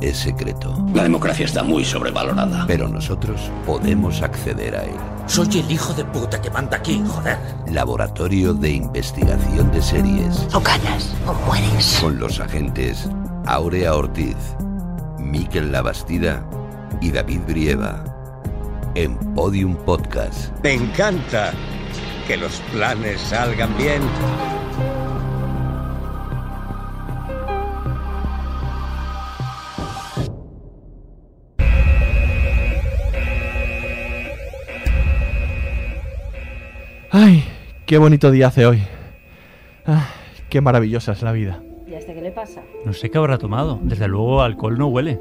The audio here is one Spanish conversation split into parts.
es secreto, La democracia está muy sobrevalorada. pero nosotros podemos acceder a él. Soy el hijo de puta que manda aquí, joder. Laboratorio de Investigación de Series. O ganas o mueres. Con los agentes Aurea Ortiz, Miquel Labastida y David Brieva. En Podium Podcast. Me encanta que los planes salgan bien. Ay, qué bonito día hace hoy. Ay, qué maravillosa es la vida. ¿Y a este qué le pasa? No sé qué habrá tomado. Desde luego alcohol no huele.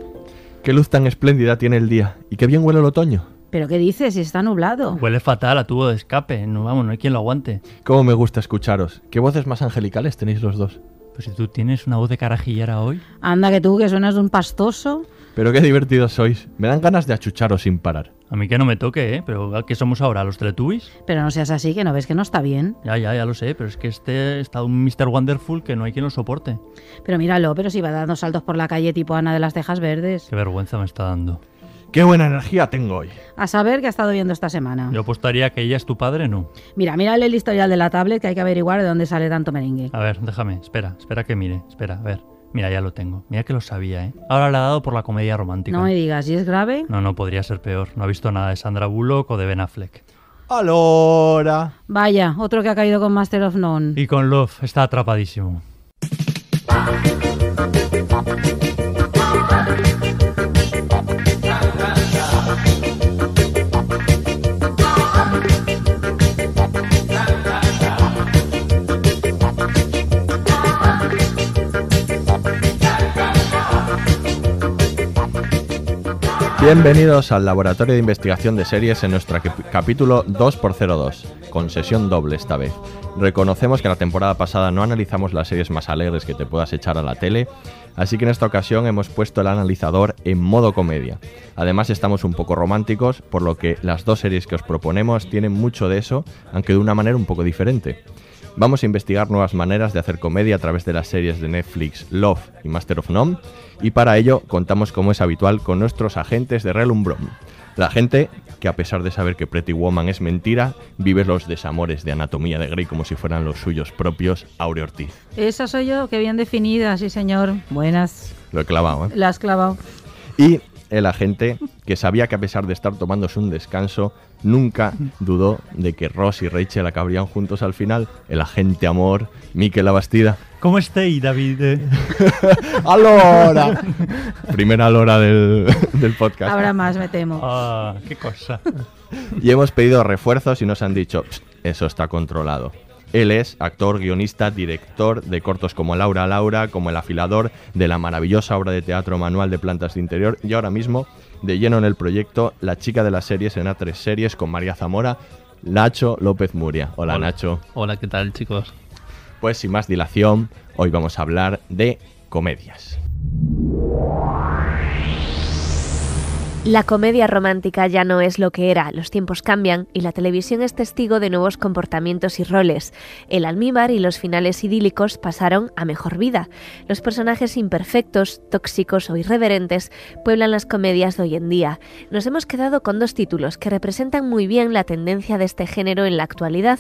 Qué luz tan espléndida tiene el día. Y qué bien huele el otoño. ¿Pero qué dices si está nublado? Huele fatal a tubo de escape. No, vamos, no hay quien lo aguante. Cómo me gusta escucharos. Qué voces más angelicales tenéis los dos. Pues si tú tienes una voz de carajillera hoy. Anda que tú, que suenas de un pastoso. Pero qué divertidos sois. Me dan ganas de achucharos sin parar. A mí que no me toque, ¿eh? Pero ¿qué somos ahora? ¿Los Teletubbies? Pero no seas así, que no ves que no está bien. Ya, ya, ya lo sé, pero es que este está un Mr. Wonderful que no hay quien lo soporte. Pero míralo, pero si va dando saltos por la calle tipo Ana de las Tejas Verdes. Qué vergüenza me está dando. Qué buena energía tengo hoy. A saber qué ha estado viendo esta semana. Yo apostaría que ella es tu padre, ¿no? Mira, mírale el historial de la tablet que hay que averiguar de dónde sale tanto merengue. A ver, déjame, espera, espera que mire, espera, a ver. Mira, ya lo tengo. Mira que lo sabía, ¿eh? Ahora le ha dado por la comedia romántica. No me digas, ¿y es grave? no, no, podría ser peor. No ha visto nada de Sandra Bullock o de Ben Affleck. ¡Alora! Vaya, otro que ha caído con Master of None. Y con Love está atrapadísimo. Bienvenidos al Laboratorio de Investigación de Series en nuestro cap- capítulo 2x02, con sesión doble esta vez. Reconocemos que la temporada pasada no analizamos las series más alegres que te puedas echar a la tele, así que en esta ocasión hemos puesto el analizador en modo comedia. Además estamos un poco románticos, por lo que las dos series que os proponemos tienen mucho de eso, aunque de una manera un poco diferente. Vamos a investigar nuevas maneras de hacer comedia a través de las series de Netflix Love y Master of None, y para ello contamos como es habitual con nuestros agentes de Relum Brom. La gente que a pesar de saber que Pretty Woman es mentira, vive los desamores de Anatomía de Grey como si fueran los suyos propios, Aure Ortiz. Esa soy yo, qué bien definida, sí señor. Buenas. Lo he clavado, ¿eh? La has clavado. Y el agente que sabía que a pesar de estar tomándose un descanso, nunca dudó de que Ross y Rachel acabarían juntos al final. El agente amor, Mikel Labastida. ¿Cómo estáis, David? ¡Alora! Primera alora del, del podcast. Habrá más, me temo. Ah, qué cosa. Y hemos pedido refuerzos y nos han dicho, "Psst, eso está controlado. Él es actor, guionista, director de cortos como Laura Laura, como El afilador, de la maravillosa obra de teatro Manual de Plantas de Interior y ahora mismo de lleno en el proyecto La chica de las series en A3 Series con María Zamora, Nacho López Muria. Hola, Hola. Nacho. Hola, ¿qué tal, chicos? Pues sin más dilación, hoy vamos a hablar de comedias. La comedia romántica ya no es lo que era, los tiempos cambian y la televisión es testigo de nuevos comportamientos y roles. El almíbar y los finales idílicos pasaron a mejor vida. Los personajes imperfectos, tóxicos o irreverentes pueblan las comedias de hoy en día. Nos hemos quedado con dos títulos que representan muy bien la tendencia de este género en la actualidad.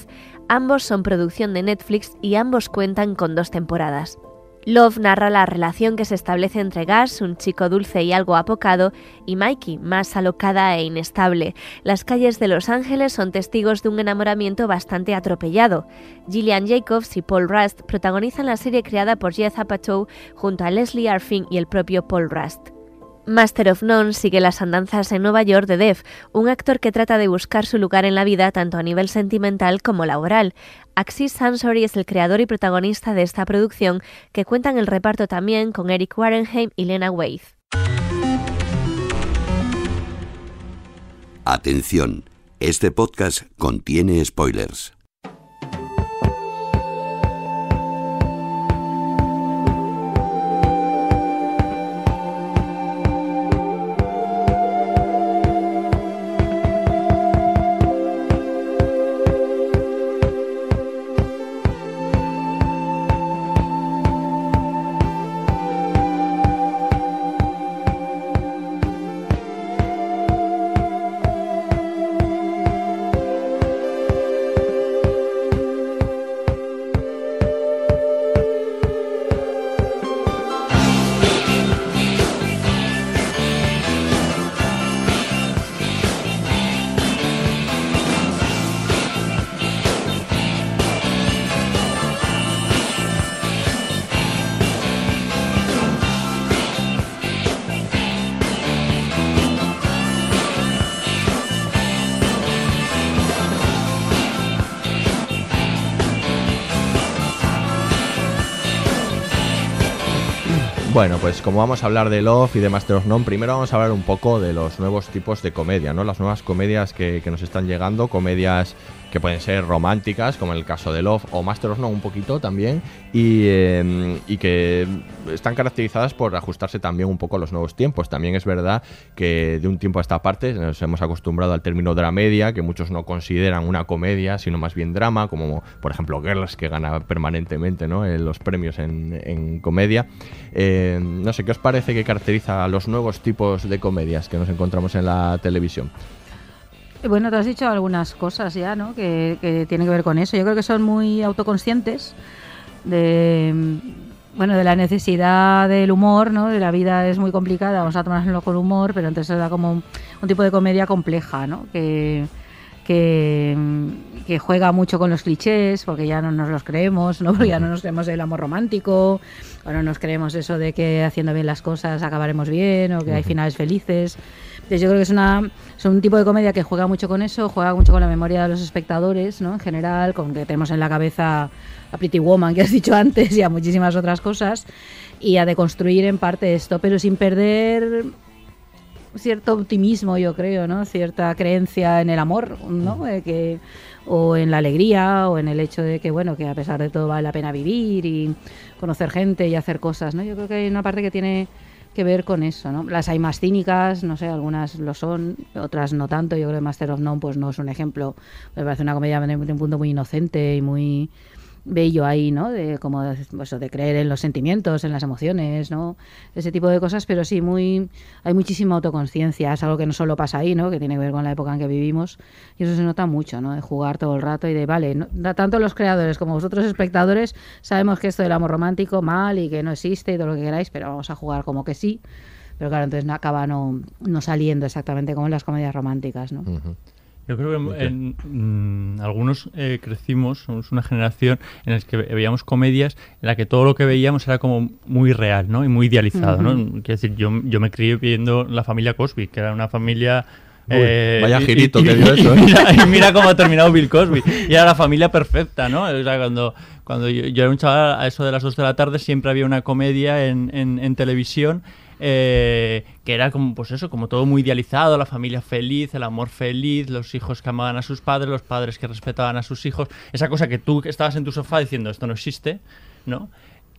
Ambos son producción de Netflix y ambos cuentan con dos temporadas. Love narra la relación que se establece entre Gus, un chico dulce y algo apocado, y Mikey, más alocada e inestable. Las calles de Los Ángeles son testigos de un enamoramiento bastante atropellado. Gillian Jacobs y Paul Rust protagonizan la serie creada por Jeff Apatow junto a Leslie Arfin y el propio Paul Rust. Master of None sigue las andanzas en Nueva York de Dev, un actor que trata de buscar su lugar en la vida tanto a nivel sentimental como laboral. Axis Sansori es el creador y protagonista de esta producción, que cuenta en el reparto también con Eric Warenheim y Lena Waithe. Atención, Este podcast contiene spoilers. Pues como vamos a hablar de Love y de Master of None, primero vamos a hablar un poco de los nuevos tipos de comedia, ¿no? Las nuevas comedias que, que nos están llegando, comedias que pueden ser románticas, como en el caso de Love o Master of None un poquito también, y, eh, y, que están caracterizadas por ajustarse también un poco a los nuevos tiempos. También es verdad que de un tiempo a esta parte nos hemos acostumbrado al término dramedia, que muchos no consideran una comedia, sino más bien drama, como por ejemplo Girls, que gana permanentemente ¿no? los premios en, en comedia. Eh, no sé, ¿qué os parece que caracteriza a los nuevos tipos de comedias que nos encontramos en la televisión? Bueno, te has dicho algunas cosas ya, ¿no? Que, que tienen que ver con eso. Yo creo que son muy autoconscientes de bueno, de la necesidad del humor, ¿no? De la vida es muy complicada, vamos a tomárnoslo con humor, pero entonces da como un, un tipo de comedia compleja, ¿no? Que, que, que, juega mucho con los clichés, porque ya no nos los creemos, ¿no? Porque ya no nos creemos el amor romántico, o no nos creemos eso de que haciendo bien las cosas acabaremos bien, o que hay finales felices. Entonces yo creo que es, una, es un tipo de comedia que juega mucho con eso, juega mucho con la memoria de los espectadores, ¿no? En general, con que tenemos en la cabeza a Pretty Woman, que has dicho antes, y a muchísimas otras cosas, y a deconstruir en parte esto, pero sin perder cierto optimismo, yo creo, ¿no? Cierta creencia en el amor, ¿no? Eh, que, o en la alegría, o en el hecho de que, bueno, que a pesar de todo vale la pena vivir y conocer gente y hacer cosas, ¿no? Yo creo que hay una parte que tiene que ver con eso, ¿no? Las hay más cínicas, no sé, algunas lo son, otras no tanto. Yo creo que Master of None pues no es un ejemplo, me parece una comedia de un punto muy inocente y muy bello ahí, ¿no? De como pues, de creer en los sentimientos, en las emociones, ¿no? Ese tipo de cosas, pero sí muy hay muchísima autoconciencia, es algo que no solo pasa ahí, ¿no? Que tiene que ver con la época en que vivimos y eso se nota mucho, ¿no? De jugar todo el rato y de vale, no, tanto los creadores como vosotros espectadores sabemos que esto del amor romántico mal y que no existe y todo lo que queráis, pero vamos a jugar como que sí. Pero claro, entonces acaba no, no saliendo exactamente como en las comedias románticas, ¿no? Uh. Yo creo que en, en algunos eh, crecimos, somos una generación en la que veíamos comedias en la que todo lo que veíamos era como muy real, ¿no? Y muy idealizado, uh -huh. ¿no? Quiero decir, yo, yo me crié viendo la familia Cosby, que era una familia... Uy, eh, vaya girito y, que dio eso, ¿eh? Mira, y mira cómo ha terminado Bill Cosby. Y era la familia perfecta, ¿no? O sea, cuando, cuando yo, yo, era un chaval, a eso de las 2 de la tarde, siempre había una comedia en, en, en televisión eh, que era como, pues eso, como todo muy idealizado, la familia feliz, el amor feliz, los hijos que amaban a sus padres, los padres que respetaban a sus hijos, esa cosa que tú estabas en tu sofá diciendo esto no existe, ¿no?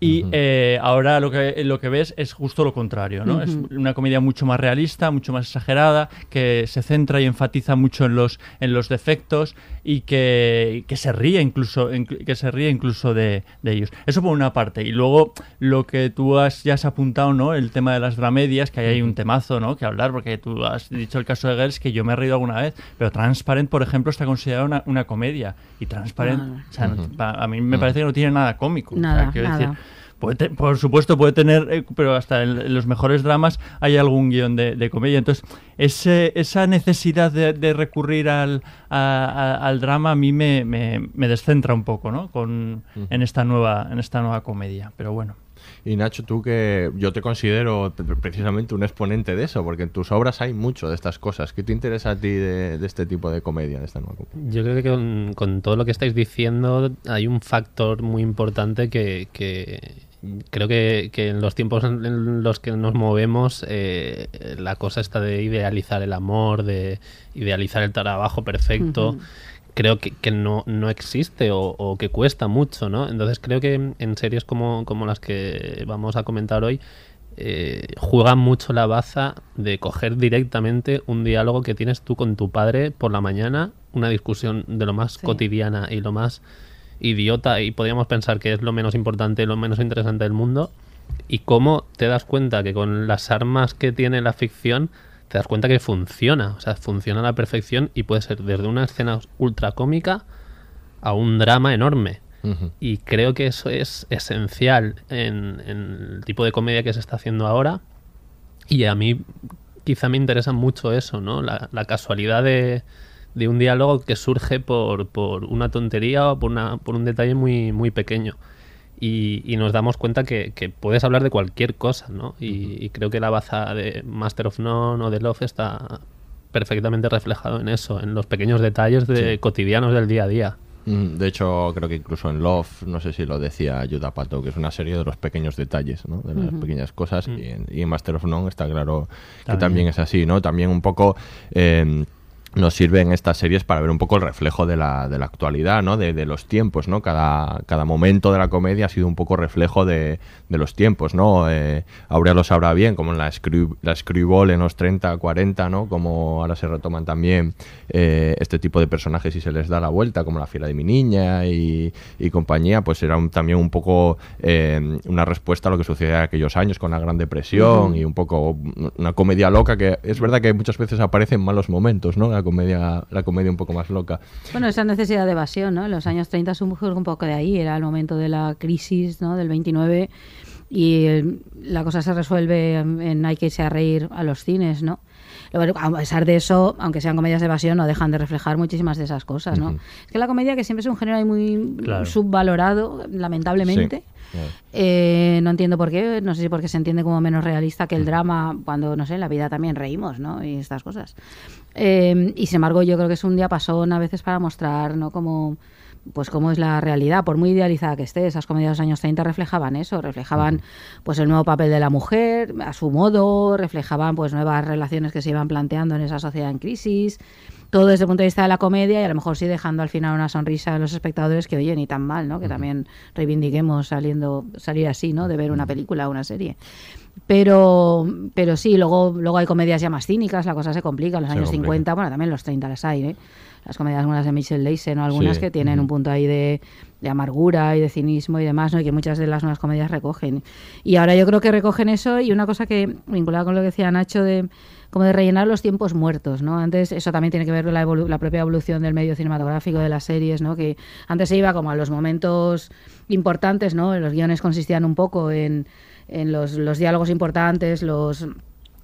Y uh -huh. eh, ahora lo que, lo que ves es justo lo contrario, ¿no? Uh -huh. Es una comedia mucho más realista, mucho más exagerada, que se centra y enfatiza mucho en los, en los defectos y que, que se ríe incluso, que se ríe incluso de, de, ellos. Eso por una parte. Y luego lo que tú has, ya has apuntado, ¿no? El tema de las dramedias, que ahí hay un temazo, ¿no? Que hablar, porque tú has dicho el caso de Girls, que yo me he reído alguna vez, pero Transparent, por ejemplo, está considerada una, una comedia. Y Transparent, ah. o sea, uh -huh. a mí me parece que no tiene nada cómico. Nada, o sea, nada. Decir, Puede por supuesto puede tener, eh, pero hasta en, en, los mejores dramas hay algún guion de, de comedia. Entonces, ese, esa necesidad de, de recurrir al, a, a, al, drama a mí me, me, me, descentra un poco, ¿no? Con, en, esta nueva, en esta nueva comedia. Pero bueno. Y Nacho, tú que yo te considero precisamente un exponente de eso, porque en tus obras hay mucho de estas cosas. ¿Qué te interesa a ti de, de este tipo de comedia, de esta nueva comedia? Yo creo que con, con, todo lo que estáis diciendo hay un factor muy importante que, que creo que, que en los tiempos en los que nos movemos, eh, la cosa está de idealizar el amor, de idealizar el trabajo perfecto. Creo que, que no, no existe o, o que cuesta mucho, ¿no? Entonces creo que en series como, como las que vamos a comentar hoy, eh, juega mucho la baza de coger directamente un diálogo que tienes tú con tu padre por la mañana, una discusión de lo más cotidiana y lo más idiota y podríamos pensar que es lo menos importante, lo menos interesante del mundo y cómo te das cuenta que con las armas que tiene la ficción te das cuenta que funciona, o sea, funciona a la perfección y puede ser desde una escena ultra cómica a un drama enorme. Y creo que eso es esencial en, en, el tipo de comedia que se está haciendo ahora. Y a mí quizá me interesa mucho eso, ¿no? La, la casualidad de, de, un diálogo que surge por, por una tontería o por, una, por un detalle muy, muy pequeño. Y, y, nos damos cuenta que, que, puedes hablar de cualquier cosa, ¿no? Y, y, creo que la baza de Master of None o de Love está perfectamente reflejado en eso, en los pequeños detalles de, sí. cotidianos del día a día. Mm, de hecho, creo que incluso en Love, no sé si lo decía Yuda Pato, que es una serie de los pequeños detalles, ¿no? de las uh -huh. pequeñas cosas. Uh -huh. y, en, y, en, Master of None está claro que también es así, ¿no? También un poco. Eh, nos sirven estas series para ver un poco el reflejo de la, de la actualidad, ¿no? De, de, los tiempos, ¿no? Cada, cada momento de la comedia ha sido un poco reflejo de, de los tiempos, ¿no? Eh, Aurea lo sabrá bien, como en la, screw, la Screwball en los 30, 40, ¿no? Como ahora se retoman también eh, este tipo de personajes y se les da la vuelta, como la fiera de mi niña y, y compañía, pues era un, también un poco eh, una respuesta a lo que sucedía en aquellos años con la Gran Depresión uh -huh. y un poco una comedia loca que es verdad que muchas veces aparece en malos momentos, ¿no? La comedia, la comedia un poco más loca. Bueno, esa necesidad de evasión, ¿no? En los años 30 surge un poco de ahí, era el momento de la crisis, ¿no? Del 29 y la cosa se resuelve en hay que irse a reír a los cines, ¿no? a pesar de eso, aunque sean comedias de evasión, no dejan de reflejar muchísimas de esas cosas, ¿no? Uh -huh. Es que la comedia, que siempre es un género muy claro. subvalorado, lamentablemente, sí. Eh, no entiendo por qué, no sé si porque se entiende como menos realista que el drama, cuando, no sé, en la vida también reímos, ¿no? Y estas cosas. Eh, y sin embargo, yo creo que es un día pasón a veces para mostrar, ¿no? Como pues cómo es la realidad, por muy idealizada que esté, esas comedias de los años 30 reflejaban eso, reflejaban pues el nuevo papel de la mujer a su modo, reflejaban pues nuevas relaciones que se iban planteando en esa sociedad en crisis, todo desde el punto de vista de la comedia y a lo mejor sí dejando al final una sonrisa a los espectadores que oye ni tan mal, ¿no? Que también reivindiquemos saliendo salir así, ¿no? De ver una película o una serie. Pero, pero sí, luego, luego hay comedias ya más cínicas, la cosa se complica. En los se años complica. 50, bueno, también los 30 las hay, ¿eh? Las comedias buenas de Michelle Leisen, ¿no? Algunas sí. que tienen uh -huh. un punto ahí de, de, amargura y de cinismo y demás, ¿no? Y que muchas de las nuevas comedias recogen. Y ahora yo creo que recogen eso y una cosa que, vinculada con lo que decía Nacho, de como de rellenar los tiempos muertos, ¿no? Antes eso también tiene que ver con la, la, propia evolución del medio cinematográfico de las series, ¿no? Que antes se iba como a los momentos importantes, ¿no? Los guiones consistían un poco en, en los, los diálogos importantes, los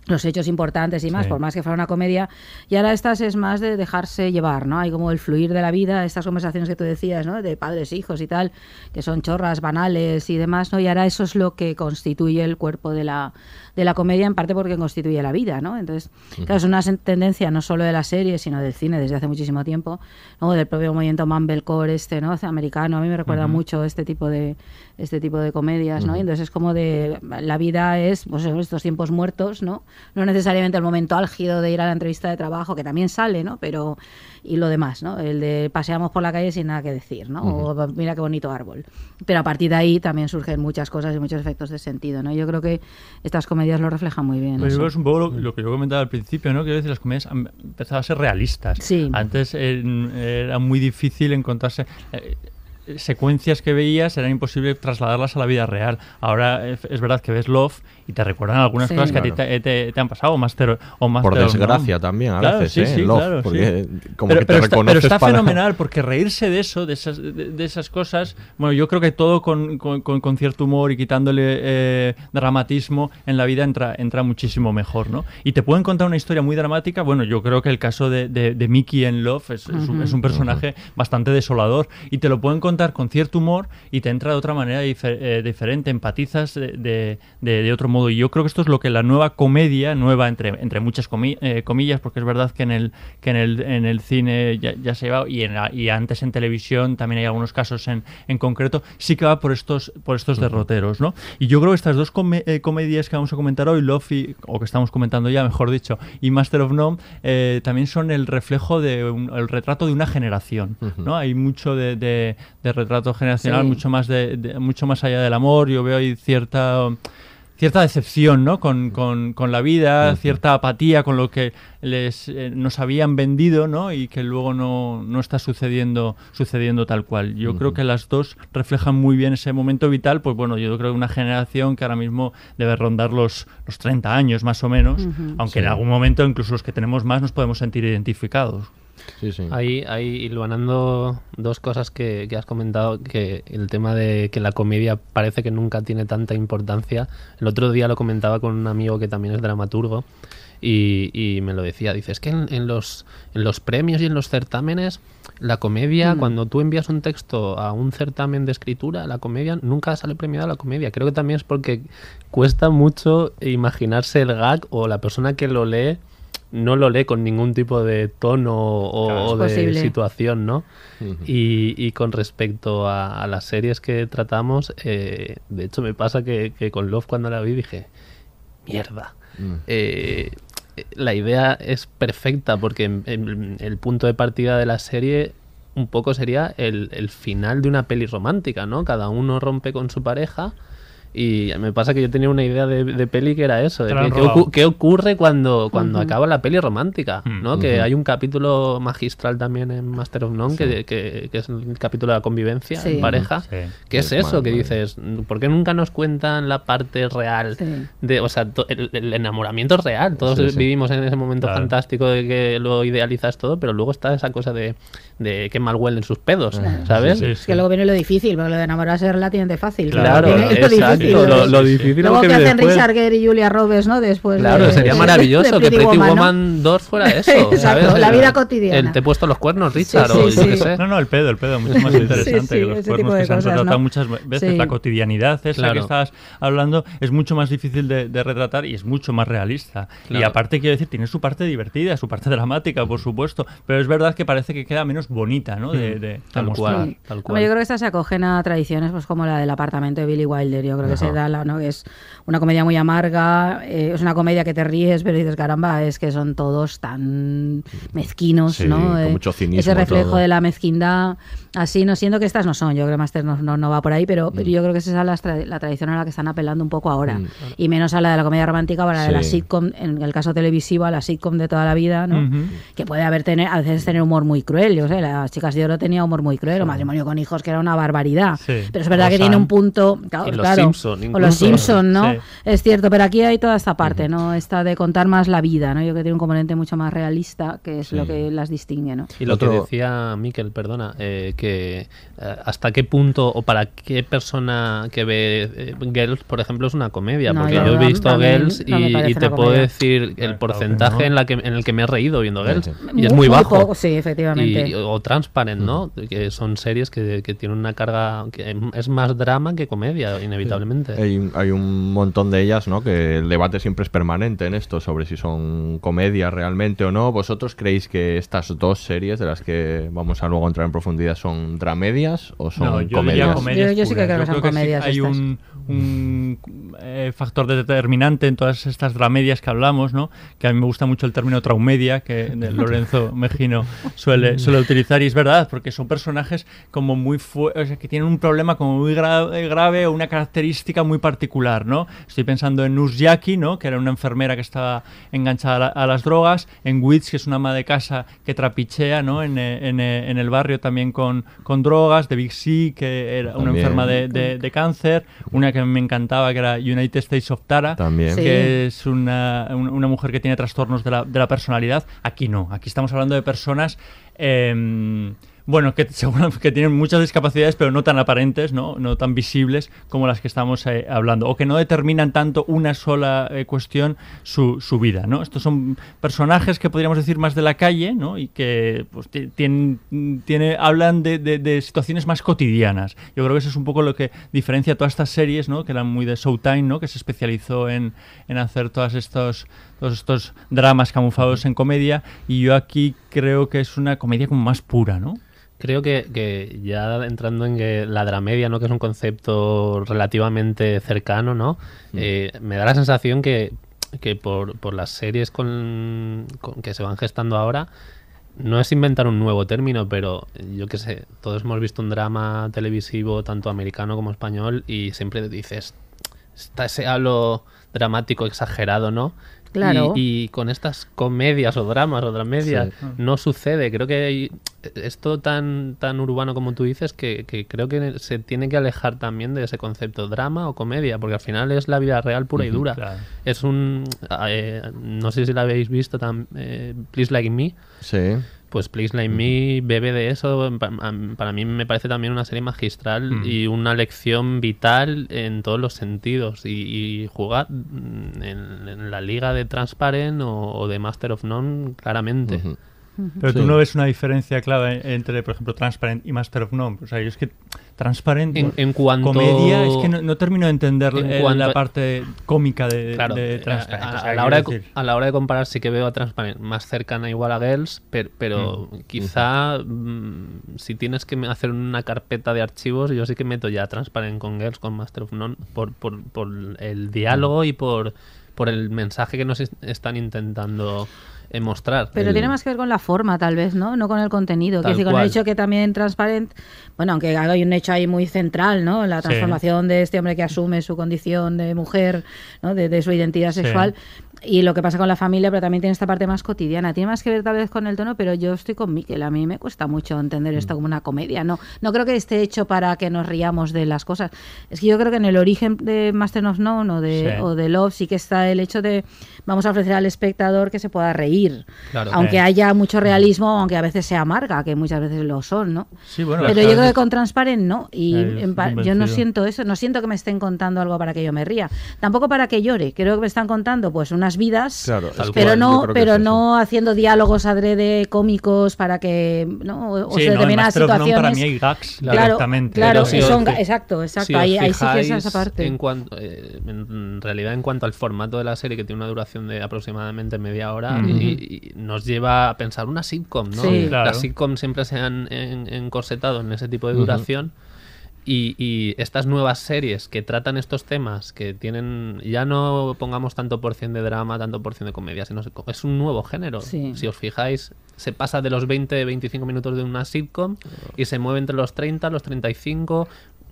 los hechos importantes y más, sí. por más que fuera una comedia. Y ahora estas es más de dejarse llevar, ¿no? Hay como el fluir de la vida, estas conversaciones que tú decías, ¿no? De padres, hijos y tal, que son chorras, banales y demás, ¿no? Y ahora eso es lo que constituye el cuerpo de la, de la comedia, en parte porque constituye la vida, ¿no? Entonces, uh -huh. claro, es una tendencia no solo de la serie, sino del cine desde hace muchísimo tiempo, ¿no? Del propio movimiento Mumblecore este, ¿no? Americano, a mí me recuerda uh -huh. mucho este tipo de este tipo de comedias, ¿no? Uh -huh. Y entonces es como de la vida es pues estos tiempos muertos, ¿no? No necesariamente el momento álgido de ir a la entrevista de trabajo, que también sale, ¿no? Pero y lo demás, ¿no? El de paseamos por la calle sin nada que decir, ¿no? Uh -huh. O mira qué bonito árbol. Pero a partir de ahí también surgen muchas cosas y muchos efectos de sentido, ¿no? Yo creo que estas comedias lo reflejan muy bien. Pues es un poco lo, lo, que yo comentaba al principio, ¿no? A veces las comedias han empezado a ser realistas. Sí. Antes eh, era muy difícil encontrarse... Eh, secuencias que veías era imposible trasladarlas a la vida real. Ahora es verdad que ves Love y te recuerdan algunas sí, cosas que claro. a ti te, te, te, han pasado o más ter, o más por desgracia también a claro, veces sí, ¿eh? sí, Love, claro, porque sí. como pero, que te pero está, pero está para... fenomenal porque reírse de eso de esas, de, de, esas cosas bueno yo creo que todo con, con, con cierto humor y quitándole eh, dramatismo en la vida entra entra muchísimo mejor no y te pueden contar una historia muy dramática bueno yo creo que el caso de, de, de Mickey en Love es, uh -huh. es, un, es un, personaje uh -huh. bastante desolador y te lo pueden contar contar con cierto humor y te entra de otra manera difer- eh, diferente, empatizas de, de- de- de otro modo. Y yo creo que esto es lo que la nueva comedia, nueva entre, entre muchas comi- eh, comillas, porque es verdad que en el, que en el, en el cine ya, ya se va y, en la- y antes en televisión también hay algunos casos en, en concreto, sí que va por estos, por estos derroteros, ¿no? Y yo creo que estas dos eh, comedias que vamos a comentar hoy, Love y- o que estamos comentando ya, mejor dicho, y Master of None, eh, también son el reflejo de un- el retrato de una generación, ¿no? Hay mucho de, de- de retrato generacional, Sí. mucho más de, de- mucho más allá del amor. Yo veo ahí cierta cierta decepción ¿no? con, con- con la vida, cierta apatía con lo que les eh, nos habían vendido ¿no? y que luego no, no está sucediendo sucediendo tal cual. Yo creo que las dos reflejan muy bien ese momento vital, pues bueno, yo creo que una generación que ahora mismo debe rondar los, los 30 años más o menos, aunque Sí. en algún momento incluso los que tenemos más nos podemos sentir identificados. Sí, sí. Ahí, ahí hilvanando dos cosas que, que has comentado, que el tema de que la comedia parece que nunca tiene tanta importancia. El otro día lo comentaba con un amigo que también es dramaturgo y, y me lo decía, dice, es que en, en los, en los premios y en los certámenes, la comedia, Mm. cuando tú envías un texto a un certamen de escritura, la comedia nunca sale premiada la comedia. Creo que también es porque cuesta mucho imaginarse el gag o la persona que lo lee no lo lee con ningún tipo de tono o, Claro, es o de posible. situación, ¿no? y, y con respecto a, a las series que tratamos, eh, de hecho me pasa que, que con Love cuando la vi dije, mierda. Mm. Eh, la idea es perfecta porque en- en- el punto de partida de la serie un poco sería el, el final de una peli romántica, ¿no? Cada uno rompe con su pareja y me pasa que yo tenía una idea de, de peli que era eso, de que- qué, ocu- qué ocurre cuando, cuando acaba la peli romántica, Mm. ¿no? Que hay un capítulo magistral también en Master of None que, que- que es el capítulo de la convivencia Sí. en pareja. Sí. ¿Qué es Es eso? Que dices, ¿por qué nunca nos cuentan la parte real? Sí. de, o sea, to- el, el enamoramiento es real. Todos Sí, sí. vivimos en ese momento Claro. fantástico de que lo idealizas todo, pero luego está esa cosa de, de que mal huelen sus pedos, ¿sabes? Sí, sí, Es que luego viene lo difícil, porque lo de enamorarse es relativamente fácil. Claro, lo exacto. difícil. Lo, lo Sí, sí. difícil es Luego que que hacen después. Richard Gere y Julia Roberts, ¿no? Después Claro, de- sería de- maravilloso que Pretty ¿no? Woman 2 fuera eso. Exacto, ¿sabes? la vida cotidiana. El te he puesto los cuernos, Richard, Sí, o sí, yo qué sí. sé. No, no, el pedo, el pedo, mucho más interesante sí, que los cuernos que se han cosas, retratado ¿no? muchas veces. Sí. La cotidianidad esa Claro. que estás hablando es mucho más difícil de, de retratar y es mucho más realista. Y Claro. aparte, quiero decir, tiene su parte divertida, su parte dramática, por supuesto, pero es verdad que parece que queda menos bonita, ¿no? De, de- de Tal cual, tal Hombre, cual. yo creo que estas se acogen a tradiciones pues como la del apartamento de Billy Wilder. Yo creo que se da la, ¿no? que es una comedia muy amarga, eh, es una comedia que te ríes, pero dices, caramba, es que son todos tan mezquinos, Sí, ¿no? con Eh, mucho cinismo Ese reflejo todo. de la mezquindad, así, no siento que estas no son. Yo creo que Master no, no, no va por ahí, pero, Mm. pero yo creo que esa es la, tra- la tradición a la que están apelando un poco ahora. Y menos a la de la comedia romántica, para la de la sitcom, en el caso televisivo, a la sitcom de toda la vida, ¿no? Que puede haber tener, a veces tener humor muy cruel. Yo sé, las chicas de oro tenía humor muy cruel, o matrimonio con hijos, que era una barbaridad. Sí. Pero es verdad O que Sam. tiene un punto. Claro, Y los claro, Simpson, O los. Simpson, ¿no? Sí. Es cierto, pero aquí hay toda esta parte, ¿no? Esta de contar más la vida, ¿no? Yo creo que tiene un componente mucho más realista, que es Sí. lo que las distingue, ¿no? Y lo Otro- que decía Miquel, perdona, eh, que eh, hasta qué punto o para qué persona que ve eh, Girls, por ejemplo, es una comedia. No, porque yo yo he visto a mí Girls y, te puedo comedia. decir el Claro que porcentaje no. en, la que, en el que me he reído viendo Girls. Sí. Y es muy bajo. poco, sí, efectivamente. Y- o Transparent, ¿no? Que son series que, que tienen una carga que es más drama que comedia, inevitablemente. Hay, hay un montón de ellas, ¿no? Que el debate siempre es permanente en esto sobre si son comedias realmente o no. ¿Vosotros creéis que estas dos series de las que vamos a luego entrar en profundidad son dramedias o son No, yo comedias? comedias. Yo- yo sí que creo que son sí comedias hay estas. un, un, eh, factor determinante en todas estas dramedias que hablamos, ¿no? Que a mí me gusta mucho el término traumedia que de Lorenzo Mejino suele, suele utilizar y es verdad, porque son personajes como muy fu- o sea, que tienen un problema como muy gra- grave o una característica muy particular, ¿no? Estoy pensando en Nurjaki, ¿no? Que era una enfermera que estaba enganchada a, la- a las drogas, en Witz, que es una ama de casa que trapichea, ¿no? En, eh, en, eh, en el barrio también con, con drogas, de Big C, que era una También. enferma de, de- de cáncer, una que me encantaba que era United States of Tara, También. Sí. que es una, un- una mujer que tiene trastornos de la, de la personalidad. Aquí no, aquí estamos hablando de personas em, bueno, que seguro tienen muchas discapacidades, pero no tan aparentes, ¿no? No tan visibles como las que estamos eh, hablando. O que no determinan tanto una sola eh, cuestión su, vida, ¿no? Estos son personajes que podríamos decir más de la calle, ¿no? Y que pues, ti- tienen, tiene, hablan de, de- de situaciones más cotidianas. Yo creo que eso es un poco lo que diferencia todas estas series, ¿no? Que eran muy de Showtime, ¿no? Que se especializó en, en hacer todas estos, todos estos dramas camuflados en comedia. Y yo aquí creo que es una comedia como más pura, ¿no? Creo que, que ya entrando en que la dramedia, ¿no? que es un concepto relativamente cercano, ¿no? Eh, me da la sensación que, que por, por las series con, con- que se van gestando ahora, no es inventar un nuevo término, pero yo qué sé, todos hemos visto un drama televisivo, tanto americano como español, y siempre dices, está ese halo dramático exagerado, ¿no? Claro. Y, y con estas comedias o dramas o dramedias Sí. no sucede. Creo que hay- es todo tan, tan urbano como tú dices que, que creo que se tiene que alejar también de ese concepto drama o comedia, porque al final es la vida real pura y dura. Claro. Es un... eh, no sé si la habéis visto, tam- eh, Please Like Me. Sí. Pues Please Like Me bebe de eso. Para mí me parece también una serie magistral Mm. y una lección vital en todos los sentidos. Y, y jugar en, en la liga de Transparent o, o de Master of None, claramente. Pero Sí. tú no ves una diferencia clave entre, por ejemplo, Transparent y Master of None. O sea, yo es que Transparent, En- en cuanto- comedia, es que no, no termino de entender En eh, cuanto- la parte cómica de, Claro, de eh, Transparent. a, O sea, a la hora de, a la hora de comparar sí que veo a Transparent más cercana igual a Girls, pero, pero quizá mm, si tienes que hacer una carpeta de archivos, yo sí que meto ya Transparent con Girls, con Master of None, por, por, por el diálogo y por, por el mensaje que nos es- están intentando mostrar. Pero El- tiene más que ver con la forma, tal vez, ¿no? No con el contenido. Tal decir, con el hecho que también Transparent, bueno, aunque hay un hecho ahí muy central, ¿no? La Sí. transformación de este hombre que asume su condición de mujer, ¿no? De, de su identidad Sí. sexual. Y lo que pasa con la familia, pero también tiene esta parte más cotidiana. Tiene más que ver tal vez con el tono, pero yo estoy con Miquel. A mí me cuesta mucho entender esto Mm. como una comedia. No, no creo que esté hecho para que nos riamos de las cosas. Es que yo creo que en el origen de Master of None o de, Sí. o de Love sí que está el hecho de vamos a ofrecer al espectador que se pueda reír. Claro. Aunque Eh. haya mucho realismo, aunque a veces sea amarga, que muchas veces lo son, ¿no? Sí, bueno, Pero yo creo que con Transparent no. Y yo no siento eso, no siento que me estén contando algo para que yo me ría. Tampoco para que llore. Creo que me están contando pues unas vidas, Claro, pero no, pero es no haciendo diálogos adrede cómicos para que no o, o Sí, se no, determinadas situaciones. para mí hay gags Claro, directamente. claro, si son exacto, exacto. Si ahí, ahí sí que es esa parte. En, cuanto, eh, en realidad, en cuanto al formato de la serie, que tiene una duración de aproximadamente media hora, y, y nos lleva a pensar una sitcom, ¿no? Sí. Claro. Las sitcoms siempre se han en- encorsetado en ese tipo de duración. Y, y estas nuevas series que tratan estos temas, que tienen, ya no pongamos tanto porción de drama, tanto porción de comedia, sino es un nuevo género. Sí. Si os fijáis, se pasa de los 20-25 minutos de una sitcom y se mueve entre los 30, los 35,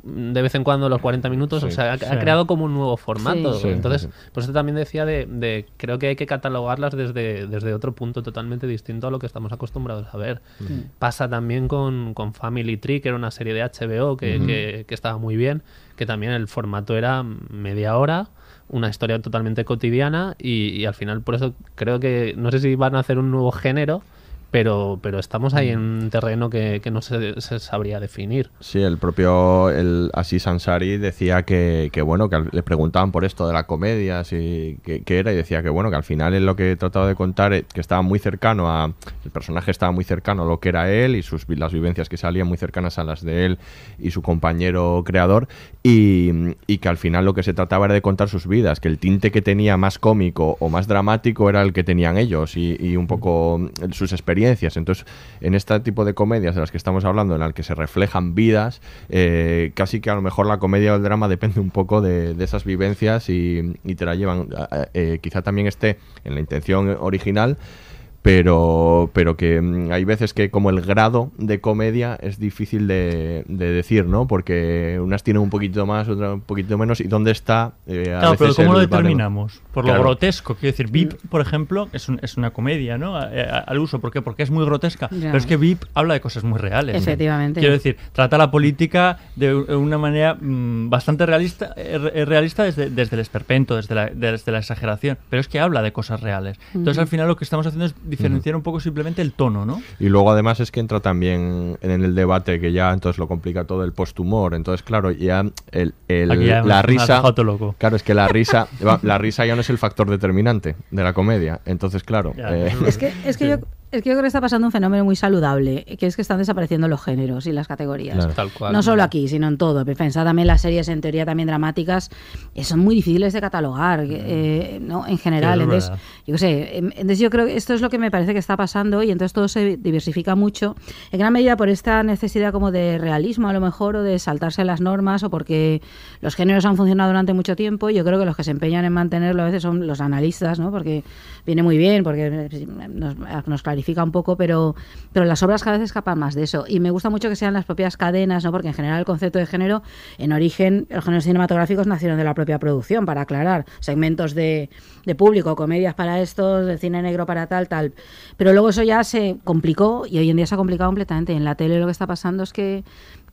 de vez en cuando los 40 minutos. Sí. o sea, ha, creado como un nuevo formato. Sí. Sí, Entonces, sí. por eso también decía de, de- creo que hay que catalogarlas desde, desde otro punto totalmente distinto a lo que estamos acostumbrados a ver. Pasa también con, con Family Tree, que era una serie de HBO que, que- que estaba muy bien, que también el formato era media hora, una historia totalmente cotidiana y, y al final por eso creo que no sé si van a hacer un nuevo género. Pero, pero estamos ahí en un terreno que, que no se, se sabría definir. Sí, el propio el Aziz Ansari decía que, que, bueno, que le preguntaban por esto de la comedia, si, que, que era, y decía que bueno, que al final es lo que trataba de contar, eh, que estaba muy cercano a, el personaje estaba muy cercano a lo que era él y sus las vivencias que salían muy cercanas a las de él y su compañero creador, y, que al final lo que se trataba era de contar sus vidas, que el tinte que tenía más cómico o más dramático era el que tenían ellos y, un poco mm, sus experiencias. Entonces, en este tipo de comedias de las que estamos hablando, en las que se reflejan vidas, eh, casi que a lo mejor la comedia o el drama depende un poco de, esas vivencias y, y te la llevan. eh, quizá también esté en la intención original. Pero, pero que mm, hay veces que como el grado de comedia es difícil de, de decir, ¿no? Porque unas tienen un poquito más, otras un poquito menos. ¿Y dónde está? eh, a Claro, pero ¿cómo lo baremo? determinamos? Por lo Claro. grotesco. Quiero decir, VIP, por ejemplo, es, un- es una comedia, ¿no? A- a- al uso. ¿Por qué? Porque es muy grotesca. Ya. Pero es que VIP habla de cosas muy reales. Efectivamente. Quiero decir, trata la política de una manera mm, bastante realista, eh, eh, realista desde, desde el esperpento, desde la, desde la exageración. Pero es que habla de cosas reales. Entonces, al final, lo que estamos haciendo es diferenciar un poco simplemente el tono, ¿no? Y luego además es que entra también en el debate que ya entonces lo complica todo el posthumor. Entonces, claro, ya el, el- Aquí ya la risa. loco. Claro, es que la risa, la risa ya no es el factor determinante de la comedia. Entonces, claro. eh, Es que, es que yo es que yo creo que está pasando un fenómeno muy saludable, que es que están desapareciendo los géneros y las categorías. Claro. Tal cual. No solo aquí, sino en todo. Pensad también las series en teoría también dramáticas, eh, son muy difíciles de catalogar, eh, ¿no? En general. Sí, es entonces, yo sé, em, entonces yo creo que esto es lo que me parece que está pasando y entonces todo se diversifica mucho, en gran medida por esta necesidad como de realismo a lo mejor, o de saltarse las normas, o porque los géneros han funcionado durante mucho tiempo. y Yo creo que los que se empeñan en mantenerlo a veces son los analistas, ¿no? Porque viene muy bien, porque eh, nos, nos clarifica un poco, pero, pero las obras cada vez escapan más de eso. Y me gusta mucho que sean las propias cadenas, ¿no? Porque en general el concepto de género, en origen, los géneros cinematográficos nacieron de la propia producción, para aclarar segmentos de, de público, comedias para estos, de cine negro para tal, tal. Pero luego eso ya se complicó y hoy en día se ha complicado completamente. En la tele lo que está pasando es que,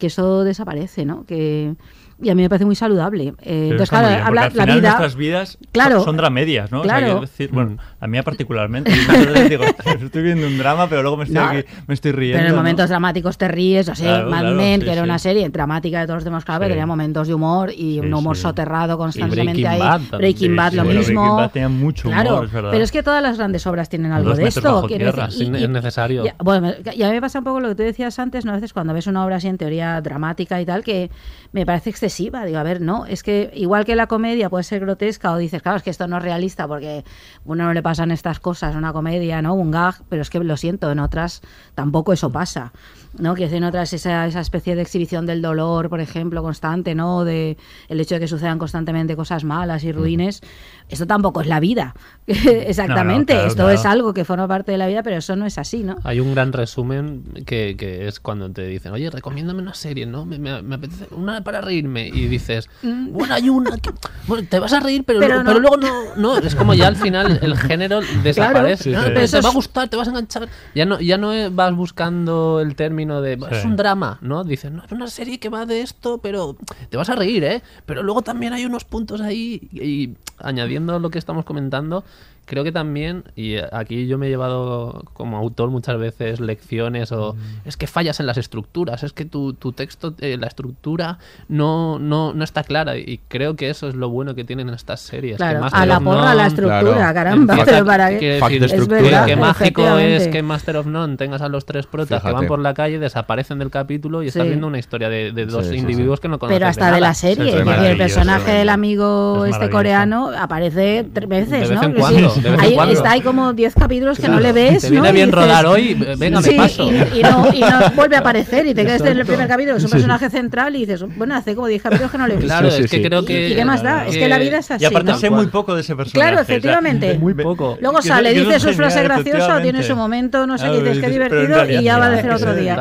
que eso desaparece, ¿no? Que, y a mí me parece muy saludable. Eh, entonces, claro, bien, habla la al final vida. nuestras vidas Claro. son, son dramedias, ¿no? O sea, Claro. decir, bueno, a mí particularmente. yo digo, "Ostras, estoy viendo un drama, pero luego me estoy, No. aquí- me estoy riendo. Pero en ¿no? momentos dramáticos te ríes, o sea, Claro, Mad claro, Men, sí, que era sí. una serie dramática de todos los demás, claro, pero Sí. tenía momentos de humor y un humor sí. soterrado constantemente Breaking ahí. Bad también. Breaking Bad sí, lo bueno, mismo. Breaking Bad tenía mucho humor, claro, es verdad. pero es que todas las grandes obras tienen algo Dos de esto. quiero tierra. decir, Es necesario. ya- bueno, me- y a mí me pasa un poco lo que tú decías antes, ¿no? A veces cuando ves una obra así en teoría dramática y tal, que me parece excesiva. Digo, a ver, no, es que igual que la comedia puede ser grotesca o dices, claro, es que esto no es realista porque uno no le pasan estas cosas, una comedia, ¿no? Un gag, pero es que lo siento, en otras tampoco eso pasa. ¿No? Que en otras esa, esa especie de exhibición del dolor, por ejemplo, constante, ¿no? De el hecho de que sucedan constantemente cosas malas y ruines. Esto tampoco es la vida. Exactamente. No, no, claro, Esto claro. es algo que forma parte de la vida, pero eso no es así, ¿no? Hay un gran resumen que, que es cuando te dicen, oye, recomiéndame una serie, ¿no? Me, me- me apetece una para reírme. Y dices, bueno, hay una que... Bueno, te vas a reír, pero, Mm. Pero luego, no. pero luego no, no. Es como ya al final el género desaparece. sí, No, sí. pero Eso te va a gustar, te vas a enganchar. Ya no, ya no vas buscando el término de, es un drama, ¿no? Dices, no, es una serie que va de esto, pero te vas a reír, ¿eh? Pero luego también hay unos puntos ahí y añadiendo lo que estamos comentando, creo que también, y aquí yo me he llevado como autor muchas veces lecciones o es que fallas en las estructuras, es que tu, tu texto, eh, la estructura no, no, no está clara y creo que eso es lo bueno que tienen estas series. que Claro, Master a la porra, None la estructura, Claro. caramba, empieza- pero para qué. decir, Es verdad, qué mágico es que en Master of None tengas a los tres protas que van por la calle, desaparecen del capítulo y estás Sí. viendo una historia de, de dos Sí, sí, individuos que no conoces Pero hasta de, nada. la serie, Sí, es es decir, el personaje es del amigo es este coreano aparece tres veces, De vez ¿no? en Que cuando, sí, de vez en ahí cuando. está ahí como 10 capítulos que no le ves, te ¿no? viene Y bien dices- rodar hoy, venga, Sí, me paso. Y, y no, y no vuelve a aparecer y te quedas en el primer capítulo, es un personaje central y dices, bueno, hace como 10 capítulos que no le visto. Claro, Sí, sí, es que sí. creo ¿Y- que... ¿Y qué más da? Es que la vida es así, Y aparte ¿no? sé muy poco de ese personaje. Claro, o sea, efectivamente. Muy poco. Luego sale, dice su frase graciosa, tiene su momento, no sé qué, dices en divertido y ya va a no. decir otro día.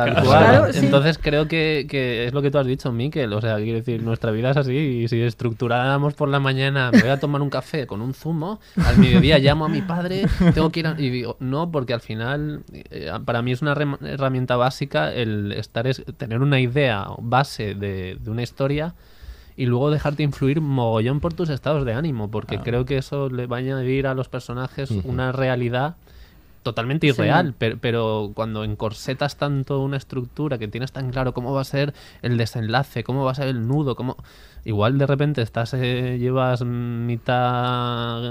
Entonces creo que, es lo que tú has dicho, Miquel. O sea, quiero decir, nuestra vida es así. Y si estructuráramos por la mañana, me voy a tomar un café con un zumo, al mediodía llamo a mi padre, tengo que ir a... Y digo, no, porque al final, eh, para mí es una herramienta básica el estar es, tener una idea base de, de una historia y luego dejarte influir mogollón por tus estados de ánimo, porque creo que eso le va a añadir a los personajes una realidad totalmente Sí. irreal, pero, pero cuando encorsetas tanto una estructura que tienes tan claro cómo va a ser el desenlace, cómo va a ser el nudo, cómo igual de repente estás eh, llevas mitad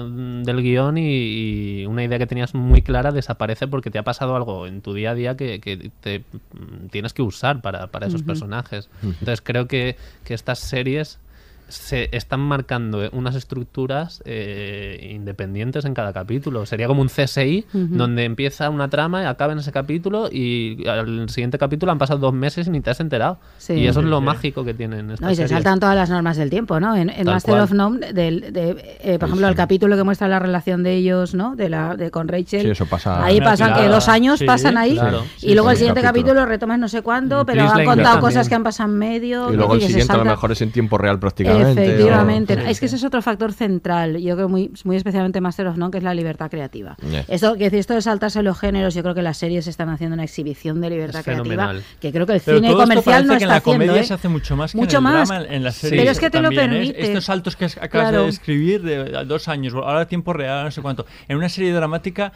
del guion y, y una idea que tenías muy clara desaparece porque te ha pasado algo en tu día a día que, que te mm, tienes que usar para, para esos personajes. Entonces creo que, que estas series se están marcando eh, unas estructuras eh, independientes en cada capítulo. Sería como un CSI donde empieza una trama y acaba en ese capítulo y al siguiente capítulo han pasado dos meses y ni te has enterado. Sí. y eso es lo Sí. mágico que tienen estas No, y se series. saltan todas las normas del tiempo, ¿no? En, en Master cual. of None, de, eh, por ejemplo, el capítulo que muestra la relación de ellos, ¿no? De la de con Rachel. Sí, eso pasa. Ahí pasan Claro. que dos años Sí, pasan ahí claro. y Sí, luego sí, el siguiente capítulo. capítulo retomas no sé cuándo, pero Please han contado cosas también. que han pasado en medio. Y luego el siguiente a lo mejor es en tiempo real prácticamente. Efectivamente. Efectivamente. o- es que ese es otro factor central, yo creo muy, muy especialmente Master of None, que es la libertad creativa. Esto, que decir, esto de saltarse los géneros, yo creo que las series están haciendo una exhibición de libertad Es creativa, fenomenal. que creo que el Pero cine comercial no que en está la haciendo. comedia ¿eh? se hace mucho más que Mucho en el más. drama, en, en la Sí. serie. Pero es que te lo ¿eh? permite. Estos saltos que acabas Claro. de escribir de dos años, ahora tiempo real, no sé cuánto. En una serie dramática,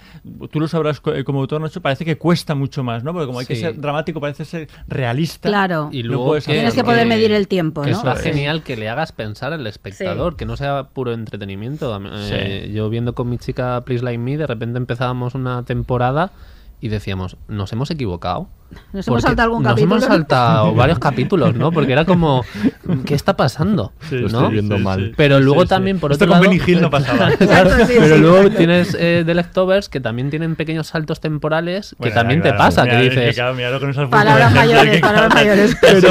tú lo sabrás co- como autor, Nacho, parece que cuesta mucho más, ¿no? Porque como hay que ser dramático, parece ser realista. Claro. Y no luego que- hacer- Tienes que poder medir el tiempo, que ¿no? está genial que le hagas pensar al espectador, que no sea puro entretenimiento. Eh, Yo viendo con mi chica Please Like Me, de repente empezábamos una temporada y decíamos, nos hemos equivocado. Nos hemos saltado algún nos capítulo. hemos saltado varios capítulos, ¿no? Porque era como, ¿qué está pasando? Sí, ¿no? estoy viendo mal. Pero luego Sí, sí. también, por Esto otro con lado... Benny Hill no pasaba. Claro, Exacto, sí, pero sí, luego tienes eh, The Leftovers que también tienen pequeños saltos temporales que Bueno, también claro, te pasa, mira, que es dices... con esas Palabras mayores, que palabras mayores. Pero,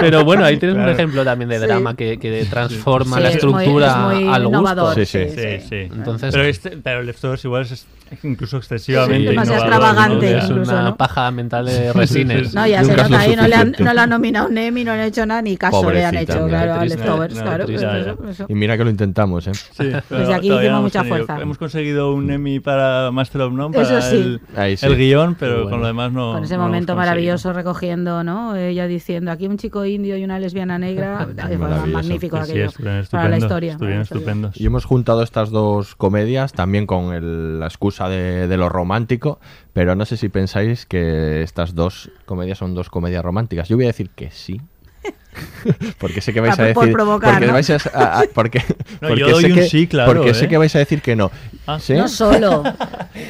pero bueno, ahí tienes Claro. un ejemplo también de Sí. drama que, que transforma Sí, la es muy- estructura es muy al gusto. innovador, Sí, sí. Sí. Entonces, pero, este, pero Leftovers igual es incluso excesivamente Sí, demasiado innovador, extravagante, ¿no? es una paja mental de resines. No, ya se nota ahí, no le, han, no le han nominado un Emmy, no le han hecho nada, ni caso le han Pobrecita, hecho, mira, claro, a. Leftovers, No, claro. triste, eso- ya. eso- eso. Y mira que lo intentamos, ¿eh? Sí, Desde aquí hicimos mucha hemos tenido- fuerza. Hemos conseguido un Emmy para Master of None, para Eso sí. el, sí. el guion, pero bueno. con lo demás no. Con ese momento maravilloso recogiendo, ¿no? Ella diciendo, aquí un chico indio y una lesbiana negra. Magnífico aquello. para la historia. Estupendos. Y hemos juntado estas dos comedias también con el- la excusa de, de lo romántico, pero no sé si pensáis que estas dos comedias son dos comedias románticas. Yo voy a decir que sí. porque sé que vais a por decir provocar, porque ¿no? vais a, a- a- porque, No, porque yo doy sé un que, sí, claro, porque ¿eh? sé que vais a decir que no. Ah. ¿Sí? No solo.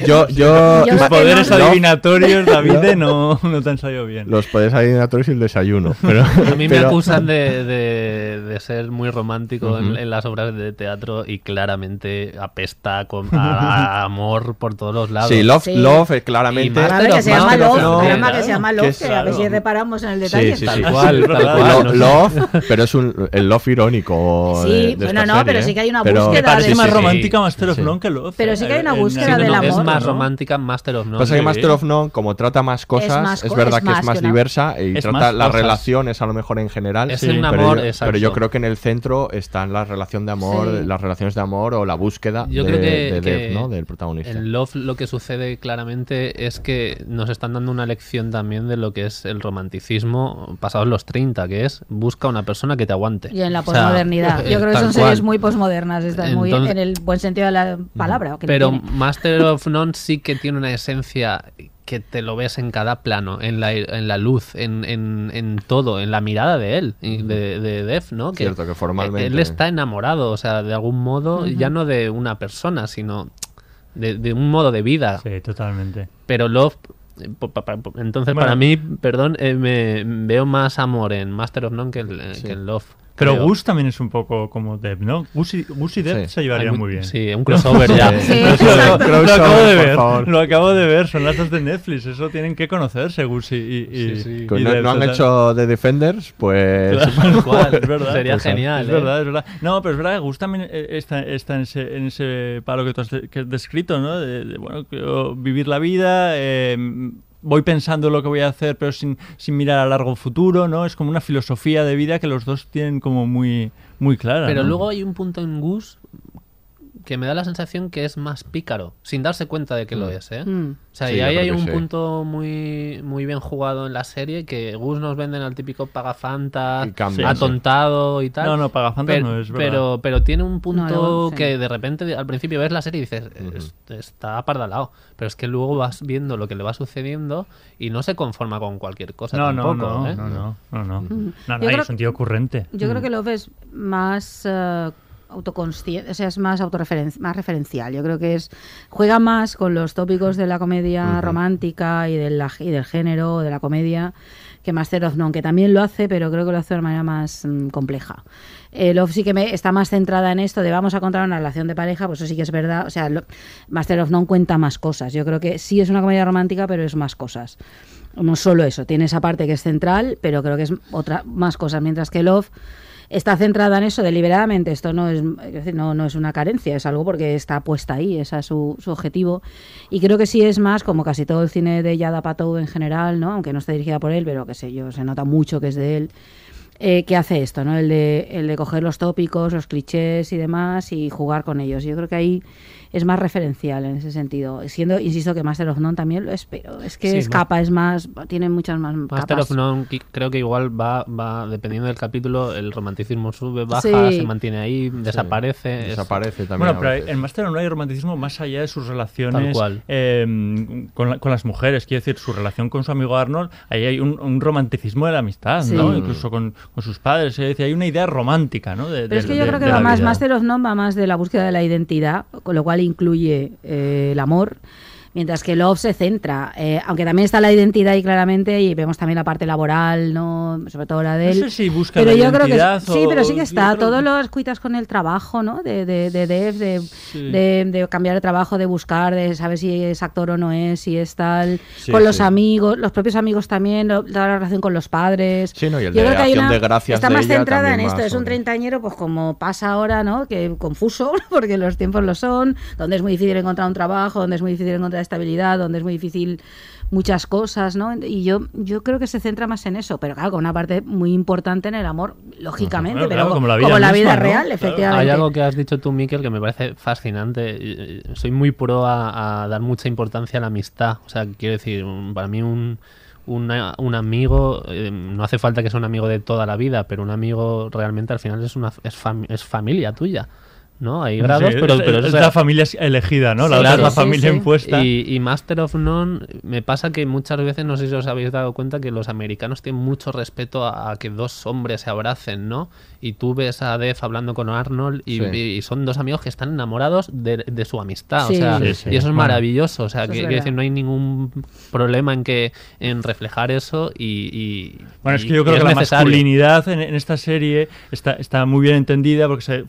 Yo, yo, Yo Los creo que poderes no. adivinatorios, David, no, no te han salido bien. los poderes adivinatorios y el desayuno. Pero, A mí me pero- acusan de, de- de ser muy romántico en- Ujú. en, las obras de teatro y claramente apesta con, a, a amor por todos los lados. Sí, Love, Sí. Love, eh, claramente. Y más- que se llama Love, que se llama Love, que a ver si reparamos en el detalle. Sí, sí, Tal sí. cual, Sí, tal cual. Lo- Love, pero es un, el Love irónico. Sí, de- de bueno, no, serie, pero ¿eh? sí que hay una Pero- búsqueda Me parece más sí, sí. romántica Master of. None que Love. Pero sí que hay una búsqueda Sí, no, del no, amor, es más ¿no? romántica Master of None. Pasa que. Master of None, como trata más cosas, más es, verdad es que es más que diversa y Es trata las cosas. relaciones a lo mejor en general. Es Sí. un pero, amor, yo, exacto. pero yo creo que en el centro están la relación de amor, Sí. las relaciones de amor o la búsqueda Yo de, creo que, de que Dev, ¿no? del protagonista. En Love lo que sucede claramente es que nos están dando una lección también de lo que es el romanticismo pasados los 30, que es busca una persona que te aguante. Y en la O sea, posmodernidad. Yo creo que son series muy posmodernas, estas muy en el buen sentido de la palabra. Que Pero. Master of None sí que tiene una esencia que te lo ves en cada plano, en la, en la luz, en, en, en todo, en la mirada de él, de, de Dev, ¿no? Cierto, que formalmente- Él está enamorado, o sea, de algún modo, ya no de una persona, sino de, de un modo de vida. Sí, totalmente. Pero Love. eh, Entonces, Bueno. para mí, perdón, eh, me veo más amor en Master of None que, en- eh, Sí. que en Love. Pero creo. Gus también es un poco como Dev, ¿no? Gus y, Gus y Dev Sí. se llevarían muy bien. Sí, un crossover ya. Sí. Sí, Lo, acabo de ver, lo acabo de ver, son las dos de Netflix, eso tienen que conocerse Gus y, y, y- Sí, sí. y Pues no, Dev, no han hecho The Defenders, pues... Claro, cual. es verdad. Sería Pues, genial, Es ¿eh? verdad, es verdad. No, pero es verdad, Gus también eh, está, está en, ese, en ese palo que tú has de- que has descrito, ¿no? De, de, bueno, vivir la vida, eh, voy pensando lo que voy a hacer, pero sin, sin mirar a largo futuro, ¿no? Es como una filosofía de vida que los dos tienen como muy, muy clara. Pero ¿no? luego hay un punto en Gus que me da la sensación que es más pícaro, sin darse cuenta de que lo Mm. es, ¿eh? Mm. O sea, Sí, y ahí hay un sí. punto muy, muy bien jugado en la serie que Gus nos venden al típico pagafanta, cambia, atontado y tal. No, no, Pagafantas pero, no es verdad. pero, pero tiene un punto que de repente al principio ves la serie y dices, "Es- está apardalado. Pero es que luego vas viendo lo que le va sucediendo y no se conforma con cualquier cosa No, no, tampoco. no, ¿eh? no, no, no, no. No, no, creo- un sentido ocurrente. Yo creo Mm. que Love es más eh, autoconsciente, o sea, es más autorreferen- más referencial. Yo creo que es juega más con los tópicos de la comedia romántica y, de la- y del género, de la comedia, que Master of None, que también lo hace, pero creo que lo hace de una manera más mm, compleja. Eh, Love sí que me, está más centrada en esto de vamos a contar una relación de pareja, pues eso sí que es verdad. O sea, lo- Master of None cuenta más cosas. Yo creo que sí es una comedia romántica, pero es más cosas. No solo eso, tiene esa parte que es central, pero creo que es otra más cosas. Mientras que Love está centrada en eso deliberadamente. Esto no es, no, no es una carencia, es algo porque está puesta ahí, ese es su, su objetivo. Y creo que sí es más, como casi todo el cine de Yada Patou en general, ¿no? aunque no esté dirigida por él, pero que sé yo, se nota mucho que es de él. eh, que hace esto, ¿no? El de, el de coger los tópicos, los clichés y demás y jugar con ellos. Yo creo que ahí es más referencial en ese sentido. Siendo, insisto, que Master of None también lo es, pero es que Sí, escapa, es más, tiene muchas más Master capas. of None creo que igual va, va, dependiendo del capítulo, el romanticismo sube, baja, Sí. se mantiene ahí, desaparece. es- Desaparece también. Bueno, pero en Master no hay romanticismo más allá de sus relaciones Tal cual. eh, con, la- con las mujeres. Quiero decir, su relación con su amigo Arnold, ahí hay un, un romanticismo de la amistad, Sí. ¿no? Incluso con, con sus padres. Es decir, hay una idea romántica, ¿no? De- Pero es que yo de- creo que va más. Master of None va más de la búsqueda de la identidad, con lo cual incluye eh, el amor, mientras que Love se centra, eh, aunque también está la identidad ahí claramente y vemos también la parte laboral, no sobre todo la de No él. sé si busca pero la yo creo que sí, pero sí que está, creo- todos los cuitas con el trabajo, ¿no? De, de, de Dev, de, Sí. de, de cambiar de trabajo, de buscar, de saber si es actor o no es, si es tal, Sí, con los amigos, los propios amigos también, toda la relación con los padres. Sí, no, y el Yo de creo que hay acción una- de gracias está de más ella centrada en esto, más es un treintañero, pues como pasa ahora, ¿no? Que confuso, porque los tiempos lo son, donde es muy difícil encontrar un trabajo, donde es muy difícil encontrar estabilidad, donde es muy difícil muchas cosas, ¿no? Y yo, yo creo que se centra más en eso, pero claro, con una parte muy importante en el amor, lógicamente, pero claro, como la como vida real, Claro. efectivamente. Hay algo que has dicho tú, Miquel, que me parece fascinante. Y Soy muy pro a, a dar mucha importancia a la amistad. O sea, quiero decir, para mí un, una- un amigo, eh, no hace falta que sea un amigo de toda la vida, pero un amigo realmente al final es, una, es, fam- es familia tuya. ¿No? Hay grados, Sí, pero, es, pero es es la familia elegida, ¿no? La otra es la familia impuesta. Y, y Master of None, me pasa que muchas veces, no sé si os habéis dado cuenta, que los americanos tienen mucho respeto a, a que dos hombres se abracen, ¿no? Y tú ves a Def hablando con Arnold y, Sí. y son dos amigos que están enamorados de, de su amistad, Sí. o sea, Sí, sí. y eso es Bueno. maravilloso, o sea, que, es quiero decir, no hay ningún problema en que en reflejar eso y, y- Bueno, es que yo creo que la necesario. masculinidad en, en esta serie está, está muy bien entendida porque se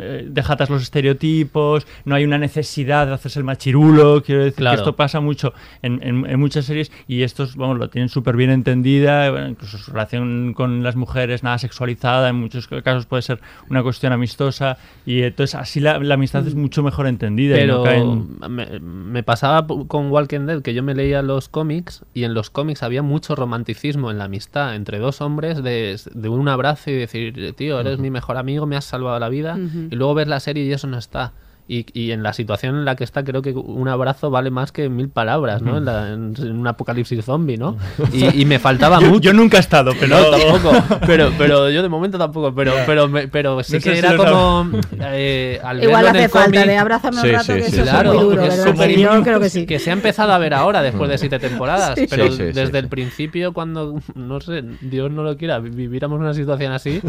eh, deja atrás los estereotipos, no hay una necesidad de hacerse el machirulo, quiero decir Claro. que esto pasa mucho en, en- en muchas series y estos, vamos, lo tienen súper bien entendida, bueno, incluso su relación con las mujeres nada sexualizada, en muchos casos puede ser una cuestión amistosa y entonces así la, la amistad es mucho mejor entendida. y no Pero cae en- me, me pasaba con Walking Dead que yo me leía los cómics y en los cómics había mucho romanticismo en la amistad entre dos hombres de, de un abrazo y decir, tío, eres mi mejor amigo, me has salvado la vida. Ujú. Y luego ves la serie y eso no está. Y, y en la situación en la que está, creo que un abrazo vale más que mil palabras, ¿no? En, la- en- en un apocalipsis zombie, ¿no? Y, y me faltaba yo, mucho. yo nunca he estado, pero No, tampoco. Pero, pero yo de momento tampoco. Pero, pero, me- pero sí No sé que si era como. eh, al Igual en hace el falta de abrázame un Sí, rato, sí, que sí, eso sí. es Claro, muy duro, es Sí, yo creo que sí. se ha empezado a ver ahora después de siete temporadas, Sí. pero Sí, sí, sí, desde sí. el principio cuando no sé, Dios no lo quiera, vi- viviéramos una situación así,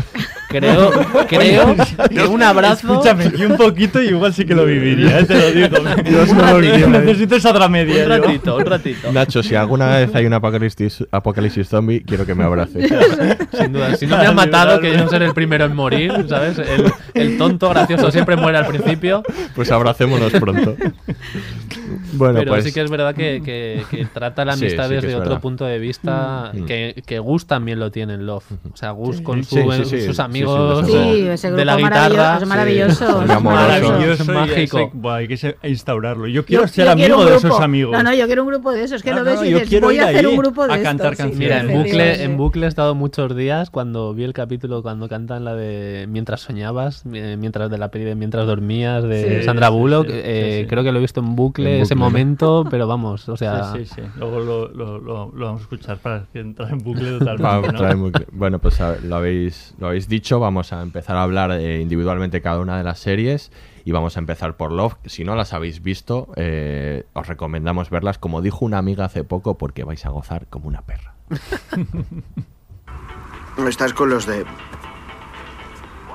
creo, creo que un abrazo Escúchame, y un poquito y igual sí que lo viviría, ¿eh? te lo digo. Dios no lo. Necesito esa otra media. un yo. ratito, un ratito. Nacho, si alguna vez hay un apocalipsis, apocalipsis zombie, quiero que me abraces. Sin duda, si no me han matado, que yo no seré el primero en morir, ¿sabes? El, el tonto gracioso siempre muere al principio. Pues abracémonos pronto. Bueno, pero pues sí que es verdad que, que- que trata la Sí, amistad sí desde es otro verdad. punto de vista Mm. que, que Gus también lo tiene en Love. O sea, Gus con Sí, su- sí, sí, sí, sus sí, amigos sí, Sí, de- ese de grupo la maravilloso, guitarra. es maravilloso. Muy es. Maravilloso y mágico. ese- buah, hay que instaurarlo. Yo quiero Yo- ser yo quiero amigo de esos amigos. No, no, yo quiero un grupo de esos. Que No, lo ves no, y yo dices, quiero voy ir a hacer un grupo de a estos. cantar canciones. Mira, en bucle, en bucle he estado muchos días cuando vi el capítulo cuando cantan la de Mientras soñabas, eh, mientras de la peli de Mientras dormías de Sí, Sandra Bullock. sí, sí, eh, sí. Creo que lo he visto en bucle, En ese bucle. momento, pero vamos, o sea, Sí, sí, sí. Luego lo, lo, lo, lo vamos a escuchar para que entre en bucle totalmente. Bueno, pues a- lo habéis, lo habéis dicho, vamos a empezar a hablar eh, individualmente cada una de las series y vamos a empezar por Love. Si no las habéis visto, eh, os recomendamos verlas, como dijo una amiga hace poco, porque vais a gozar como una perra. ¿Estás con los de...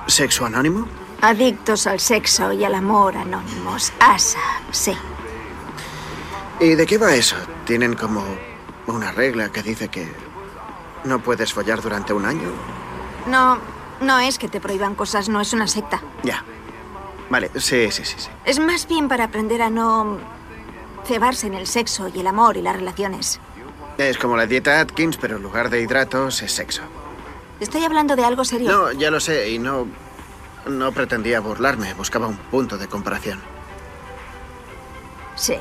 ¿Sexo anónimo? Adictos al sexo y al amor anónimos. ASA, sí. ¿Y de qué va eso? ¿Tienen como una regla que dice que no puedes follar durante un año? No, no es que te prohíban cosas, no es una secta. Ya. Vale, sí, sí, sí, sí. Es más bien para aprender a no cebarse en el sexo y el amor y las relaciones. Es como la dieta Atkins, pero en lugar de hidratos es sexo. Estoy hablando de algo serio. No, ya lo sé, y no... No pretendía burlarme, buscaba un punto de comparación. Sí,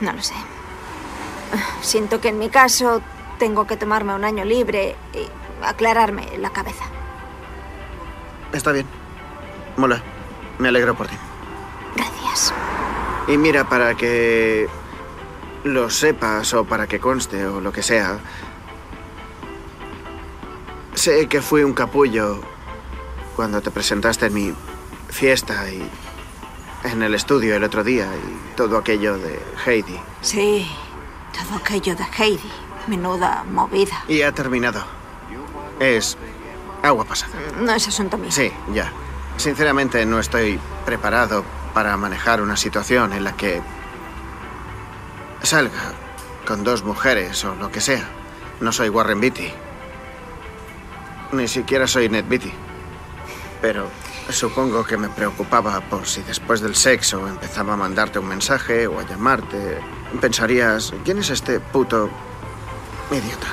no lo sé. Siento que en mi caso tengo que tomarme un año libre y aclararme la cabeza. Está bien. Mola. Me alegro por ti. Gracias. Y mira, para que lo sepas o para que conste o lo que sea, sé que fui un capullo cuando te presentaste en mi fiesta y en el estudio el otro día y todo aquello de Heidi. Sí, todo aquello de Heidi. Menuda movida. Y ha terminado. Es agua pasada. No es asunto mío. Sí, ya. Sinceramente no estoy preparado para manejar una situación en la que salga con dos mujeres o lo que sea. No soy Warren Beatty. Ni siquiera soy Ned Beatty. Pero supongo que me preocupaba por si después del sexo empezaba a mandarte un mensaje o a llamarte. Pensarías, ¿quién es este puto idiota?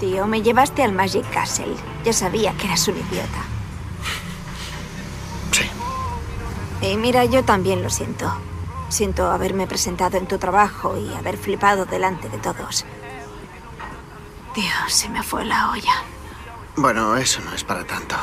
Tío, me llevaste al Magic Castle. Ya sabía que eras un idiota. Sí. Y mira, yo también lo siento. Siento haberme presentado en tu trabajo y haber flipado delante de todos. Tío, se me fue la olla. Bueno, eso no es para tanto.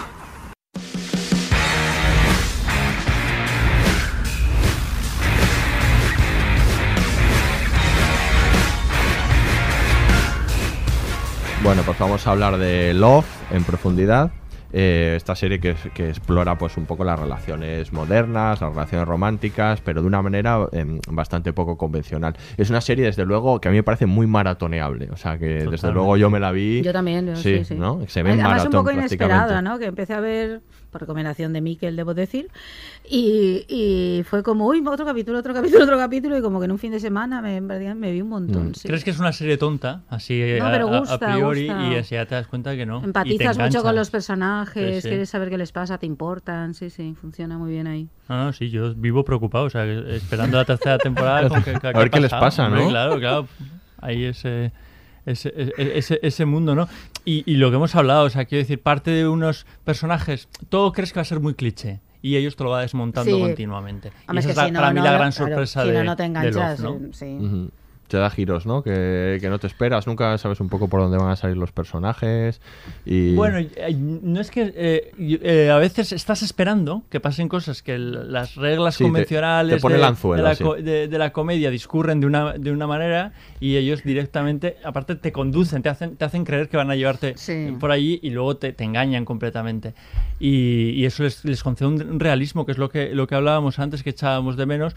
Bueno, pues vamos a hablar de Love en profundidad. Eh, esta serie que, que, explora pues un poco las relaciones modernas, las relaciones románticas, pero de una manera eh, bastante poco convencional. Es una serie, desde luego, que a mí me parece muy maratoneable. O sea, que Totalmente. desde luego yo me la vi. Yo también, yo, sí, sí, sí, ¿no? Se ve Además, maratón, un poco inesperada, ¿no? Que empecé a ver por recomendación de Miquel, debo decir. Y, y, fue como, uy, otro capítulo, otro capítulo, otro capítulo, y como que en un fin de semana me, me vi un montón. Mm. Sí. ¿Crees que es una serie tonta? Así No, a, gusta, a priori, gusta. y así ya te das cuenta que no. y te Empatizas mucho con los personajes, Sí, sí. quieres saber qué les pasa, te importan, sí, sí, funciona muy bien ahí. No, no, sí, yo vivo preocupado, o sea, esperando la tercera temporada. que- que- A ver ha qué les pasa, hombre, ¿no? Claro, claro. Ahí ese, ese, ese, ese- ese mundo, ¿no? Y, y lo que hemos hablado, o sea, quiero decir, parte de unos personajes, todo crees que va a ser muy cliché. Y ellos te lo va desmontando Sí. continuamente. Y Hombre, esa es es que la- si no, para mí no, la gran claro, sorpresa si de, no, no te de enganchas, Love, ¿no? eh, sí. Ujú. Te da giros, ¿no? Que, que no te esperas, nunca sabes un poco por dónde van a salir los personajes. Y... Bueno, eh, no es que eh, eh, a veces estás esperando que pasen cosas que las reglas Sí, te- convencionales te pone de, el anzuelo, de la sí. de- de la comedia discurren de una, de una manera y ellos directamente, aparte te conducen, te hacen, te hacen creer que van a llevarte Sí. por allí y luego te, te engañan completamente. Y, y eso les, les concede un, un realismo, que es lo que, lo que hablábamos antes, que echábamos de menos.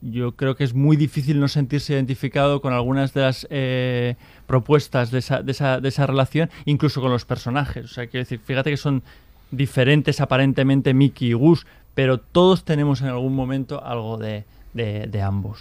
Yo creo que es muy difícil no sentirse identificado con algunas de las eh, propuestas de esa, de, esa, de esa relación, incluso con los personajes. O sea, quiero decir, fíjate que son diferentes aparentemente Mickey y Gus, pero todos tenemos en algún momento algo de, de, ambos.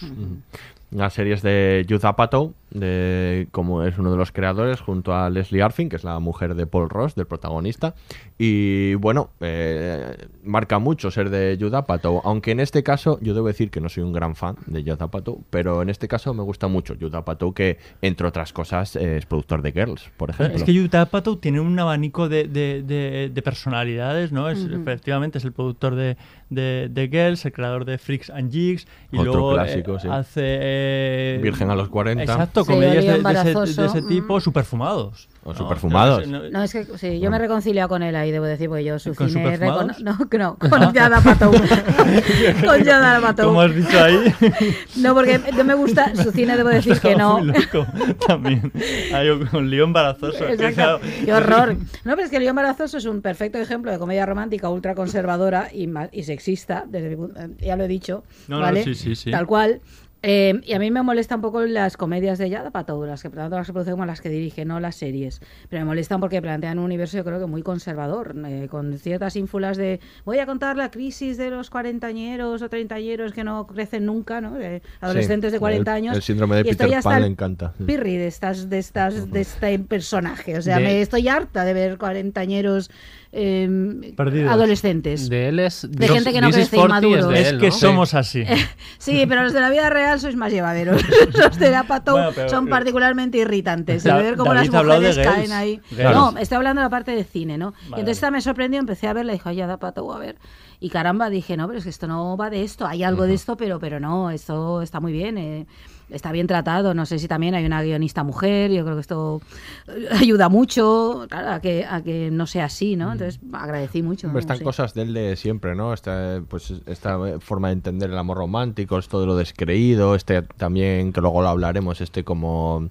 La serie es de Judd Apatow, de, como es uno de los creadores, junto a Leslie Arfin, que es la mujer de Paul Ross, del protagonista. Y bueno, eh, marca mucho ser de Judd Apatow, aunque en este caso yo debo decir que no soy un gran fan de Judd Apatow, pero en este caso me gusta mucho Judd Apatow, que entre otras cosas es productor de Girls, por ejemplo. Es que Judd Apatow tiene un abanico de, de- de- de personalidades, ¿no? Es. Efectivamente es el productor de, de, de Girls, el creador de Freaks and Jigs, y Otro luego eh, sí. hace... eh, Virgen a los 40. Exacto, Sí, comedias Oliver de, de ese, de ese tipo, superfumados. O No, superfumados. no, no, No, es que sí, yo me he reconciliado con él ahí, debo decir, porque yo su ¿Con cine recono- No, no, con Yada Patou. con Yada Patou. ¿Cómo has dicho ahí? No, porque no me gusta su cine, debo decir que no. Muy loco, también. Ahí con lío embarazoso. Exacto. Qué horror. No, pero es que el lío embarazoso es un perfecto ejemplo de comedia romántica ultra conservadora y, y sexista, desde mi punto- ya lo he dicho. No, no, ¿vale? sí, sí, sí. Tal cual. Eh, y a mí me molesta un poco las comedias de Yada Patou, las que tanto las que produce como las que dirige, no las series. Pero me molestan porque plantean un universo, yo creo que muy conservador, eh, con ciertas ínfulas de voy a contar la crisis de los cuarentañeros o treintañeros que no crecen nunca, ¿no? De adolescentes Sí, de 40 el- años. el síndrome de y Peter Pan le encanta. Pirri de estas, de estas, de este personaje. O sea, De- me estoy harta de ver cuarentañeros eh, adolescentes. De él es. De gente que no crece 40 inmaduros. de Es él, que ¿no? somos así. Sí, pero los de la vida real sois más llevaderos. los de la Patou Bueno, pero- son particularmente irritantes. Y Da- ver cómo David las mujeres caen ahí. No, estoy hablando de la parte de cine, ¿no? y entonces esta me sorprendió, empecé a verla y dije, oye, da Patou, a ver. Y caramba, dije, no, pero es que esto no va de esto. Hay algo de esto, pero, pero no, esto está muy bien. eh". está bien tratado. No sé si también hay una guionista mujer, yo creo que esto eh, ayuda mucho claro, a, que, a que no sea así, ¿no? Entonces agradecí mucho. Hombre, están cosas del de siempre, ¿no? Esta, pues, esta forma de entender el amor romántico, esto de lo descreído, este también, que luego lo hablaremos, este como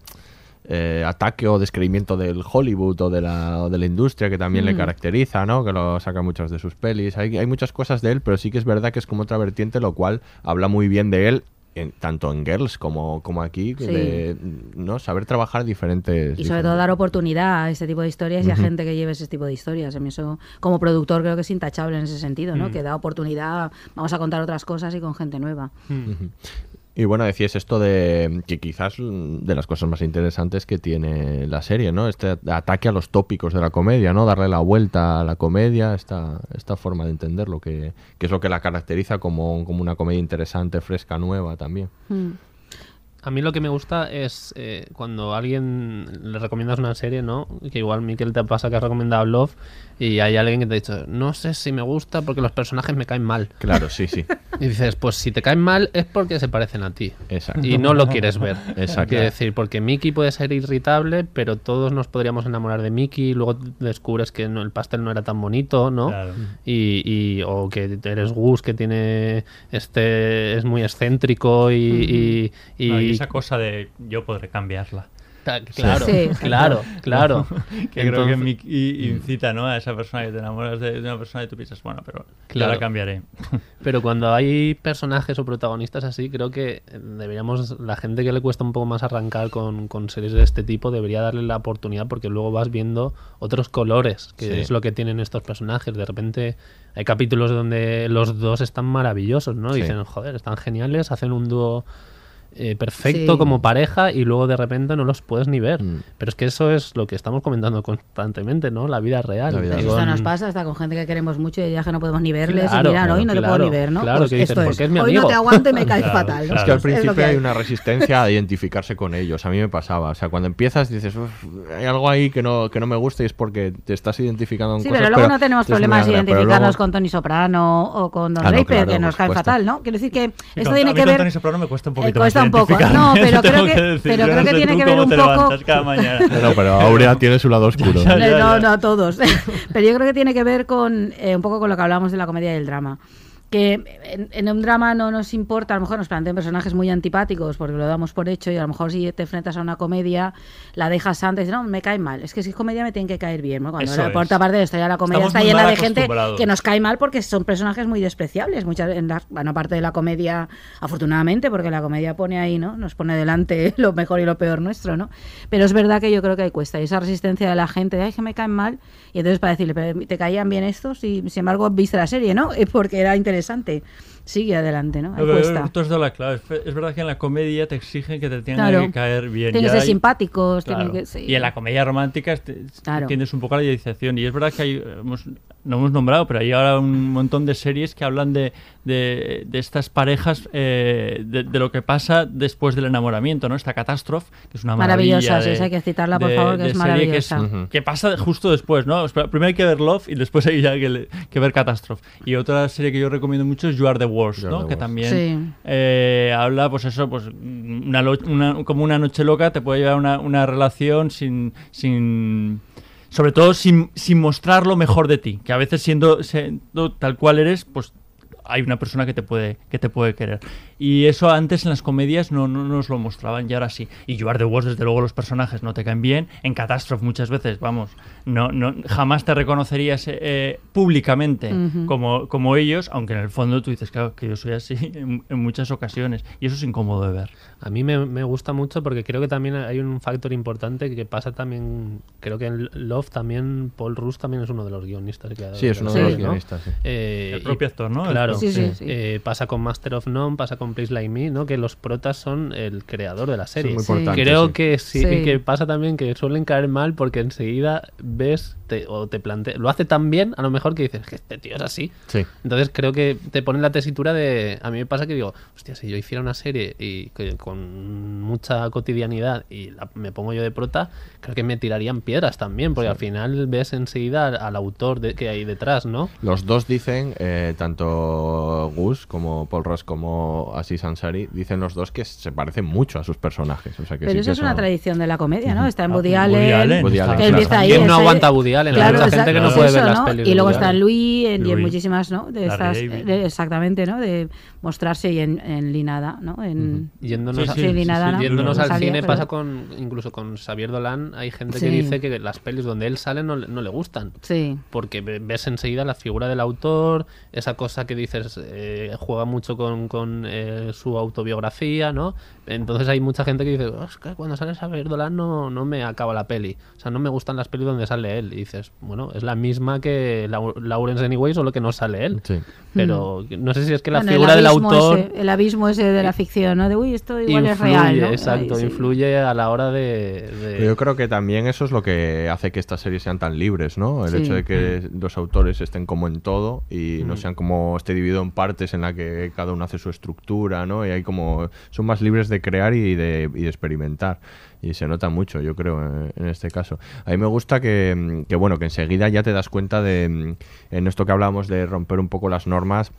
eh, ataque o descreimiento del Hollywood o de la, o de la industria que también le Mm. caracteriza, ¿no? Que lo saca muchas de sus pelis. Hay, hay muchas cosas de él, pero sí que es verdad que es como otra vertiente, lo cual habla muy bien de él. En, tanto en Girls como, como aquí, Sí. de no saber trabajar diferentes. Y sobre todo dar oportunidad a este tipo de historias y a gente que lleve ese tipo de historias. A mí eso, como productor, creo que es intachable en ese sentido, ¿no? Mm. Que da oportunidad, vamos a contar otras cosas y con gente nueva. Ujú. Y bueno, decías esto de que quizás mm, de las cosas más interesantes que tiene la serie, ¿no? Este ataque a los tópicos de la comedia, ¿no? Darle la vuelta a la comedia, esta, esta forma de entenderlo, que, que es lo que la caracteriza como, como una comedia interesante, fresca, nueva también. A mí lo que me gusta es eh, cuando a alguien le recomiendas una serie, ¿no? Que igual, Miquel, te pasa que has recomendado Love y hay alguien que te ha dicho, no sé si me gusta porque los personajes me caen mal. Claro, sí, sí. Y dices, pues si te caen mal es porque se parecen a ti. Exacto. Y no lo quieres ver. Exacto. Quiero decir, porque Mickey puede ser irritable, pero todos nos podríamos enamorar de Mickey y luego descubres que no, el pastel no era tan bonito, ¿no? Claro. Y, y- o que eres Gus, que tiene este es muy excéntrico y... y- y- No, y esa cosa de yo podré cambiarla. Claro, Sí. claro, claro. que creo que incita ¿no? a esa persona que te enamoras de, de una persona y tú piensas, bueno, pero ya Claro. la cambiaré. Pero cuando hay personajes o protagonistas así, creo que deberíamos, la gente que le cuesta un poco más arrancar con, con series de este tipo, debería darle la oportunidad porque luego vas viendo otros colores, que Sí. es lo que tienen estos personajes. De repente hay capítulos donde los dos están maravillosos, ¿no? Sí. Dicen, joder, están geniales, hacen un dúo eh, perfecto Sí. como pareja y luego de repente no los puedes ni ver. Mm. Pero es que eso es lo que estamos comentando constantemente, ¿no? La vida real. La vida Y real. Esto con- nos pasa hasta con gente que queremos mucho y ya que no podemos ni verles Claro, y miran, hoy no te puedo ni ver, ¿no? claro, Pues que es, porque es mi hoy no amigo. te aguanto y me caes Claro, fatal. ¿no? claro. Es que al principio que hay una resistencia a identificarse con ellos. A mí me pasaba. O sea, cuando empiezas dices, "Uf, hay algo ahí que no, que no me gusta y es porque te estás identificando con Sí, cosas. pero luego no tenemos problemas identificarnos luego- con Tony Soprano o con Don Ah, no, Draper, claro, que nos caen supuesto. fatal, ¿no? Quiero decir que esto tiene que ver... Tony Soprano me cuesta un Eh, poquito cuesta más un poco. identificarme, No, pero creo que- pero creo no que tiene que ver un te poco- levantas cada mañana. No, pero Aurea tiene su lado oscuro. No, no, todos. Pero yo creo que tiene que ver con eh, un poco con lo que hablábamos de la comedia y el drama. Que en, en un drama no nos importa, a lo mejor nos plantean personajes muy antipáticos porque lo damos por hecho y a lo mejor si te enfrentas a una comedia la dejas antes no, me cae mal. Es que si es comedia me tienen que caer bien. ¿no? Cuando Eso la por otra parte de historia de la comedia Estamos está llena de gente que nos cae mal porque son personajes muy despreciables. Muchas, en la, bueno, parte de la comedia, afortunadamente, porque la comedia pone ahí, ¿no? Nos pone delante lo mejor y lo peor nuestro, ¿no? Pero es verdad que yo creo que ahí cuesta. Y esa resistencia de la gente, de, ay, que me caen mal. Y entonces para decirle, "Pero te caían bien estos y sin embargo viste la serie, ¿no? Porque era interesante. Sigue adelante, ¿no? Ahí cuesta. Tú has dado la clave. Es verdad que en la comedia te exigen que te tengan Claro. que caer bien. Tienen que ser simpáticos, Claro. tienen que... sí. Y en la comedia romántica Claro. tienes un poco la idealización. Y es verdad que hay, hemos- no hemos nombrado, pero hay ahora un montón de series que hablan de, de, de estas parejas, eh, de, de lo que pasa después del enamoramiento, ¿no? Esta catástrofe, que es una Maravillosa, maravilla. sí, de- esa hay que citarla, por de- favor, que es serie que maravillosa. Que pasa justo después, ¿no? Primero hay que ver Love y después hay ya que, le- que ver Catastrophe. Y otra serie que yo recomiendo mucho es You Are the Worst, You Are ¿no? the Que Worst. también Sí. eh, habla, pues eso, pues una, lo- una- como una noche loca te puede llevar una, una relación sin, sin sobre todo sin, sin mostrar lo mejor de ti, que a veces siendo, siendo tal cual eres, pues hay una persona que te puede que te puede querer. Y eso antes en las comedias no, no nos lo mostraban y ahora sí. Y You Are the Worst, desde luego los personajes no te caen bien. En Catastrophe muchas veces, vamos, no, no jamás te reconocerías eh, públicamente Ujú. como, como ellos, aunque en el fondo tú dices, claro, que yo soy así en, en muchas ocasiones. Y eso es incómodo de ver. A mí me, me gusta mucho porque creo que también hay un factor importante que pasa también, creo que en Love también, Paul Rudd también es uno de los guionistas. Que Sí, es uno de los ¿no? guionistas, sí. Eh, El propio actor, ¿no? Claro, Sí, sí, sí. Eh, pasa con Master of None, pasa con Please Like Me, ¿no? Que los protas son el creador de la serie. muy Sí. importante. Creo sí. que sí, Sí. que pasa también que suelen caer mal porque enseguida ves te- o te plantea, lo hace tan bien a lo mejor que dices que este tío es así. Sí. Entonces creo que te ponen la tesitura de. A mí me pasa que digo, hostia, si yo hiciera una serie y que- con mucha cotidianidad y la- me pongo yo de prota, creo que me tirarían piedras también, porque al final ves enseguida al, al autor de, que hay detrás, ¿no? Los dos dicen, eh, tanto tanto Gus como Paul Ross como Aziz Ansari dicen los dos que se parecen mucho a sus personajes. O sea que Pero sí eso que es una son- tradición de la comedia, ¿no? Está en Ah, Woody Woody Allen, Allen, Woody Allen, que claro. empieza ahí. ¿Quién no ese- aguanta Woody Allen? Hay Claro, gente que no puede eso, ver las ¿no? pelis Y luego está Allen. Louis en, y en muchísimas, ¿no? De estas, exactamente, ¿no? De mostrarse y en, en Linada, ¿no? En, Yéndonos, sí, Linada, ¿no? yéndonos No al cine pero- pasa con incluso con Xavier Dolan hay gente que Sí. dice que las pelis donde él sale no, le- no le gustan Sí. porque ve- ves enseguida la figura del autor esa cosa que eh, juega mucho con, con, eh, su autobiografía no entonces hay mucha gente que dice "Oh, es que cuando sale Xavier Dolan no, no me acaba la peli o sea no me gustan las pelis donde sale él y dices bueno es la misma que Lawrence Anyway solo que no sale él pero no sé si es que la Bueno, figura del autor ese- el abismo ese de la ficción, ¿no? De, uy, esto igual es real, ¿no? exacto, Ay, sí. influye a la hora de... yo creo que también eso es lo que hace que estas series sean tan libres, ¿no? El Sí. hecho de que los autores estén como en todo y no Mm. sean como esté dividido en partes en la que cada uno hace su estructura, ¿no? Y hay como son más libres de crear y de, y de experimentar y se nota mucho, yo creo, en, este caso. A mí me gusta que, que bueno, que enseguida ya te das cuenta de en esto que hablábamos de romper un poco las normas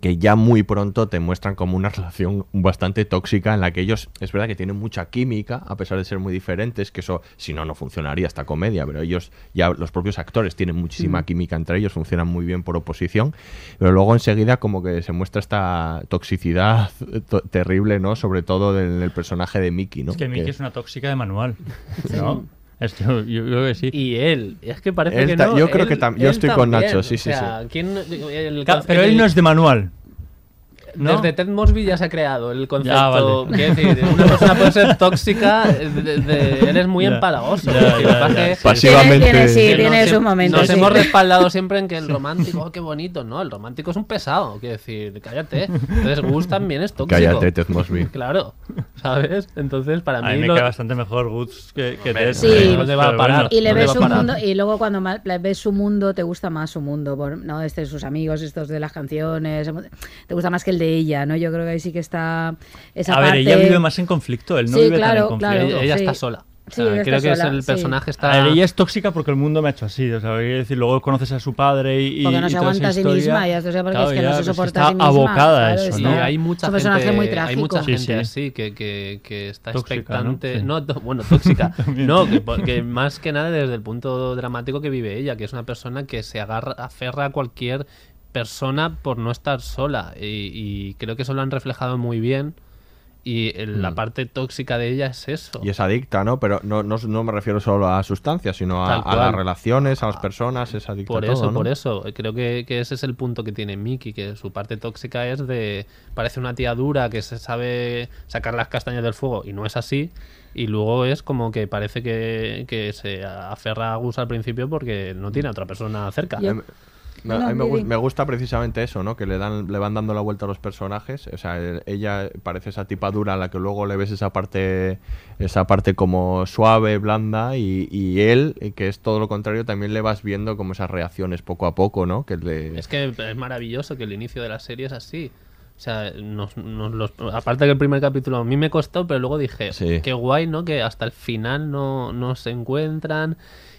que ya muy pronto te muestran como una relación bastante tóxica en la que ellos, es verdad que tienen mucha química, a pesar de ser muy diferentes, que eso, si no, no funcionaría esta comedia, pero ellos, ya los propios actores tienen muchísima Mm. química entre ellos, funcionan muy bien por oposición, pero luego enseguida como que se muestra esta toxicidad to- terrible, ¿no? Sobre todo en el personaje de Mickey, ¿no? Es que Mickey Que- es una tóxica de manual. ¿No? Es yo, yo creo que sí. Y él, es que parece Él que no. yo creo él- que tam- yo estoy con también, Nacho, sí, o sí, sea, sí. ¿quién- el conce- pero él el- no es de manual. ¿No? Desde Ted Mosby ya se ha creado el concepto. Ya, vale. Quiero decir, una persona puede ser tóxica, de- de- él es muy empalagoso. Pasivamente- Tiene- sí, que tiene nos sus hem- momentos, Nos sí. hemos respaldado siempre en que el romántico, oh, qué bonito, ¿no? El romántico es un pesado, quiero decir, cállate. Entonces Gus también es tóxico. Cállate, Ted Mosby. Claro, ¿sabes? Entonces para A mí mí me lo- cae bastante mejor Goods que, que Ted. Sí. pero ¿Dónde va a parar? Y le ¿Dónde ves parar? mundo y luego cuando ves su mundo te gusta más su mundo, por- no este sus amigos, estos de las canciones, te gusta más que el de ella, ¿no? Yo creo que ahí sí que está esa A ver, parte. ella vive más en conflicto, él no Sí, vive tan claro, en conflicto. claro, ella, ella sí. está sola. O Sí, sea, ella creo que es sola, el sí. personaje A está. ver, ella es tóxica porque el mundo me ha hecho así. O sea, quiero decir, luego conoces a su padre y. Porque no y se aguanta a sí misma, ya, o sea, porque Claro, es que no ya, se pues soporta está a sí misma. abocada a claro, eso, Sí, ¿no? hay mucha Es un personaje gente, muy hay trágico. mucha Sí, gente sí. así que, que, que está Tóxica, ¿no? expectante. Sí. ¿no? to- bueno, tóxica. No, que, que más que nada desde el punto dramático que vive ella, que es una persona que se agarra, aferra a cualquier persona por no estar sola. Y, y creo que eso lo han reflejado muy bien. Y el- la Mm. parte tóxica de ella es eso. Y es adicta, ¿no? Pero no, no, no me refiero solo a sustancias, sino a, las relaciones, a las personas, es adicta Por a todo, eso, ¿no? por eso. Creo que, que ese es el punto que tiene Mickey, que su parte tóxica es de... Parece una tía dura que se sabe sacar las castañas del fuego y no es así. Y luego es como que parece que, que se aferra a Gus al principio porque no tiene a otra persona cerca. No, a mí me, gu- me gusta precisamente eso, ¿no? Que le dan le van dando la vuelta a los personajes. O sea, el- ella parece esa tipa dura a la que luego le ves esa parte esa parte como suave, blanda y, y él, eh, que es todo lo contrario, también le vas viendo como esas reacciones poco a poco, ¿no? Que le... Es que es maravilloso que el inicio de la serie es así. O sea, nos, nos los- aparte que el primer capítulo a mí me costó, pero luego dije, Sí. qué guay, ¿no? Que hasta el final no, no se encuentran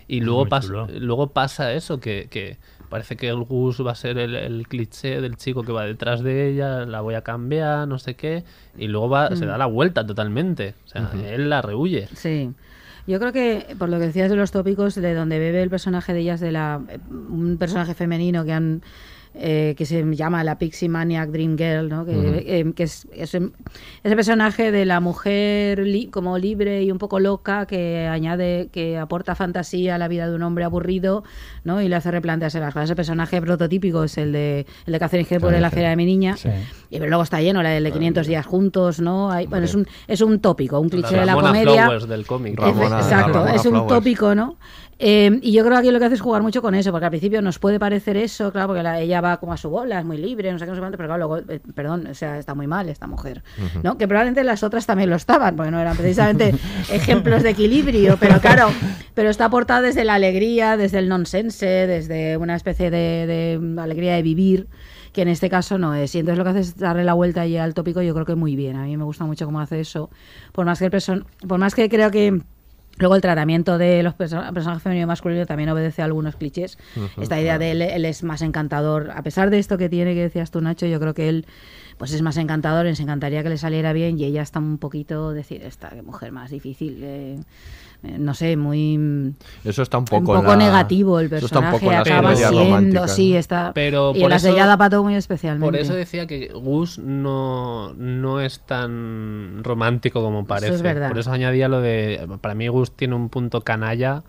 y luego, luego pasa eso, que, que parece que el Gus va a ser el, el cliché del chico que va detrás de ella, la voy a cambiar, no sé qué, y luego va, se Mm. da la vuelta totalmente. O sea, él la rehuye. Sí. Yo creo que, por lo que decías de los tópicos, de donde bebe el personaje de ellas, de la un personaje femenino que han eh, que se llama la Pixie Maniac Dream Girl, ¿no? que, Ujú. eh, que es, es ese personaje de la mujer li- como libre y un poco loca que añade, que aporta fantasía a la vida de un hombre aburrido ¿no? y le hace replantearse las cosas. Ese personaje prototípico es el de, el de Catherine Hepburn en la feria de mi niña. Sí. Y pero luego está lleno, la de 500 días juntos, ¿no? Hay, bueno, es un, es un tópico, un cliché de la comedia. Flowers del cómic. Ramona- Exacto, Ramona es un Flowers. tópico, ¿no? Eh, y yo creo que aquí lo que hace es jugar mucho con eso, porque al principio nos puede parecer eso, claro, porque la- ella va como a su bola, es muy libre, no sé qué, no sé cuánto, pero claro, luego, eh, perdón, o sea, está muy mal esta mujer. ¿no? Que probablemente las otras también lo estaban, porque no eran precisamente ejemplos de equilibrio, pero claro, pero está aportada desde la alegría, desde el nonsense, desde una especie de, de alegría de vivir que en este caso no es. Y entonces lo que hace es darle la vuelta ahí al tópico, yo creo que muy bien. A mí me gusta mucho cómo hace eso. Por más que el person por más que creo que Luego el tratamiento de los perso- personajes femenino y masculino también obedece a algunos clichés. Esta idea de él, él es más encantador. A pesar de esto que tiene que decías tú, Nacho, yo creo que él pues es más encantador, les encantaría que le saliera bien y ella está un poquito, decir, esta qué mujer más difícil. eh, no sé, muy... Eso está un Un poco, en poco la- negativo el eso está un personaje, acaba siendo, sí, está... Pero y por las eso- de Yada Pato muy especialmente. Por eso decía que Gus no, no es tan romántico como parece. es verdad. Por eso añadía lo de. Para mí, Gus tiene un punto canalla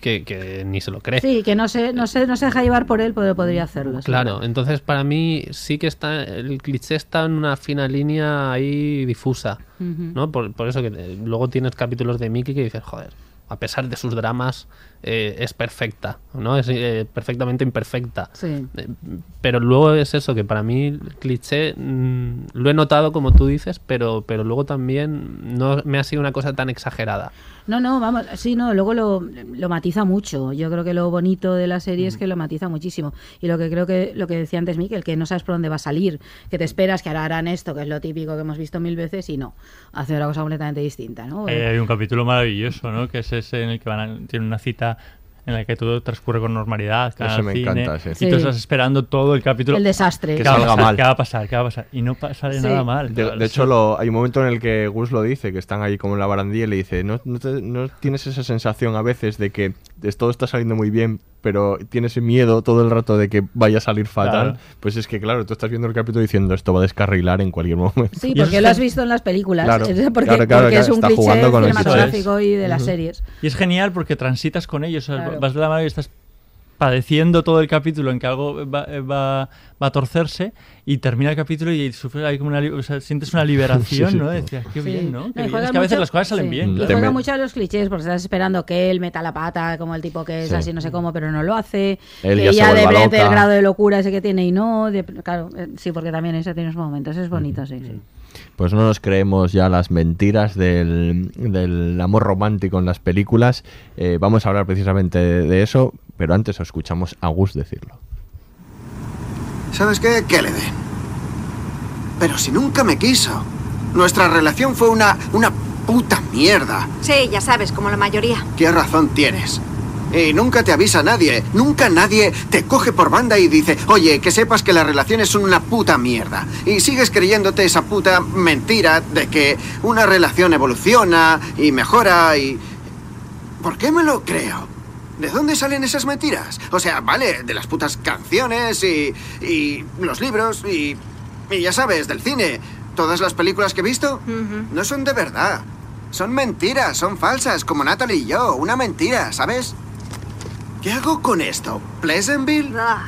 que, que ni se lo cree. Sí, que no se, no, se, no se deja llevar por él, pero podría hacerlo. sí. Claro, entonces para mí sí que está. El cliché está en una fina línea ahí difusa. ¿no? Por, por eso que eh, luego tienes capítulos de Mickey que dices, joder, a pesar de sus dramas, eh, es perfecta, ¿no? Es eh, perfectamente imperfecta. Sí. Eh, Pero luego es eso, que para mí el cliché mm, lo he notado como tú dices, pero, pero luego también no me ha sido una cosa tan exagerada. No, no, vamos, sí, no, luego lo, lo matiza mucho. Yo creo que lo bonito de la serie es que lo matiza muchísimo. Y lo que creo que, lo que decía antes Miquel, que no sabes por dónde va a salir, que te esperas que ahora harán esto, que es lo típico que hemos visto mil veces, y no, hace una cosa completamente distinta, ¿no? Eh, hay un capítulo maravilloso, ¿no? Que es ese en el que van a, tiene una cita en la que todo transcurre con normalidad. al me cine, encanta, sí. Y Sí. tú estás esperando todo el capítulo. El desastre. Que ¿Qué va a salga pasar? mal. ¿Qué va a pasar? ¿Qué va a pasar? Y no sale Sí. nada mal. De, de hecho, lo, hay un momento en el que Gus lo dice, que están ahí como en la barandilla y le dice, ¿no, no, te- no tienes esa sensación a veces de que todo está saliendo muy bien, pero tienes ese miedo todo el rato de que vaya a salir fatal? Claro. Pues es que, claro, tú estás viendo el capítulo diciendo, esto va a descarrilar en cualquier momento. Sí, porque lo has visto en las películas, Claro, es porque, claro, claro, porque es un está cliché jugando con el cliché. cinematográfico y de las series. Y es genial porque transitas con ellos. Vas de la mano y estás padeciendo todo el capítulo en que algo va, va- va a torcerse y termina el capítulo y sufres ahí como una, li- o sea, sientes una liberación, Sí, sí. ¿no? Decías, qué Sí. bien, ¿no? Qué bien. Es que a veces mucho- las cosas salen sí. bien. Y claro. juega mucho a los clichés, porque estás esperando que él meta la pata, como el tipo que es Sí. así, no sé cómo, pero no lo hace. Él que ella del loca. grado de locura ese que tiene y no. de- claro, eh, sí, porque también ese tiene sus momentos. Es bonito, sí, sí. Pues no nos creemos ya las mentiras del, del amor romántico en las películas. Eh, vamos a hablar precisamente de, de eso, pero antes escuchamos a Gus decirlo. ¿Sabes qué? Que le den. Pero si nunca me quiso. Nuestra relación fue una. una puta mierda. Sí, ya sabes, como la mayoría. ¿Qué razón tienes? Y nunca te avisa nadie. Nunca nadie te coge por banda y dice, oye, que sepas que las relaciones son una puta mierda. Y sigues creyéndote esa puta mentira de que una relación evoluciona y mejora y... ¿Por qué me lo creo? ¿De dónde salen esas mentiras? O sea, vale, de las putas canciones y... y los libros y... y ya sabes, del cine. Todas las películas que he visto no son de verdad. Son mentiras, son falsas, como Natalie y yo. Una mentira, ¿sabes? ¿Qué hago con esto? ¿Pleasantville? Ah.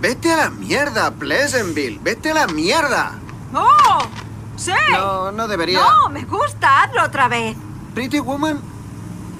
Vete a la mierda, Pleasantville. Vete a la mierda. ¡Oh! ¡Sí! No, no debería. No, me gusta. Hazlo otra vez. Pretty Woman.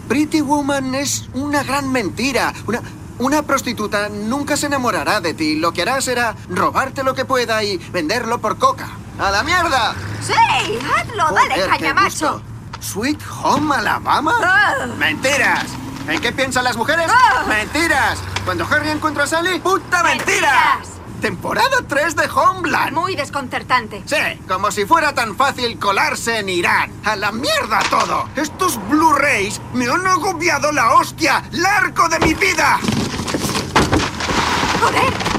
Pretty Woman es una gran mentira. Una, una prostituta nunca se enamorará de ti. Lo que hará será robarte lo que pueda y venderlo por coca. ¡A la mierda! ¡Sí! ¡Hazlo! ¡Dale, Joder, qué cañamacho! ¿Sweet Home Alabama? Ah. ¡Mentiras! ¿En qué piensan las mujeres? Ah. ¡Mentiras! Cuando Harry encuentra a Sally, ¡puta mentira! Mentiras. Temporada 3 de Homeland. Muy desconcertante. Sí, como si fuera tan fácil colarse en Irán. ¡A la mierda todo! Estos Blu-rays me han agobiado la hostia largo de mi vida. ¡Joder!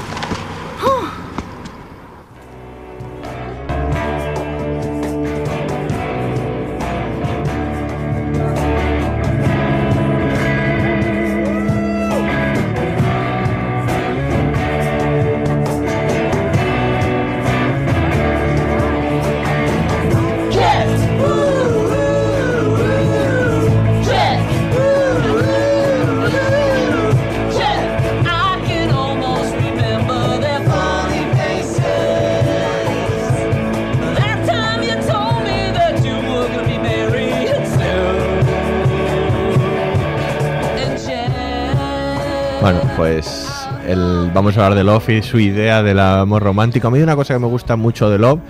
De Love y su idea del amor romántico. A mí una cosa que me gusta mucho de Love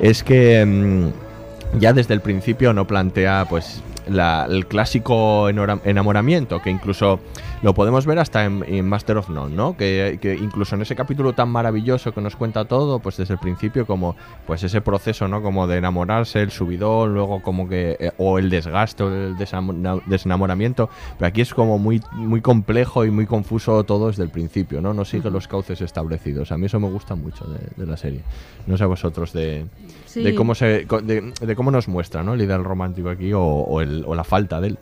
es que mm, ya desde el principio no plantea pues la- el clásico enamoramiento, que incluso lo podemos ver hasta en, en Master of None, ¿no? Que, que incluso en ese capítulo tan maravilloso que nos cuenta todo, pues desde el principio, como pues ese proceso, ¿no? Como de enamorarse, el subidón, luego como que. eh, o el desgaste, el desenamoramiento. Pero aquí es como muy, muy complejo y muy confuso todo desde el principio, ¿no? No sigue los cauces establecidos. A mí eso me gusta mucho de, de la serie. No sé a vosotros de, Sí. de cómo se de, de cómo nos muestra, ¿no? El ideal romántico aquí o, o el- o la falta de él.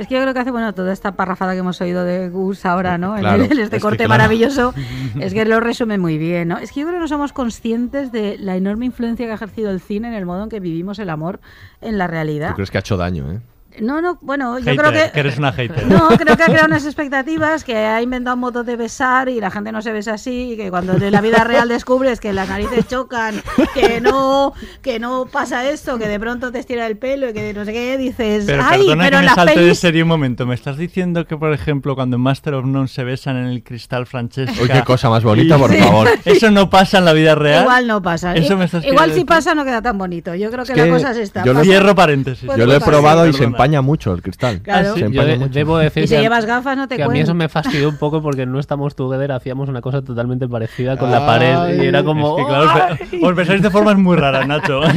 Es que yo creo que hace, bueno, toda esta parrafada que hemos oído de Gus ahora, ¿no? En Claro, en es este corte claro. maravilloso, es que lo resume muy bien, ¿no? Es que yo creo que no somos conscientes de la enorme influencia que ha ejercido el cine en el modo en que vivimos el amor en la realidad. ¿Tú crees que ha hecho daño, eh? No, no, bueno, yo creo que... eres una hater. No, creo que ha creado unas expectativas, que ha inventado un modo de besar y la gente no se besa así, y que cuando en la vida real descubres que las narices chocan, que no, que no pasa esto, que de pronto te estira el pelo y que no sé qué, dices, Pero ay, perdona pero que en me salte de serie un momento. ¿Me estás diciendo que, por ejemplo, cuando en Master of None se besan en el cristal Francesca... Uy, qué cosa más bonita, y- por Sí. favor. Eso no pasa en la vida real. Igual no pasa. Eso me estás Igual si decir. pasa no queda tan bonito. Yo creo que, Es que la cosa es esta. yo lo- pasa- Cierro paréntesis. Pues Yo lo he pasa. probado y se. Empaña mucho el cristal. Claro. Se Yo de- mucho. debo decir Y si que, llevas gafas no te que a mí cuento. eso me fastidió un poco porque No Estamos Together hacíamos una cosa totalmente parecida con la pared y era como... Es que, claro, os pe- os pensáis de formas muy raras, Nacho.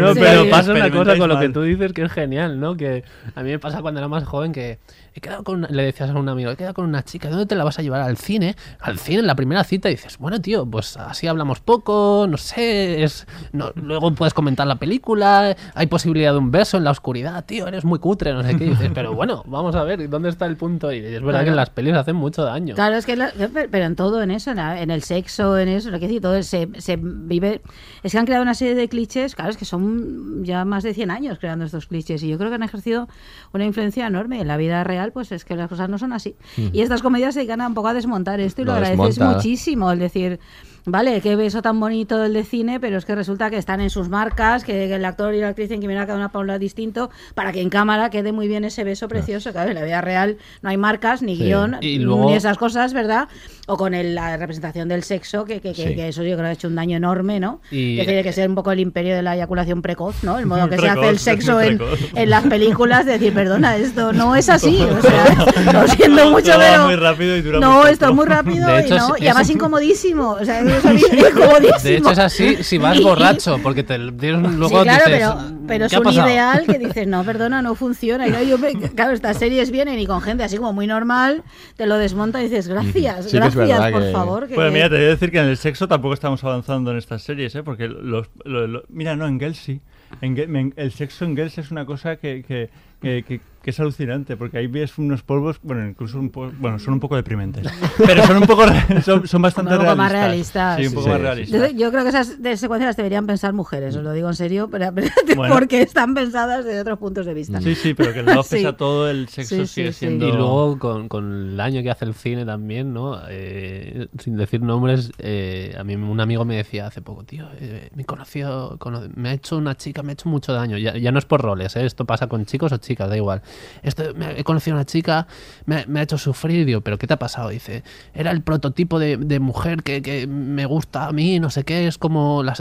No, pero Sí. pasa una cosa con lo que tú tú dices que es genial, ¿no? Que a mí me pasa cuando era más joven que he quedado con una- le decías a un amigo, he quedado con una chica, ¿dónde te la vas a llevar al cine? Al cine en la primera cita y dices, bueno, tío, pues así hablamos poco, no sé, es no, luego puedes comentar la película, hay posibilidad de un beso en la oscuridad, tío, eres muy cutre, no sé qué, y dices, pero bueno, vamos a ver, ¿dónde está el punto? Y es verdad Claro. que en las pelis hacen mucho daño. Claro, es que la- pero en todo, en eso, en el sexo, en eso, lo que decir, todo se, se vive. Es que han creado una serie de clichés, claro, es que son ya más de 100 años creando estos clichés y yo creo que han ejercido una influencia enorme. En la vida real, pues es que las cosas no son así. Y estas comedias se a un poco a desmontar esto y lo, Lo agradeces desmonta. muchísimo. Es decir, vale, qué beso tan bonito el de cine, pero es que resulta que están en sus marcas, que, el actor y la actriz tienen que mirar cada una para un lado distinto para que en cámara quede muy bien ese beso precioso. Claro, en la vida real no hay marcas, ni Sí. guion, luego- ni esas cosas, ¿verdad? O con el- la representación del sexo, que, que, que- Sí. que eso yo creo que ha hecho un daño enorme, ¿no? Y- que tiene que ser un poco el imperio de la eyaculación precoz, ¿no? El modo que se hace el sexo en, las películas, de decir, perdona, esto no es así, o sea, lo siento mucho, pero... muy rápido y dura no, esto es muy rápido De y, hecho, no, y además es- incomodísimo, o sea, es incomodísimo. De hecho es así si vas borracho, porque te Sí, luego claro, dices, pero, pero es "¿Qué ha un pasado?". ideal que dices, no, perdona, no funciona. Y claro, yo me- claro, estas series vienen y con gente así como muy normal, te lo desmonta y dices, gracias, Sí gracias, verdad por que- favor. que- Pues mira, te voy a decir que en el sexo tampoco estamos avanzando en estas series, ¿eh? Porque los, lo- lo- mira, no, en Girls sí. El sexo en Girls es una cosa que, que, que- que- es alucinante, porque ahí ves unos polvos, bueno, incluso un po- bueno, son un poco deprimentes, pero son un poco, son, son bastante Un poco más realistas. Sí, un poco Sí, más realistas. Yo, creo que esas de secuencias las deberían pensar mujeres, os lo digo en serio, pero, Bueno. porque están pensadas desde otros puntos de vista. Sí, sí, pero que no Sí. pese a todo el sexo Sí, sigue sí, sí. siendo... Y luego con, con el daño que hace el cine también, ¿no? Eh, sin decir nombres, eh, a mí un amigo me decía hace poco, tío, eh, me conoció, cono- me ha hecho una chica, me ha hecho mucho daño. Ya, ya no es por roles, ¿eh? esto pasa con chicos o chicas, da igual. Esto, me, he conocido a una chica, me, me ha hecho sufrir, digo, pero ¿qué te ha pasado? Dice, era el prototipo de, de mujer que, que me gusta a mí, no sé qué, es como la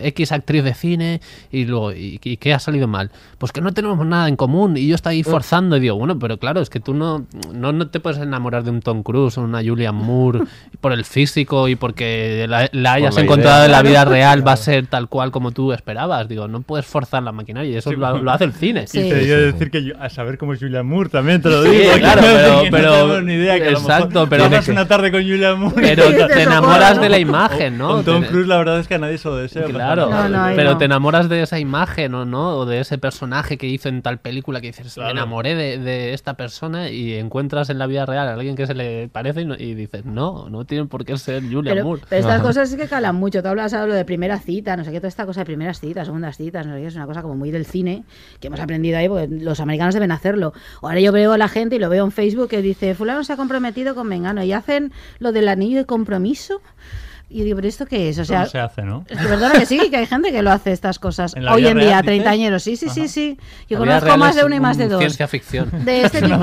X actriz de cine, y luego, ¿y, y qué ha salido mal? Pues que no tenemos nada en común, y yo estoy ahí forzando, y digo, bueno, pero claro, es que tú no, no, no te puedes enamorar de un Tom Cruise o una Julian Moore por el físico y porque la, la hayas la encontrado idea. en la vida Claro. real va a ser tal cual como tú esperabas. Digo, no puedes forzar la maquinaria y eso Sí, lo, lo hace el cine. Sí. Y te iba a decir que yo- a saber cómo es Julian Moore también te lo digo. Sí, claro, no- pero- no pero- ni idea que a lo exacto, mejor pero- pasas una tarde con Julian Moore. Pero te te enamoras de la imagen, ¿no? Con Tom Cruise la verdad es que a nadie se lo desea. Claro, No, no, ahí pero no. te enamoras de esa imagen o no, o de ese personaje que hizo en tal película que dices, Claro. me enamoré de, de esta persona y encuentras en la vida real a alguien que se le parece y, no- y dices, no, no tiene por qué ser Julian Pero, Moore. pero estas cosas sí que calan mucho. Tú hablas ahora de primera cita, no sé qué, toda esta cosa de primeras citas, segundas citas, no sé qué, es una cosa como muy del cine, que hemos aprendido ahí, porque los americanos deben hacerlo. Ahora yo veo a la gente y lo veo en Facebook que dice, fulano se ha comprometido con Mengano y hacen lo del anillo de compromiso. Y digo, ¿pero esto qué es? O sea, ¿Cómo se hace, no? Es que perdona que sí, que hay gente que lo hace estas cosas. ¿En la Hoy en día, treintañeros, sí, sí, sí, Ajá. sí. Yo La conozco más de uno y más de dos. Ciencia ficción. De este Es una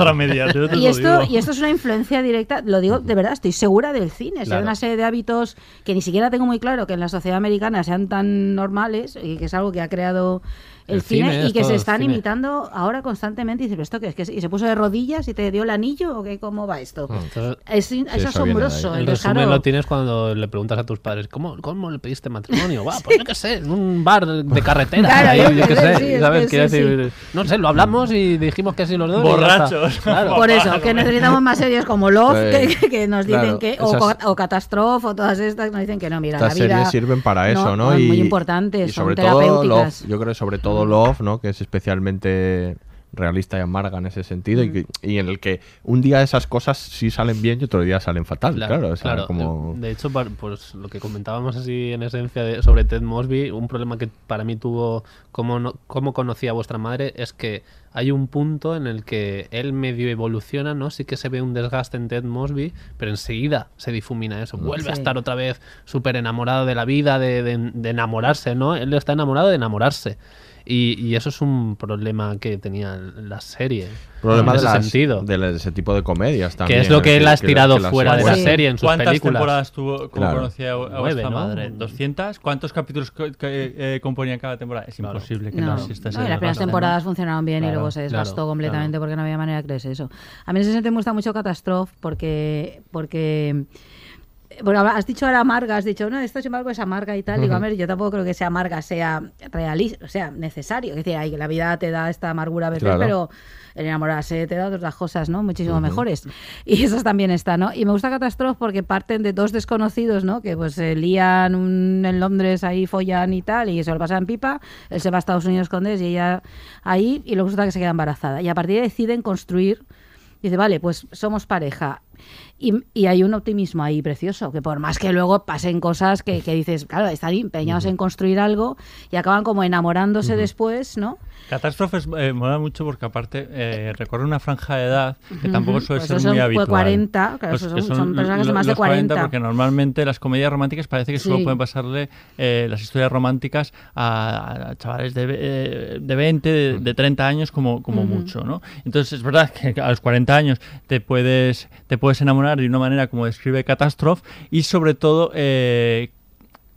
yo te y lo esto digo. y esto es una influencia directa, lo digo de verdad, estoy segura del cine. Si hay Claro. una serie de hábitos que ni siquiera tengo muy claro que en la sociedad americana sean tan normales y que es algo que ha creado el, El cine, cine y que se todo están cine. imitando ahora constantemente. Y dices, ¿pero esto qué es? ¿Que ¿Y se puso de rodillas y te dio el anillo? ¿O qué? ¿Cómo va esto? Entonces, Es, es asombroso. El Entonces, resumen lo tienes cuando le preguntas a tus padres, ¿cómo, cómo le pediste matrimonio? Guau, pues yo qué sé, en un bar de carretera. Claro, ahí, yo yo qué sé, sé, sí, es ¿sabes? sí, decir, no sé, lo hablamos y dijimos que sí los dos. Borrachos. Claro. Por eso, que necesitamos más series como Love, Sí. que, que nos dicen Claro, que, o, esas- o Catastrophe, o todas estas, nos dicen que no, mira, Estas la vida... series sirven para eso, ¿no? muy importantes, y son sobre todo terapéuticas. Love, yo creo que sobre todo Love, ¿no? Que es especialmente realista y amarga en ese sentido y, Mm. que- y en el que un día esas cosas sí salen bien y otro día salen fatal, claro, o sea, claro. como... De hecho, pues lo que comentábamos así en esencia de- sobre Ted Mosby, un problema que para mí tuvo cómo, no, cómo conocía a vuestra madre es que hay un punto en el que él medio evoluciona, ¿no? Sí que se ve un desgaste en Ted Mosby, pero enseguida se difumina eso. Vuelve a estar otra vez súper enamorado de la vida, de, de- de enamorarse, ¿no? Él está enamorado de enamorarse. Y, y eso es un problema que tenía la serie. Problema en de, ese las- sentido. de ese tipo de comedias también. Que es lo que él ha las fuera de la serie en sus ¿Cuántas películas. temporadas tuvo como Claro. conocía a, a Nueve, vuestra ¿no? madre? ¿200? ¿Cuántos capítulos que, eh, componían cada temporada? Es imposible que no, No, exista no, las primeras temporadas funcionaron bien y luego se desgastó claro, completamente porque no había manera de creerse eso. A mí en ese sentido me gusta mucho Catastrophe porque porque porque has dicho ahora amarga, has dicho, no, esto sin embargo es amarga y tal. Digo, a ver, yo tampoco creo que sea amarga, sea realista, o sea, necesario. Es decir, hay- la vida te da esta amargura a veces, Claro. pero el enamorarse te da otras cosas, ¿no? Muchísimo Ujú. mejores. Y esas también están, ¿no? Y me gusta Catastrophe porque parten de dos desconocidos, ¿no? Que pues se lían un- en Londres ahí, follan y tal, y se lo pasan pipa. Él se va a Estados Unidos con Des y ella ahí, y luego resulta que se queda embarazada. Y a partir de ahí deciden construir. Dice, vale, pues somos pareja. Y, y hay un optimismo ahí precioso, que por más que luego pasen cosas que, que dices, claro, están empeñados en construir algo y acaban como enamorándose después, ¿no? Catástrofes eh, mola mucho porque aparte eh, recorre una franja de edad que tampoco suele Pues ser muy son habitual. 40, claro, esos que son- son personajes lo- más de los 40, 40. porque normalmente las comedias románticas parece que solo Sí. pueden pasarle eh, las historias románticas a, a chavales de, eh, de 20, de, de 30 años como, como mucho, ¿no? Entonces es verdad que a los 40 años te puedes, te puedes enamorar de una manera como describe Catastrophe y sobre todo... eh,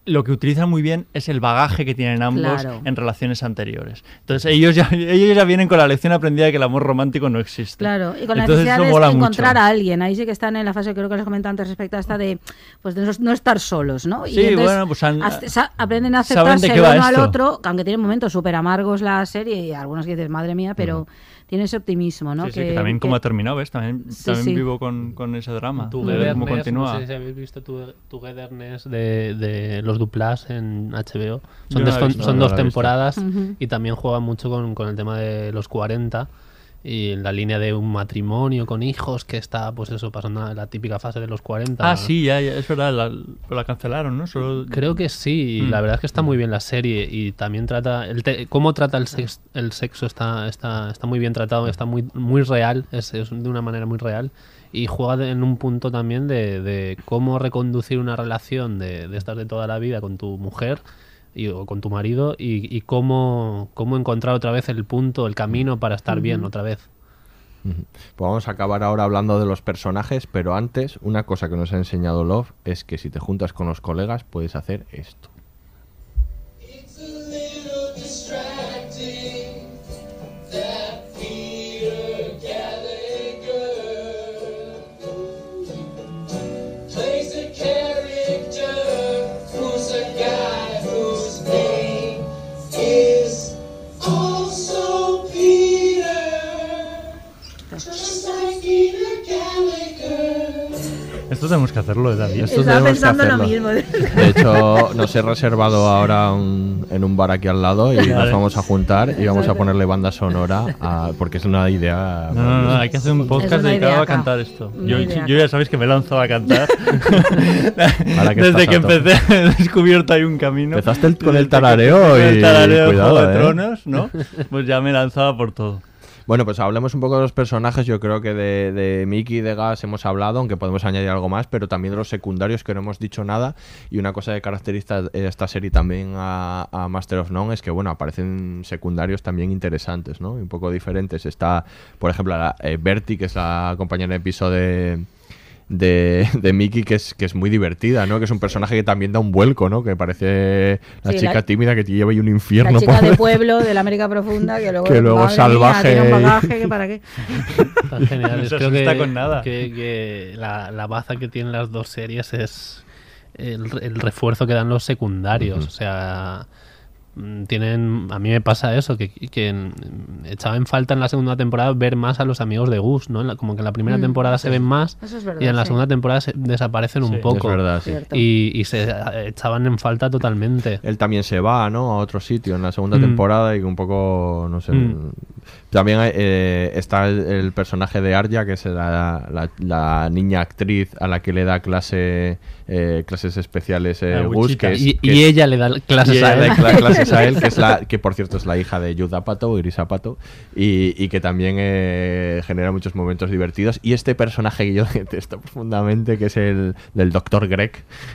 lo que utilizan muy bien es el bagaje que tienen ambos Claro. en relaciones anteriores. Entonces ellos ya, ellos ya vienen con la lección aprendida de que el amor romántico no existe. Claro, y con la Entonces necesidad eso de encontrar mucho. a alguien. Ahí sí que están en la fase, creo que les comentaba antes respecto a esta de, pues de no, estar solos, ¿no? Sí, bueno, pues han- sa- aprenden a aceptarse el uno al esto. otro, que aunque tienen momentos súper amargos la serie y algunos que dices, madre mía, pero tiene ese optimismo, ¿no? Sí, sí, que también como ha terminado, ¿ves? También, Sí, también sí. vivo con, con ese drama. Cómo continúa. No sé si habéis visto Togetherness de, de los Duplas en HBO. Son, no son- visto. son No, no dos temporadas y también juegan mucho con, con el tema de los 40 y en la línea de un matrimonio con hijos que está, pues eso, pasando la típica fase de los 40. Ah, sí, ya, ya, es verdad, la, la cancelaron, ¿no? Solo... Creo que sí, y Mm. la verdad es que está muy bien la serie y también trata el te- cómo trata el sexo, el sexo está, está, está muy bien tratado, está muy muy real, es, es de una manera muy real y juega en un punto también de, de cómo reconducir una relación de, de estas de toda la vida con tu mujer y, o con tu marido y, y cómo, cómo encontrar otra vez el punto, el camino para estar bien otra vez. Pues vamos a acabar ahora hablando de los personajes, pero antes, una cosa que nos ha enseñado Love es que si te juntas con los colegas puedes hacer esto. Esto tenemos que hacerlo, David. Esto Estaba tenemos que pensando lo hacerlo. mismo. De hecho, nos he reservado ahora un- en un bar aquí al lado y nos vamos a juntar y vamos a ponerle banda sonora a- porque es una idea. No, no, no, hay que hacer un podcast dedicado a cantar esto. Yo, ya sabéis que me he lanzado a cantar. Que Desde que empecé he descubierto hay un camino. Empezaste el- con el tarareo y el tarareo de cuidado, Juego de ¿eh? Tronos, ¿no? Pues ya me he lanzado por todo. Bueno, pues hablemos un poco de los personajes. Yo creo que de, Mickey y de Gas hemos hablado, aunque podemos añadir algo más, pero también de los secundarios que no hemos dicho nada. Y una cosa que caracteriza esta serie también a, a Master of None es que, bueno, aparecen secundarios también interesantes, ¿no? Un poco diferentes. Está, por ejemplo, eh, Bertie, que es la compañera de piso de, de, de Mickey que es, que es muy divertida, ¿no? Que es un personaje que también da un vuelco, ¿no? Que parece la Sí, chica la- tímida que te lleva ahí un infierno. La chica por- de pueblo, de la América Profunda, que luego, Que luego madre mía, salvaje. tiene un bagaje que para qué. Está genial. No se creo que, con nada. que- que la, la baza que tienen las dos series es el, el refuerzo que dan los secundarios. O sea, tienen a mí me pasa eso que, que mm, echaba en falta en la segunda temporada ver más a los amigos de Gus no En la- como que en la primera Mm, temporada se ven más Eso es verdad, y en la sí. segunda temporada se- desaparecen Sí, un poco es verdad, sí. Y, y se echaban en falta totalmente Él también se va, ¿no? A otro sitio en la segunda Mm. temporada y un poco, no sé. Mm. También eh, está el, el personaje de Arya, que es la, la- la niña actriz a la que le da clase, eh, clases especiales eh, Gus, que es- y, que y es- ella le da clases y a ella él da a él, que, es la, que por cierto es la hija de Judd Apatow, Iris Apatow, y, y que también eh, genera muchos momentos divertidos. Y este personaje que yo detesto profundamente, que es el del Dr. Greg,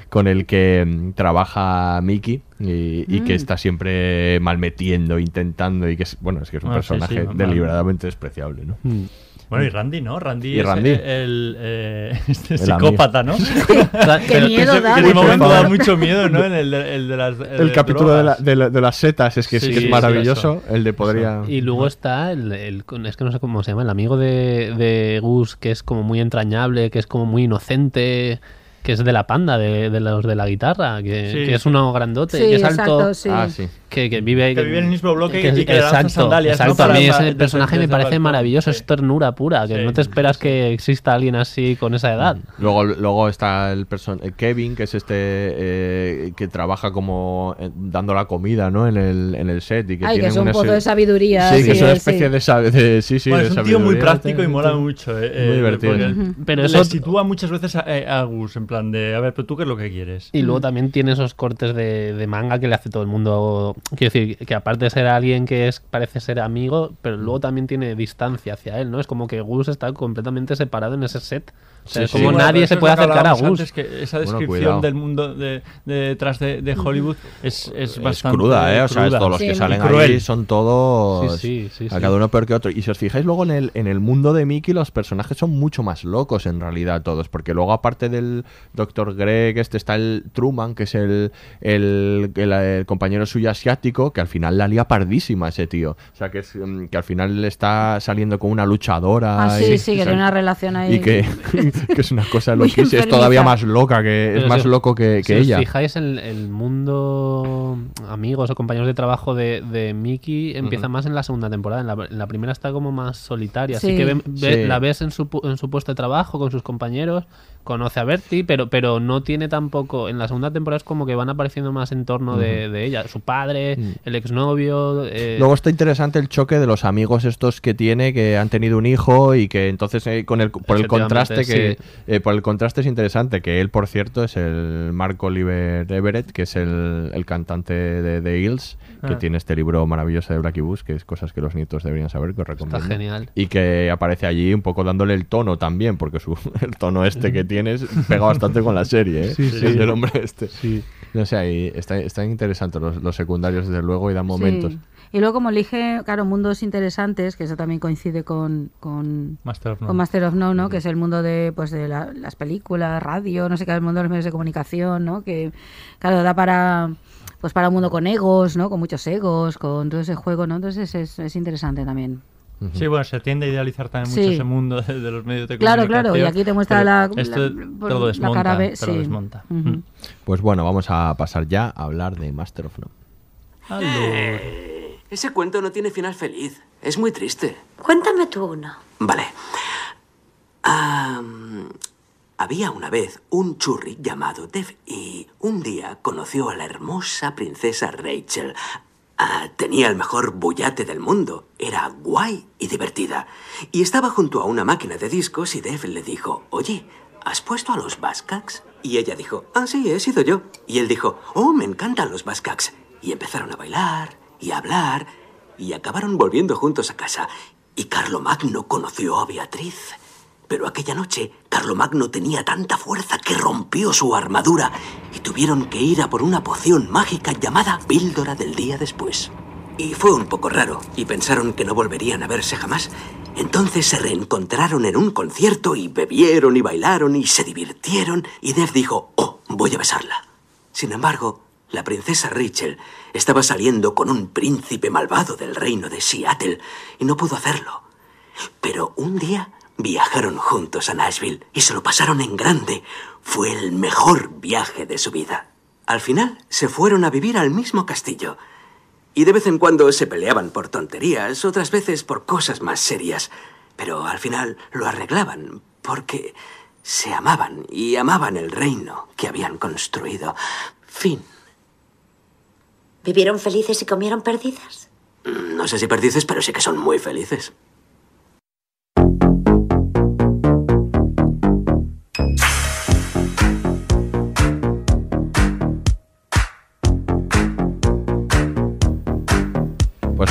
con el que mm, trabaja Mickey. Y, y que Mm. está siempre malmetiendo, intentando, y que es, bueno, es que es un Ah, personaje sí, deliberadamente despreciable, ¿no? Mm. Bueno, y Randy, ¿no? Randy Y es Randy. el, el, eh, este El psicópata, ¿no? Qué miedo que, da, de de momento da mucho miedo, ¿no? En el, de- el de las El de capítulo de, la- drogas. de la- de las setas es que es, que maravilloso. el de podría. Y luego está el, el- es que no sé cómo se llama, el amigo de, de Gus, que es como muy entrañable, que es como muy inocente, que es de la panda, de, de los de la guitarra, que, Sí. que es uno grandote, Sí, que es alto, exacto, sí. Ah, sí. Que, que vive Que vive en el mismo bloque y que le lanza exacto, sandalias, ¿no? Para- a mí ese personaje desde- me desde parece balcón. maravilloso, es ternura pura, que Sí, no te esperas que exista alguien así con esa edad. Luego, luego está el person eh, Kevin, que es este eh, que trabaja como eh, dando la comida, ¿no? En el, en el set y que Ay, que es un una pozo de sabiduría. Sí, que es una sí. especie de, sabe- de sí, sí, Bueno, de es un tío muy práctico y mola mucho. eh, Muy divertido. Pero eso- le sitúa muchas veces a, a Gus, en plan de, a ver, pero tú qué es lo que quieres. Y luego también tiene esos cortes de, de manga que le hace todo el mundo. Quiero decir, que aparte de ser alguien que es, parece ser amigo, pero luego también tiene distancia hacia él, ¿no? Es como que Gus está completamente separado en ese set. O sea, Sí, es sí. como bueno, nadie se puede acercar a Gus. antes, que esa descripción del mundo de, de detrás de, de Hollywood es, es Es bastante cruda, ¿eh? O sea, todos los que salen cruel. ahí son todos. Sí, sí, sí, a cada uno peor que otro. Y si os fijáis luego en el, en el mundo de Mickey, los personajes son mucho más locos en realidad todos. Porque luego, aparte del Dr. Greg, este está el Truman, que es el, el, el- el compañero suyo asiático, que al final la lía pardísima ese tío. O sea, que, es, mm, que al final está saliendo con una luchadora. Ah, sí, y- sí, y que tiene una relación ahí. Y que, que es una cosa loquísima. Es todavía más loca que. Es más si- loco que, si que os ella. fijáis, el, el mundo amigos o compañeros de trabajo de, de Mickey empieza más en la segunda temporada. En la, en la primera está como más solitaria. Así Sí. que ve- ve- Sí. la ves en su, pu- en su puesto de trabajo con sus compañeros, conoce a Bertie, pero, pero no tiene tampoco. En la segunda temporada es como que van apareciendo más en torno de, de ella. Su padre, Mm. el exnovio. eh, Luego está interesante el choque de los amigos estos que tiene que han tenido un hijo y que entonces eh, con el por el contraste que sí. eh, por el contraste es interesante que él por cierto es el Mark Oliver Everett que es el, el cantante de The Hills que Ah. tiene este libro maravilloso de Blackie Bush que es cosas que los nietos deberían saber que os recomiendo genial. y que aparece allí un poco dándole el tono también porque su el tono este que tienes pega bastante con la serie ¿eh? Sí, sí. El del hombre este Sí. no sé ahí está, están interesantes los, los secundarios desde luego y dan momentos Sí. Y luego como elige, claro, mundos interesantes, que eso también coincide con, con, Master of None. con Master of None, ¿no? Que es el mundo de, pues, de la- las películas, radio, no sé qué, el mundo de los medios de comunicación, ¿no? Que, claro, da para pues para un mundo con egos, ¿no? Con muchos egos, con todo ese juego, ¿no? Entonces es, es interesante también. Sí, bueno, se tiende a idealizar también Sí. mucho ese mundo de, de los medios de Claro, comunicación. claro, y aquí te muestra la- Esto la- la desmonta, cara B, te lo sí. desmonta. Pues bueno, vamos a pasar ya a hablar de Master of None. Ese cuento no tiene final feliz. Es muy triste. Cuéntame tú uno. Vale. Había una vez un churri llamado Dev y un día conoció a la hermosa princesa Rachel. Ah, tenía el mejor bullate del mundo. Era guay y divertida. Y estaba junto a una máquina de discos y Dev le dijo, oye, ¿has puesto a los Bascaks? Y ella dijo, ah, sí, he sido yo. Y él dijo, oh, me encantan los Bascaks. Y empezaron a bailar y a hablar y acabaron volviendo juntos a casa. Y Carlomagno conoció a Beatriz. Pero aquella noche, Carlomagno tenía tanta fuerza que rompió su armadura y tuvieron que ir a por una poción mágica llamada Píldora del día después. Y fue un poco raro, y pensaron que no volverían a verse jamás. Entonces se reencontraron en un concierto y bebieron y bailaron y se divirtieron, y Dev dijo, oh, voy a besarla. Sin embargo, la princesa Rachel estaba saliendo con un príncipe malvado del reino de Seattle y no pudo hacerlo. Pero un día viajaron juntos a Nashville y se lo pasaron en grande. Fue el mejor viaje de su vida. Al final se fueron a vivir al mismo castillo. Y de vez en cuando se peleaban por tonterías, otras veces por cosas más serias. Pero al final lo arreglaban porque se amaban y amaban el reino que habían construido. Fin. ¿Vivieron felices y comieron perdidas? No sé si perdices, pero sí que son muy felices.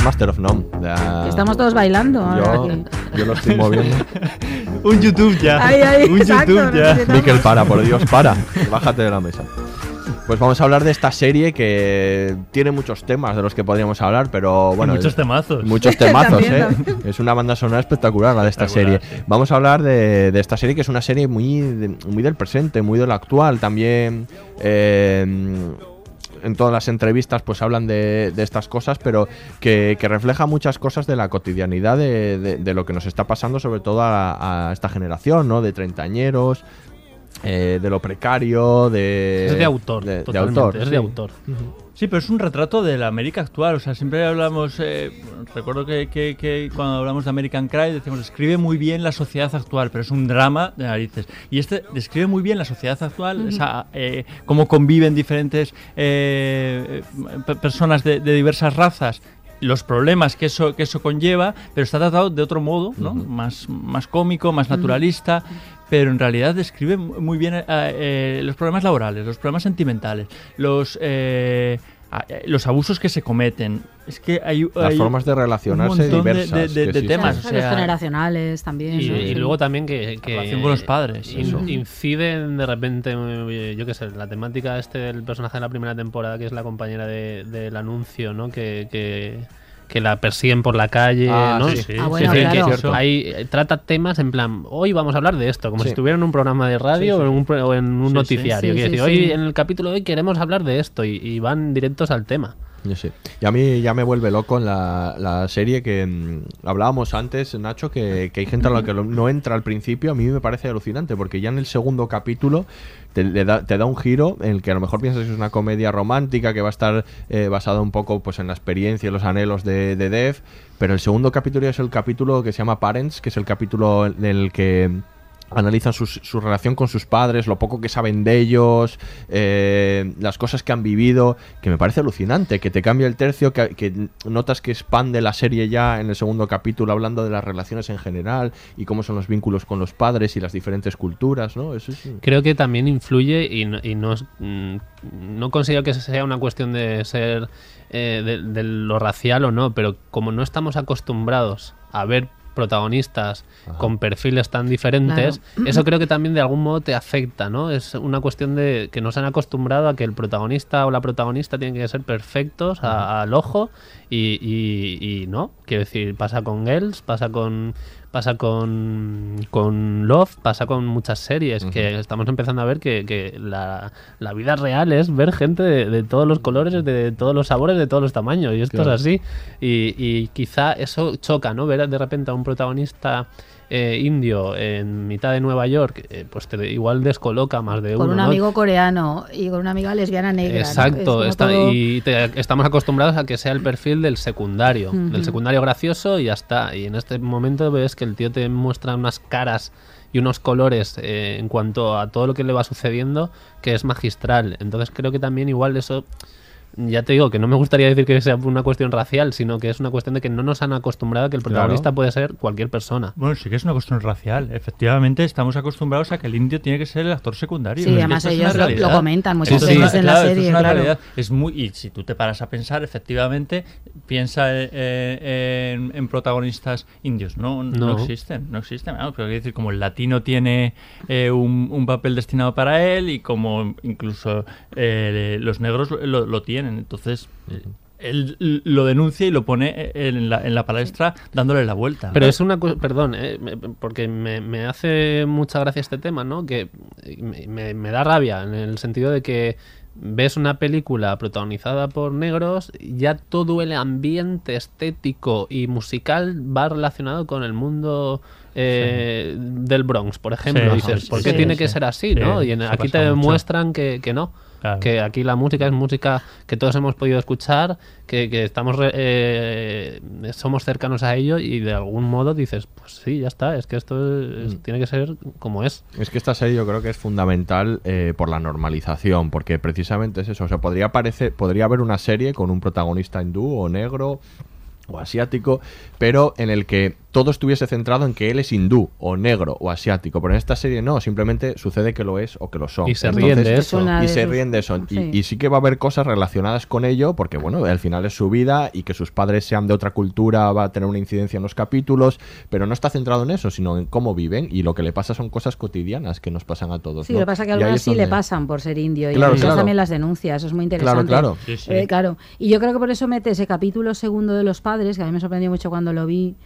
Master of None. la- Estamos todos bailando. ahora Yo, que- yo lo estoy moviendo. Un YouTube ya. Ay, ay, un exacto, YouTube ya. Miquel, para, por Dios, para. Bájate de la mesa. Pues vamos a hablar de esta serie que tiene muchos temas de los que podríamos hablar, pero bueno. muchos temazos. Muchos temazos, También, ¿eh? también. Es una banda sonora espectacular la de esta serie. Vamos a hablar de, de esta serie que es una serie muy, de- muy del presente, muy de lo actual. También. eh, en todas las entrevistas pues hablan de, de estas cosas, pero que, refleja muchas cosas de la cotidianidad de, de- de lo que nos está pasando, sobre todo a esta generación, ¿no? De treintañeros, eh, de lo precario, de... Es de autor, De, autor. es sí. de autor. Sí, pero es un retrato de la América actual. O sea, siempre hablamos. eh, recuerdo que, que- que cuando hablamos de American Cry decimos describe muy bien la sociedad actual, pero es un drama de narices. Y este describe muy bien la sociedad actual, Ujú. esa, eh, cómo conviven diferentes eh, eh, personas de, de diversas razas. Los problemas que eso, que eso conlleva, pero está tratado de otro modo, ¿no? más, más cómico, más naturalista, pero en realidad describe muy bien eh, eh, los problemas laborales, los problemas sentimentales, los, eh, eh, los abusos que se cometen. Es que hay, Las formas de relacionarse un de- diversas, de, temas. o sea, generacionales también. Y, ¿no? y Sí. luego también que, que relación con los padres, in- inciden de repente, eh, yo qué sé, la temática este del personaje de la primera temporada, que es la compañera de- del anuncio, ¿no? Que, que, que la persiguen por la calle, Ah, ¿no? sí, sí. Ah, bueno, claro. que ahí eh, trata temas en plan, hoy vamos a hablar de esto, como Sí. si estuviera en un programa de radio Sí, sí. O, en un, o en un noticiario. Sí, Quiero sí, decir, sí. hoy en el capítulo de hoy queremos hablar de esto y, y van directos al tema. Yo sí. Y a mí ya me vuelve loco en la, la serie que mm, hablábamos antes, Nacho, que, que hay gente a la que no entra al principio. A mí me parece alucinante, porque ya en el segundo capítulo te, da, te da un giro en el que a lo mejor piensas que es una comedia romántica que va a estar eh, basada un poco pues en la experiencia y los anhelos de, de Dev. Pero el segundo capítulo es el capítulo que se llama Parents, que es el capítulo en el que analizan sus- su relación con sus padres, lo poco que saben de ellos, eh, las cosas que han vivido, que me parece alucinante, que te cambia el tercio, que, notas que expande la serie ya en el segundo capítulo hablando de las relaciones en general y cómo son los vínculos con los padres y las diferentes culturas, ¿no? Eso es... Creo que también influye y no, y no, mm, no considero que sea una cuestión de ser eh, de lo racial o no, pero como no estamos acostumbrados a ver protagonistas con perfiles tan diferentes, Claro. eso creo que también de algún modo te afecta, ¿no? Es una cuestión de que nos han acostumbrado a que el protagonista o la protagonista tienen que ser perfectos a- al ojo y, y- y no, quiero decir, pasa con Girls, pasa con pasa con, con Love, pasa con muchas series que estamos empezando a ver que, que la, la vida real es ver gente de, de todos los colores, de todos los sabores, de todos los tamaños y esto Claro. es así y, y quizá eso choca, ¿no? Ver de repente a un protagonista eh, indio en mitad de Nueva York, eh, pues te igual descoloca más de Con uno. un ¿no? amigo coreano y con una amiga lesbiana negra. ¿no? Es Exacto, está- todo- y te- estamos acostumbrados a que sea el perfil del secundario, del secundario gracioso y ya está. Y en este momento ves que el tío te muestra unas caras y unos colores eh, en cuanto a todo lo que le va sucediendo que es magistral. Entonces creo que también igual eso... Ya te digo que no me gustaría decir que sea una cuestión racial, sino que es una cuestión de que no nos han acostumbrado a que el Claro. protagonista puede ser cualquier persona. Bueno, sí que es una cuestión racial. Efectivamente, estamos acostumbrados a que el indio tiene que ser el actor secundario. Sí, además ellos lo- comentan muchas veces en la claro, serie, Es una claro. realidad. Es muy, y si tú te paras a pensar, efectivamente, piensa eh, en, en protagonistas indios. No, no, No. existen. No existen. Vamos, pero decir, como el latino tiene eh, un, un papel destinado para él y como incluso eh, los negros lo, lo tienen. Entonces. eh, él lo denuncia y lo pone en la, en la palestra dándole la vuelta. Pero es una cosa, perdón, eh, me- porque me, me hace mucha gracia este tema, ¿no? Que me, me- da rabia en el sentido de que ves una película protagonizada por negros, ya todo el ambiente estético y musical va relacionado con el mundo eh, del Bronx, por ejemplo. Sí, Dices, sí, ¿por qué tiene que ser así, Sí, no? Y en- aquí te demuestran que, que no. Claro. Que aquí la música es música que todos hemos podido escuchar, que, que estamos re- eh, somos cercanos a ello y de algún modo dices, pues sí, ya está, es que esto es- tiene que ser como es. Es que esta serie yo creo que es fundamental eh, por la normalización, porque precisamente es eso. O sea, podría, parecer, podría haber una serie con un protagonista hindú o negro o asiático, pero en el que todo estuviese centrado en que él es hindú o negro o asiático. Pero en esta serie no, simplemente sucede que lo es o que lo son. Y se ríen de eso. Y se ríen de eso. Y- sí. Y, sí que va a haber cosas relacionadas con ello, porque bueno, al final es su vida y que sus padres sean de otra cultura va a tener una incidencia en los capítulos, pero no está centrado en eso, sino en cómo viven y lo que le pasa son cosas cotidianas que nos pasan a todos. Sí, ¿no? lo que pasa es que Y ahí algunas sí le pasan por ser indio y Claro, claro. también las denuncia, eso es muy interesante. claro. Sí, sí. Eh, claro. Y yo creo que por eso mete ese capítulo segundo de los padres, que a mí me sorprendió mucho cuando lo vi.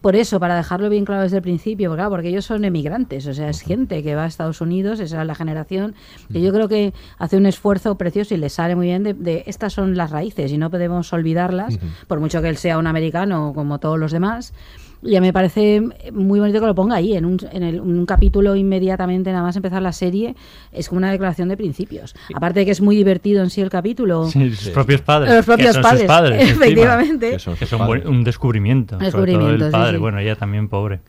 Por eso, para dejarlo bien claro desde el principio, porque, claro, porque ellos son emigrantes, o sea, es gente que va a Estados Unidos, esa es la generación, que yo creo que hace un esfuerzo precioso y le sale muy bien de, de estas son las raíces y no podemos olvidarlas, por mucho que él sea un americano como todos los demás. Y a mí me parece muy bonito que lo ponga ahí, en un, en el- un capítulo inmediatamente, nada más empezar la serie, es como una declaración de principios. Aparte de que es muy divertido en sí el capítulo. Sí, sus propios padres. Los propios que padres, sus padres, encima. efectivamente. Que son Que son padres. un descubrimiento. sobre todo Descubrimiento, el padre. sí. Bueno, ella también pobre.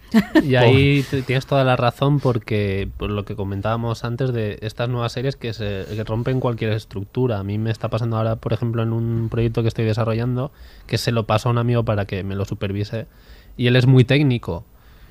Y ahí tienes toda la razón porque por lo que comentábamos antes de estas nuevas series que, se, que rompen cualquier estructura. A mí me está pasando ahora, por ejemplo, en un proyecto que estoy desarrollando, que se lo paso a un amigo para que me lo supervise y él es muy técnico.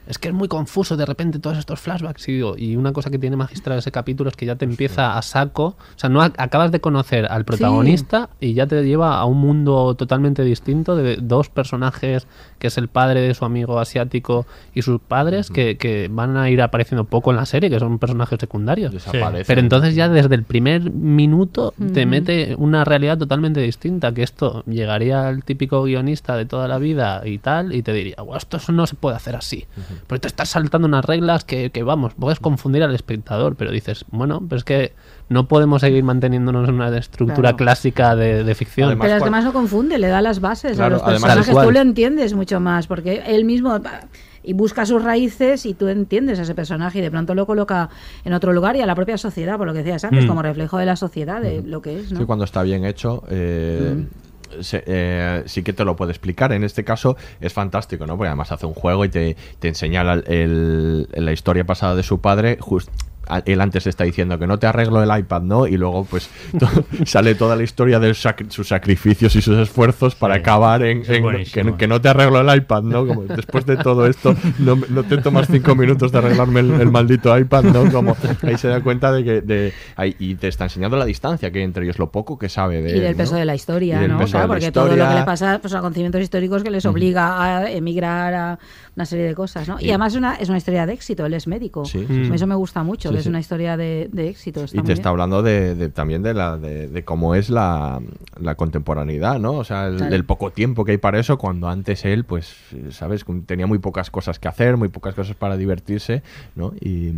Es que es muy confuso de repente todos estos flashbacks. Y, digo, y una cosa que tiene magistral ese capítulo es que ya te empieza a saco, o sea, no a- acabas de conocer al protagonista y ya te lleva a un mundo totalmente distinto de dos personajes que es el padre de su amigo asiático y sus padres que, que van a ir apareciendo poco en la serie, que son personajes secundarios. Desaparecen. Pero entonces ya desde el primer minuto te mete una realidad totalmente distinta, que esto llegaría al típico guionista de toda la vida y tal, y te diría, "Buah, esto no se puede hacer así. Porque te estás saltando unas reglas que, que, vamos, puedes confundir al espectador, pero dices, bueno, pero es que no podemos seguir manteniéndonos en una estructura Claro. clásica de, de ficción. Además, Pero es que cuan- más no confunde, le da las bases Claro, a los además- personajes. Cual. Tú lo entiendes mucho más, porque él mismo va, y busca sus raíces y tú entiendes a ese personaje y de pronto lo coloca en otro lugar y a la propia sociedad, por lo que decías antes, Mm. como reflejo de la sociedad, de lo que es. ¿no? Sí, cuando está bien hecho, eh, se- eh, sí que te lo puede explicar. En este caso es fantástico, ¿no? Porque además hace un juego y te, te enseña la, el- la historia pasada de su padre. Just, él antes está diciendo que no te arreglo el iPad, ¿no? Y luego, pues, to- sale toda la historia de sac- sus sacrificios y sus esfuerzos para Sí, acabar en, que, que no te arreglo el iPad, ¿no? Como después de todo esto, no, no te tomas cinco minutos de arreglarme el, el maldito iPad, ¿no? Como ahí se da cuenta de que de, ahí- y te está enseñando la distancia que hay entre ellos, lo poco que sabe de y del él, peso ¿no? de la historia, ¿no? Claro, porque todo lo que le pasa pues, son acontecimientos históricos que les obliga a emigrar a una serie de cosas, ¿no? Y, Y- además es una, es una historia de éxito, él es médico. Sí, sí, sí. Eso me gusta mucho, Sí, es sí. una historia de, de éxito. Y te bien. está hablando de, de- también de la de, de cómo es la, la contemporaneidad, ¿no? O sea, el, Claro. del poco tiempo que hay para eso, cuando antes él, pues, ¿sabes? Tenía muy pocas cosas que hacer, muy pocas cosas para divertirse, ¿no? Y,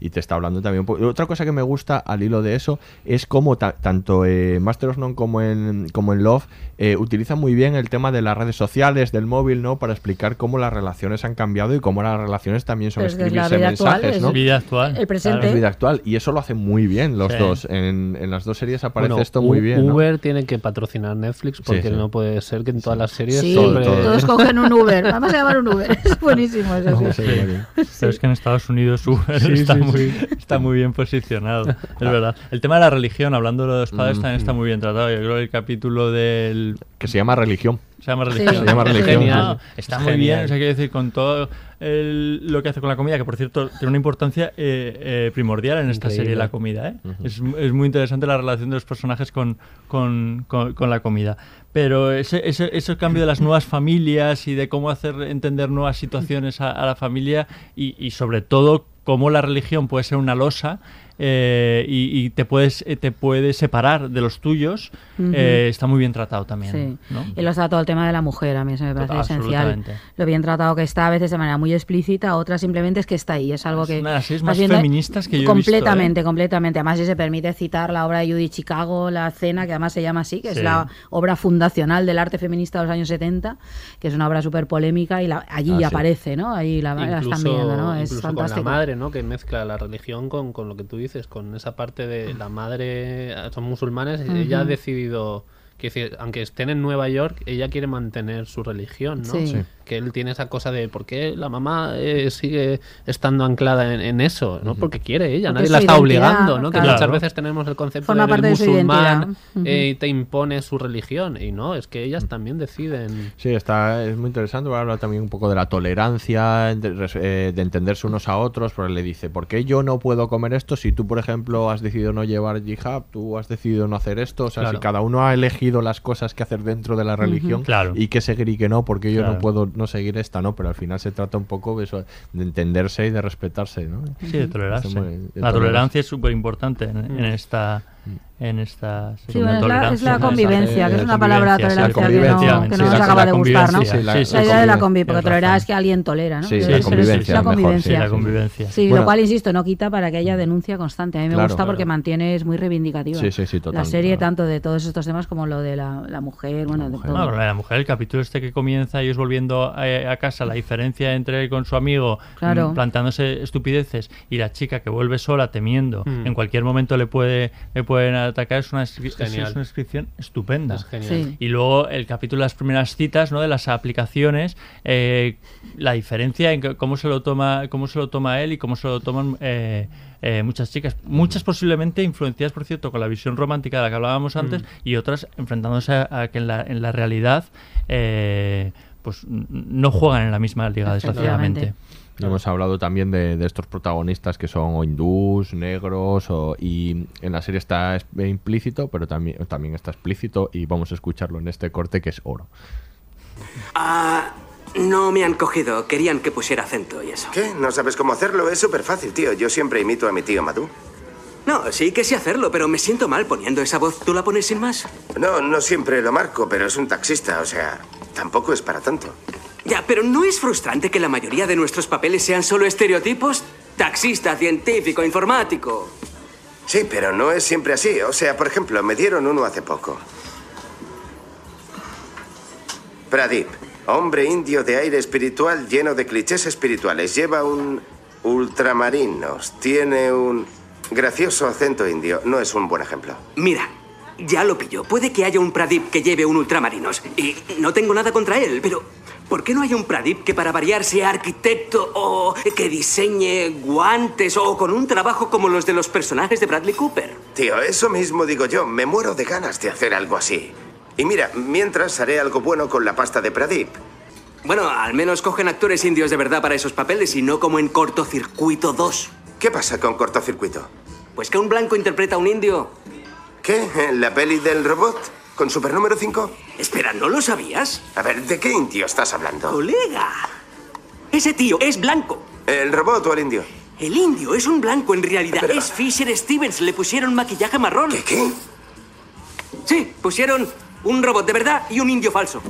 y te está hablando también... Otra cosa que me gusta al hilo de eso es cómo ta- tanto eh, Master of None como en, como en Love eh, utilizan muy bien el tema de las redes sociales, del móvil, ¿no? Para explicar cómo las relaciones han cambiado y cómo las relaciones también son Pero es que es la escribirse vida actual, mensajes, es ¿no? Vida actual. El presente. Es vida actual. Y eso lo hacen muy bien los Sí. dos. En, en las dos series aparece Bueno, esto muy U- bien. ¿no? Uber tiene que patrocinar Netflix porque Sí, sí. no puede ser que en todas las series Sí, siempre- todo. todos cogen un Uber. Vamos a llamar un Uber. Es buenísimo eso. Pero es que en Estados Unidos Uber Sí, está, sí, muy, sí. está muy bien posicionado. Es verdad. El tema de la religión, hablando de los padres, también está muy bien tratado. Yo creo que el capítulo del. Que se llama religión. Se llama Sí. religión. Se llama religión, Genial. sí. Está Es muy genial. bien. O sea, quiero decir, con todo el- lo que hace con la comida, que por cierto tiene una importancia eh, eh, primordial en esta Increíble. serie, la comida. ¿eh? es, es muy interesante la relación de los personajes con, con, con- con la comida. Pero ese, ese, ese cambio de las nuevas familias y de cómo hacer entender nuevas situaciones a, a la familia y, y sobre todo cómo la religión puede ser una losa eh, y, y te puedes eh, te puedes separar de los tuyos, Ujú. eh, está muy bien tratado también. Sí. ¿no? Y lo está todo el tema de la mujer, a mí eso me parece esencial. Absolutamente. Lo bien tratado que está, a veces de manera muy explícita, otras simplemente es que está ahí. Es algo Es que. una de las series más feministas que yo he visto, ¿eh? Completamente, completamente. Además, si se permite citar la obra de Judy Chicago, La Cena, que además se llama así, que es Sí. la obra fundacional del arte feminista de los años 70, que es una obra súper polémica y la- allí Ah, sí. aparece, ¿no? Ahí la, la están viendo, ¿no? Es incluso con fantástico. la madre, ¿no? Que mezcla la religión con, con lo que tú dices, con esa parte de la madre, son musulmanes, ella ha decidido, decir, aunque estén en Nueva York, ella quiere mantener su religión, ¿no? Sí. Sí. Que él tiene esa cosa de por qué la mamá eh, sigue estando anclada en, en eso, ¿no? Porque quiere ella, Porque nadie la está obligando, ¿no? Que claro. muchas veces tenemos el concepto Forma de su musulmán eh, y te impone su religión, y no, es que ellas también deciden... Sí, está, es muy interesante. porque Habla también un poco de la tolerancia, de, eh, de entenderse unos a otros, porque le dice, ¿por qué yo no puedo comer esto si tú, por ejemplo, has decidido no llevar hijab, tú has decidido no hacer esto? O sea, Claro. si cada uno ha elegido las cosas que hacer dentro de la religión Claro. y qué seguir y qué no, porque yo Claro. no puedo no seguir esta, ¿no? Pero al final se trata un poco de eso, de entenderse y de respetarse, ¿no? Sí, de tolerarse. Está muy- de la tolerancia es súper importante en, en esta en esta Sí, bueno, es la, es la convivencia, que es La una palabra tolerancia que no, que sí, no nos la- acaba la de gustar, ¿no? sí, la, sí, idea de la convivencia, porque tolerar es que alguien tolera, ¿no? Sí, Pero la es- convivencia, la mejor, sí. convivencia. la convivencia. Sí, Bueno. lo cual, insisto, no quita para que haya denuncia constante. A mí me Claro, gusta claro. porque mantiene, es muy reivindicativa. Sí, sí, sí, La serie, claro. tanto de todos estos temas como lo de la, la mujer, bueno, de todo. No, la mujer, el capítulo este que comienza ellos volviendo a, a casa, la diferencia entre él con su amigo, Claro. mm, plantándose estupideces, y la chica que vuelve sola temiendo, Mm. en cualquier momento le puede pueden atacar, es una, Es una descripción estupenda. Es genial. Sí. Y luego el capítulo de las primeras citas, ¿no? De las aplicaciones, eh, la diferencia en que- cómo se lo toma, cómo se lo toma él y cómo se lo toman eh, eh, muchas chicas, muchas posiblemente influenciadas, por cierto, con la visión romántica de la que hablábamos antes, y otras enfrentándose a, a que en la, en la realidad eh, pues no juegan en la misma liga, desgraciadamente. Y Hemos hablado también de, de estos protagonistas que son o hindús, negros, o- y en la serie está es- implícito, pero también, también está explícito, y vamos a escucharlo en este corte que es oro. Ah, no me han cogido. Querían que pusiera acento y eso. ¿Qué? ¿No sabes cómo hacerlo? Es súper fácil, tío. Yo siempre imito a mi tío Madú. No, sí que sé hacerlo, pero me siento mal poniendo esa voz. ¿Tú la pones sin más? No, no siempre lo marco, pero es un taxista, o sea, tampoco es para tanto. Ya, pero ¿no es frustrante que la mayoría de nuestros papeles sean solo estereotipos? Taxista, científico, informático. Sí, pero no es siempre así. O sea, por ejemplo, me dieron uno hace poco. Pradip, hombre indio de aire espiritual lleno de clichés espirituales. Lleva un ultramarinos. Tiene un gracioso acento indio. No es un buen ejemplo. Mira, ya lo pillo. Puede que haya un Pradip que lleve un ultramarinos. Y no tengo nada contra él, pero ¿por qué no hay un Pradip que para variar sea arquitecto o que diseñe guantes o con un trabajo como los de los personajes de Bradley Cooper? Tío, eso mismo digo yo. Me muero de ganas de hacer algo así. Y mira, mientras haré algo bueno con la pasta de Pradip. Bueno, al menos cogen actores indios de verdad para esos papeles y no como en Cortocircuito 2. ¿Qué pasa con cortocircuito? Pues que un blanco interpreta a un indio. ¿Qué? ¿La peli del robot? ¿Con super número 5? Espera, ¿no lo sabías? A ver, ¿de qué indio estás hablando? Colega. Ese tío es blanco. ¿El robot o el indio? El indio es un blanco en realidad. Pero- Es Fisher Stevens. Le pusieron maquillaje marrón. ¿Qué qué? Sí, pusieron un robot de verdad y un indio falso.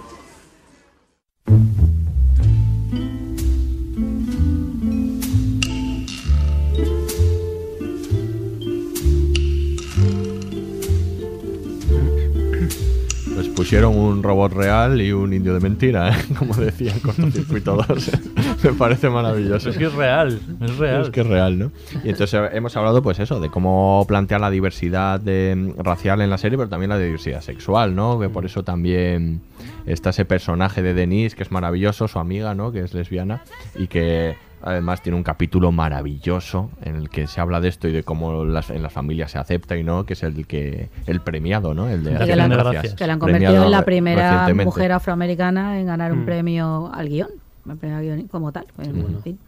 Pusieron un robot real y un indio de mentira, ¿eh? como decía Cortocircuito 2. Me parece maravilloso. Es que es real, es real. Es que es real, ¿no? Y entonces eh, hemos hablado, pues eso, de cómo plantear la diversidad de, mm, racial en la serie, pero también la diversidad sexual, ¿no? Que por eso también está ese personaje de Denise, que es maravilloso, su amiga, ¿no? Que es lesbiana y que además tiene un capítulo maravilloso en el que se habla de esto y de cómo las, en las familias se acepta y no, que es el que el premiado, ¿no? El de que la, Gracias. que la han convertido Premiado en la primera mujer afroamericana en ganar un Mm. premio al guion. El premio al guion como tal. En fin.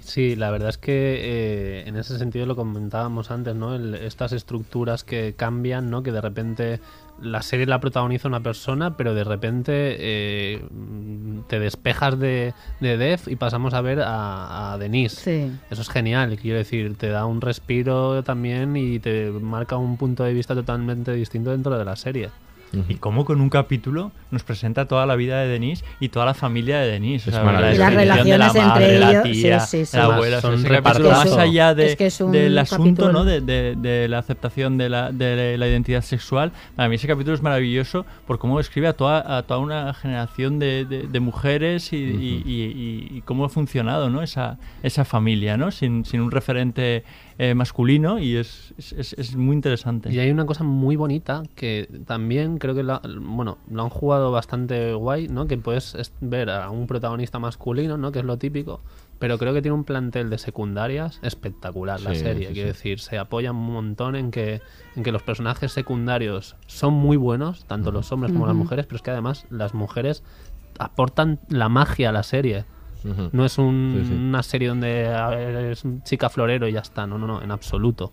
Sí, la verdad es que eh, en ese sentido lo comentábamos antes, ¿no? El- estas estructuras que cambian, ¿no? Que de repente la serie la protagoniza una persona, pero de repente eh, te despejas de, de Dev y pasamos a ver a, a Denise. Sí. Eso es genial, quiero decir, te da un respiro también y te marca un punto de vista totalmente distinto dentro de la serie. Y cómo con un capítulo nos presenta toda la vida de Denise y toda la familia de Denise. Es la maravilloso. Y las descripción de la relaciones madre, entre la ellos, tía, sí, sí, sí. la abuela. Son o sea, capítulo repartazo. más allá de, Es que del asunto, capítulo- ¿no? De, de- de la aceptación de la, de la identidad sexual. Para mí ese capítulo es maravilloso por cómo describe a toda, a toda una generación de, de- de mujeres y, y- y- y- y cómo ha funcionado ¿no? esa, esa familia, ¿no? Sin, sin un referente eh, masculino y es, es, es- es muy interesante. Y hay una cosa muy bonita que también creo que la- bueno, lo han jugado bastante guay, ¿no? Que puedes es- ver a un protagonista masculino, ¿no? Que es lo típico, pero creo que tiene un plantel de secundarias espectacular la Sí, serie. sí, Quiero sí. decir, se apoya un montón en que, en que los personajes secundarios son muy buenos, tanto los hombres como las mujeres, pero es que además las mujeres aportan la magia a la serie. No es un- Sí, sí. una serie donde es un chica florero y ya está. No, no, no, en absoluto.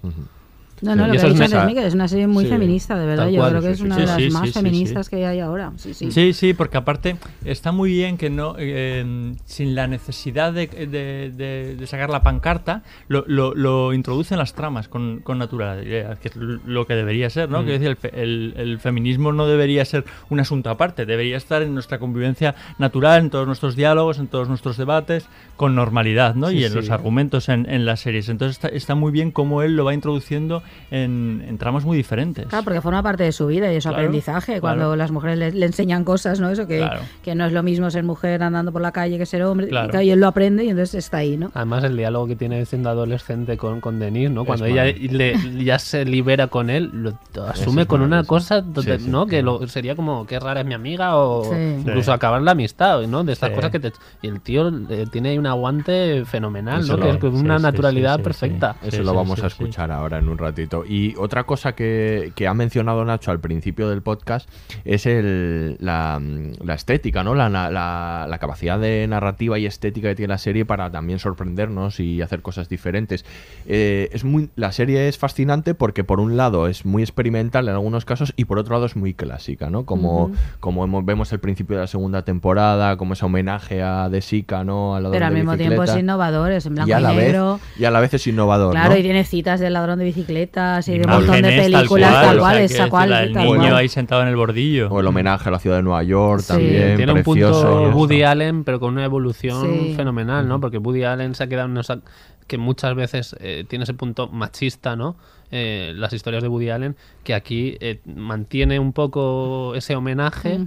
No, no, lo que ha dicho Miguel, es una serie muy Sí, feminista, de verdad. Yo cual, creo que sí, es una sí. de las más feministas que hay ahora. Sí, sí. Porque aparte está muy bien que no, eh, sin la necesidad de, de- de- de sacar la pancarta, lo, lo, lo introducen las tramas con, con naturalidad, que es lo que debería ser, ¿no? Mm. Quiero decir, el, el- el feminismo no debería ser un asunto aparte, debería estar en nuestra convivencia natural, en todos nuestros diálogos, en todos nuestros debates, con normalidad, ¿no? Y en los argumentos en, en las series. Entonces está, está muy bien cómo él lo va introduciendo en, en tramas muy diferentes. Claro, porque forma parte de su vida y de su Claro, aprendizaje. Cuando claro. las mujeres le, le enseñan cosas, ¿no? Eso que, Claro. que no es lo mismo ser mujer andando por la calle que ser hombre. Claro. Y, claro, y él lo aprende y entonces está ahí, ¿no? Además, el diálogo que tiene siendo adolescente con, con Denise, ¿no? Cuando Es ella le- ya se libera con él, lo asume con una cosa, donde- Sí, sí, ¿no? Que lo, sería como, qué rara es mi amiga, o Sí. incluso Sí. acabar la amistad, ¿no? De estas Sí. cosas que te... Y el tío eh, tiene ahí un aguante fenomenal, Eso ¿no? lo- Que es una sí, naturalidad sí, sí, perfecta. sí. Eso Sí, lo vamos sí, a sí. escuchar ahora en un ratito. Y otra cosa que, que ha mencionado Nacho al principio del podcast es el, la, la estética, ¿no? La, la- capacidad de narrativa y estética que tiene la serie para también sorprendernos y hacer cosas diferentes. Eh, es muy, la serie es fascinante porque por un lado es muy experimental en algunos casos y por otro lado es muy clásica, ¿no? Como, como hemos- vemos el principio de la segunda temporada, como ese homenaje a De Sica, ¿no? Al Pero al mismo tiempo es bicicleta. innovador, es en blanco y a y, negro. vez y a la vez es innovador Claro, ¿no? y tiene citas del ladrón de y de un montón de tal películas, tal cual, que tal cual, el tal niño cual. ahí sentado en el bordillo. o el homenaje a la ciudad de Nueva York Sí. también Tiene un precioso punto Woody Allen, pero con una evolución Sí. fenomenal, ¿no? Porque Woody Allen se ha quedado en esa- que muchas veces eh, tiene ese punto machista, ¿no? Eh, las historias de Woody Allen, que aquí eh, mantiene un poco ese homenaje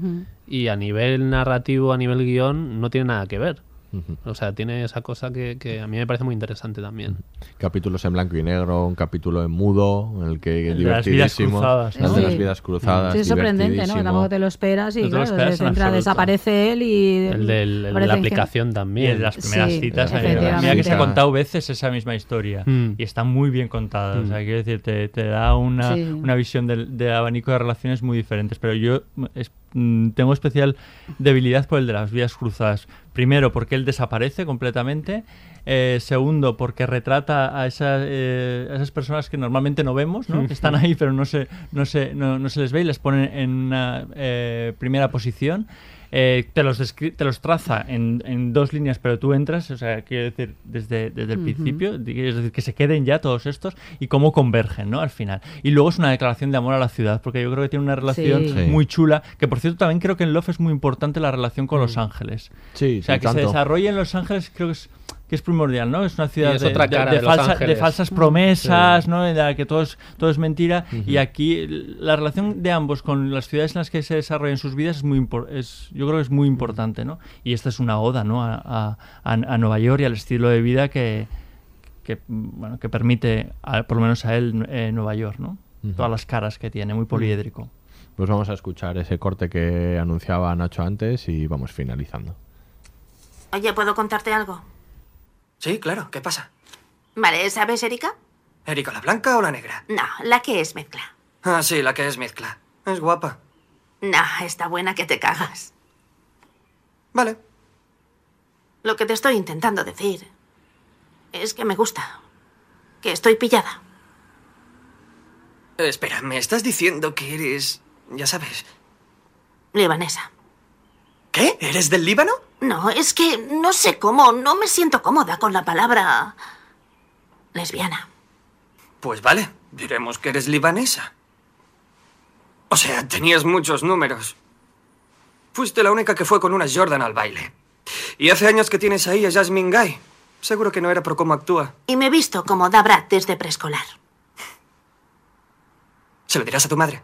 y a nivel narrativo, a nivel guion, no tiene nada que ver. Ujú. O sea, tiene esa cosa que, que a mí me parece muy interesante también. capítulos en blanco y negro un capítulo en mudo en el que El de las vidas divertidísimo cruzadas, las ¿no? de Sí. las vidas cruzadas Sí, es sorprendente, ¿no? Que divertidísimo. tampoco te lo esperas y No claro, esperas entra, desaparece él y... El, del, el de la aplicación Y también. en las primeras Sí, citas, efectivamente. mira que se ha contado veces esa misma historia Mm. y está muy bien contada. O sea, quiero decir, te, te da una, Sí. una visión del- de, abanico de relaciones muy diferentes. Pero yo es- mm, tengo especial debilidad por el de las vías cruzadas. Primero, porque él desaparece completamente. Eh, segundo, porque retrata a, esa, eh, a esas personas que normalmente no vemos, ¿no? que están ahí pero no se, no, se, no, no se les ve y les pone en una eh, primera posición. Eh, te, los te los traza en, en dos líneas, pero tú entras, o sea, quiero decir, desde, desde el principio, es decir, que se queden ya todos estos y cómo convergen, ¿no? Al final. Y luego es una declaración de amor a la ciudad, porque yo creo que tiene una relación Sí. Muy chula, que por cierto también creo que en Love es muy importante la relación con Los Ángeles. sí, O sea, sí, que se desarrolle en Los Ángeles creo que es, que es primordial, ¿no? Es una ciudad es de, otra de- cara de de Los falsa- de Ángeles. falsas promesas, ¿no? En la que todo es, todo es mentira. Y aquí la relación de ambos con las ciudades en las que se desarrollan sus vidas es muy es Yo creo que es muy importante, ¿no? Y esta es una oda, ¿no? A, a- a- Nueva York y al estilo de vida que, que, bueno, que permite, a- por lo menos a él, eh, Nueva York, ¿no? Todas las caras que tiene, muy poliédrico. pues vamos a escuchar ese corte que anunciaba Nacho antes y vamos finalizando Oye, ¿puedo contarte algo? Sí, claro. ¿Qué pasa? Vale, ¿sabes, Erika? ¿Erika la blanca o la negra? No, la que es mezcla. Ah, sí, la que es mezcla. Es guapa. No, está buena que te cagas. Vale. Lo que te estoy intentando decir Es que me gusta. Que estoy pillada. Espera, ¿me estás diciendo que eres... ya sabes... Libanesa. ¿Qué? ¿Eres del Líbano? No, es que no sé cómo, no me siento cómoda con la palabra lesbiana. Pues vale, diremos que eres libanesa. O sea, tenías muchos números. Fuiste la única que fue con unas Jordan al baile. Y hace años que tienes ahí a Jasmine Guy. Seguro que no era por cómo actúa. Y me he visto como Dabrat desde preescolar. ¿Se lo dirás a tu madre?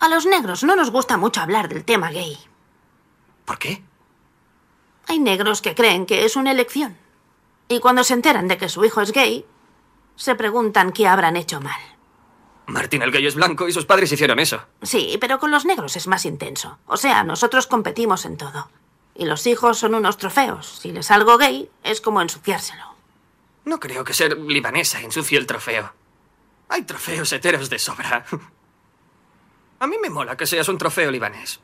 A los negros no nos gusta mucho hablar del tema gay. ¿Por qué? Hay negros que creen que es una elección. Y cuando se enteran de que su hijo es gay, se preguntan qué habrán hecho mal. Martín el gay es blanco y sus padres hicieron eso. Sí, pero con los negros es más intenso. O sea, nosotros competimos en todo. Y los hijos son unos trofeos. Si les algo gay, es como ensuciárselo. No creo que ser libanesa ensucie el trofeo. Hay trofeos heteros de sobra. A mí me mola que seas un trofeo libanés.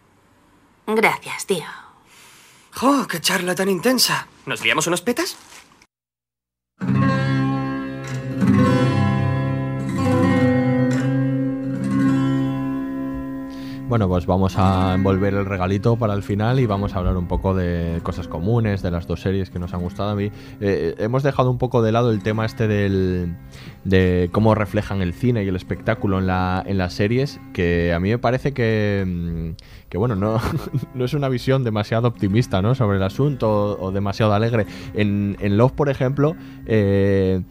Gracias, tío. ¡Oh, qué charla tan intensa! ¿Nos liamos unos petas? Bueno, pues vamos a envolver el regalito para el final y vamos a hablar un poco de cosas comunes, de las dos series que nos han gustado a mí. Eh, hemos dejado un poco de lado el tema este del, de cómo reflejan el cine y el espectáculo en, la, en las series, que a mí me parece que, mm, que bueno, no, no es una visión demasiado optimista ¿no? sobre el asunto o, o demasiado alegre. En, en Love, por ejemplo, eh,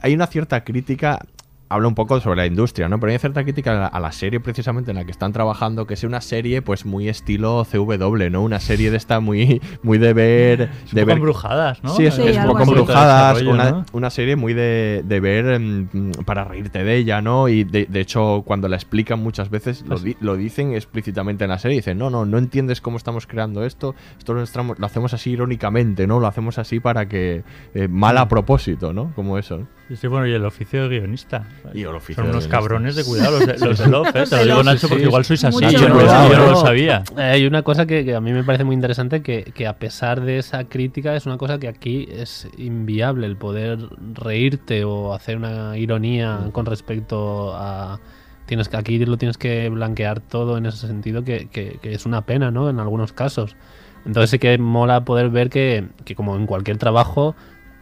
hay una cierta crítica habla un poco sobre la industria, ¿no? Pero hay cierta crítica a la, a la serie precisamente en la que están trabajando, que sea una serie pues muy estilo CW, ¿no? Una serie de esta muy, muy de ver... Un de poco ver embrujadas, ¿no? Sí, es, Sí, es un poco así. embrujadas, una, ¿no? una serie muy de, de ver mm, para reírte de ella, ¿no? Y de, de hecho cuando la explican muchas veces lo, di- lo dicen explícitamente en la serie, dicen, no, no, no entiendes cómo estamos creando esto, esto lo, estamos- lo hacemos así irónicamente, ¿no? Lo hacemos así para que... eh, mal a propósito, ¿no? Como eso. sí, bueno, y el oficio de guionista. Y el oficio Son unos cabrones de cuidado, los de, los de. Love, ¿eh? Te lo digo, Nacho, porque igual sois así. Yo no, cuidado. yo no lo sabía. Eh, Hay una cosa que, que a mí me parece muy interesante, que, que a pesar de esa crítica, es una cosa que aquí es inviable, el poder reírte o hacer una ironía con respecto a... Tienes que, aquí lo tienes que blanquear todo en ese sentido, que, que- que es una pena, ¿no? En algunos casos. Entonces sí que mola poder ver que, que como en cualquier trabajo,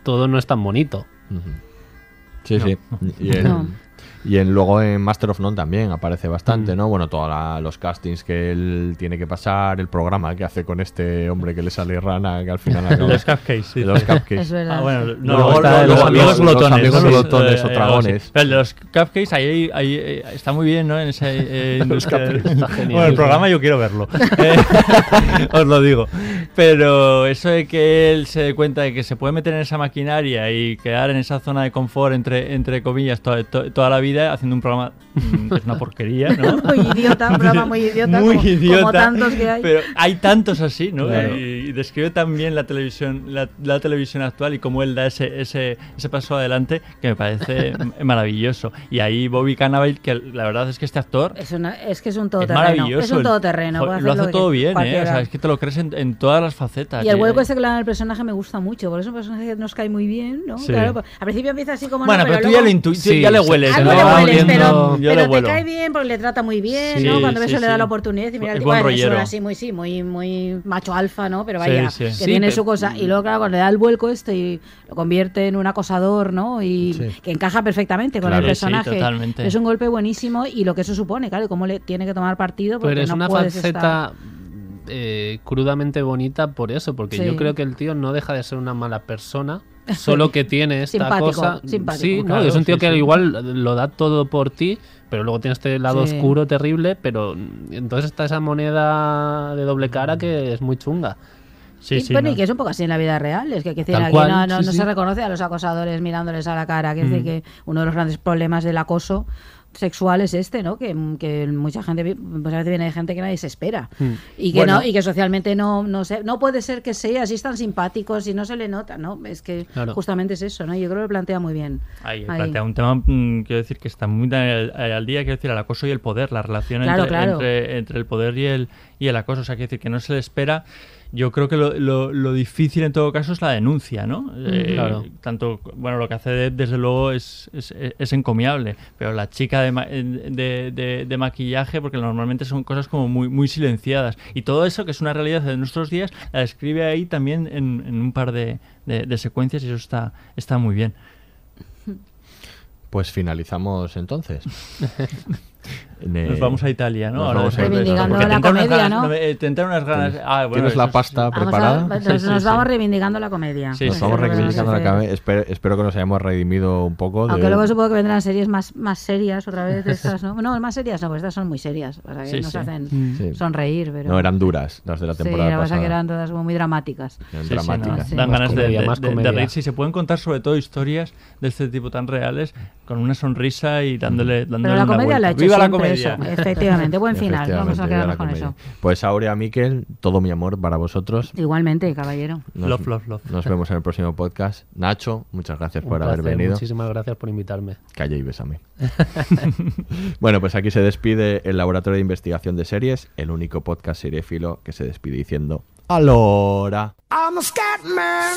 todo no es tan bonito. Sí, No. Sí. Y en, No. Y en- luego en Master of None también aparece bastante, ¿no? Bueno, todos los castings que él tiene que pasar, el programa que hace con este hombre que le sale rana, que al final acaba- Los cupcakes, sí. Los cupcakes. Es verdad. Ah, bueno, no, Luego está los, los los- amigos los glotones. amigos ¿no? glotones o Eh, dragones. sí. Pero los cupcakes, ahí, ahí eh, está muy bien, ¿no? En ese, eh, Los cupcakes está genial. Bueno, el programa yo quiero verlo. Eh, os lo digo. Pero eso de que él se dé cuenta de que se puede meter en esa maquinaria y quedar en esa zona de confort, entre, entre comillas, to- to- toda la vida haciendo un programa mm, que es una porquería, ¿no? Muy idiota, un programa muy idiota, Muy como, idiota, como tantos que hay. Pero hay tantos así, ¿no? Claro. Y, y describe también la televisión, la, la televisión actual y cómo él da ese, ese, ese paso adelante que me parece maravilloso. Y ahí Bobby Cannavale, que la verdad es que este actor Es, una- es que es un es todoterreno. maravilloso. Es un El- todoterreno. puede lo hace todo bien, ¿eh? O cualquiera. sea, es que te lo crees en, en todas las facetas. Y el Y- hueco este que le dan al personaje me gusta mucho, porque es un personaje que nos cae muy bien, ¿no? Sí. Claro, pues, al principio empieza así como Bueno, no, pero, tú luego- ya lo Sí, ya le hueles. lo le hueles, pero, te cae bien porque le trata muy bien, Sí, ¿no? Cuando ves sí, que le da la oportunidad y mira, el tipo buen es rollero. así muy, sí, muy, muy macho alfa, ¿no? Pero vaya, que tiene pero- su cosa. Y luego, claro, cuando le da el vuelco este y lo convierte en un acosador, ¿no? Y que encaja perfectamente con Claro. el personaje. es un golpe buenísimo y lo que eso supone, claro, y cómo le tiene que tomar partido porque Pero es no una puedes faceta estar... eh, crudamente bonita por eso, porque Sí. yo creo que el tío no deja de ser una mala persona, solo que tiene esta Simpático, cosa. simpático. Sí, no, es un tío sí, que sí. igual lo da todo por ti, pero luego tiene este lado Sí. oscuro terrible, pero entonces está esa moneda de doble cara que es muy chunga. Sí, y, sí, bueno, no. y que es un poco así en la vida real. Es que, que decir, aquí cual, no, no- sí, no sí. se reconoce a los acosadores mirándoles a la cara. Que decir Mm. que uno de los grandes problemas del acoso sexual es este, ¿no? Que, que mucha gente, muchas veces viene de gente que nadie se espera. Mm. Y que, Bueno. no, y que socialmente no, no, se, no puede ser que sea así tan simpáticos y no se le nota, ¿no? Es que Claro. justamente es eso, ¿no? Yo creo que lo plantea muy bien. Ahí, Ahí. plantea un tema, mm, quiero decir, que está muy al, al día, quiero decir, el acoso y el poder, la relación Claro, entre, claro. Entre, entre el poder y el, y el acoso. O sea, quiero decir, que no se le espera Yo creo que lo, lo- lo difícil en todo caso es la denuncia, ¿no? Eh, Claro. Tanto, bueno, lo que hace Depp, desde luego es, es, es encomiable, pero la chica de, ma- de, de- de maquillaje, porque normalmente son cosas como muy, muy silenciadas. Y todo eso, que es una realidad de nuestros días, la describe ahí también en, en un par de, de- de secuencias y eso está, está muy bien. Pues finalizamos entonces. Eh, Nos vamos a Italia, ¿no? nos Ahora vamos a Italia. Porque la entraron unas comedia, ganas- ¿no? te entraron unas ganas. Ah, bueno, ¿Tienes eso la pasta Vamos a- preparada? nos, Sí, sí, nos sí. vamos reivindicando la comedia. Sí, Nos sí. vamos reivindicando la vamos a cabeza. Espero, espero que nos hayamos redimido un poco. de- Aunque luego supongo que vendrán series más, más serias otra vez de estas, ¿no? No, más serias no, pues estas son muy serias, para que Sí, nos sí. hacen Sí. sonreír, pero... No, eran duras las de la Sí, temporada la verdad pasada. que eran todas como muy dramáticas. Eran Sí, sí, dramáticas. Dan ganas de, comedia, comedia. reírse y se pueden contar sobre todo historias de este tipo tan reales con una sonrisa y dándole, dándole Pero la comedia la ha vuelta. hecho ¡Viva la siempre comedia! eso. Efectivamente, buen final. Vamos a quedarnos con eso. Pues Aurea Miquel, todo mi amor para vosotros. Igualmente, caballero. Nos, Love, love, love. Nos vemos en el próximo podcast. Nacho, muchas gracias Un por haber venido. Muchísimas gracias por invitarme. Calla y bésame. bueno, pues aquí se despide el Laboratorio de Investigación de Series, el único podcast seriéfilo que se despide diciendo ¡Alora! I'm a scat man.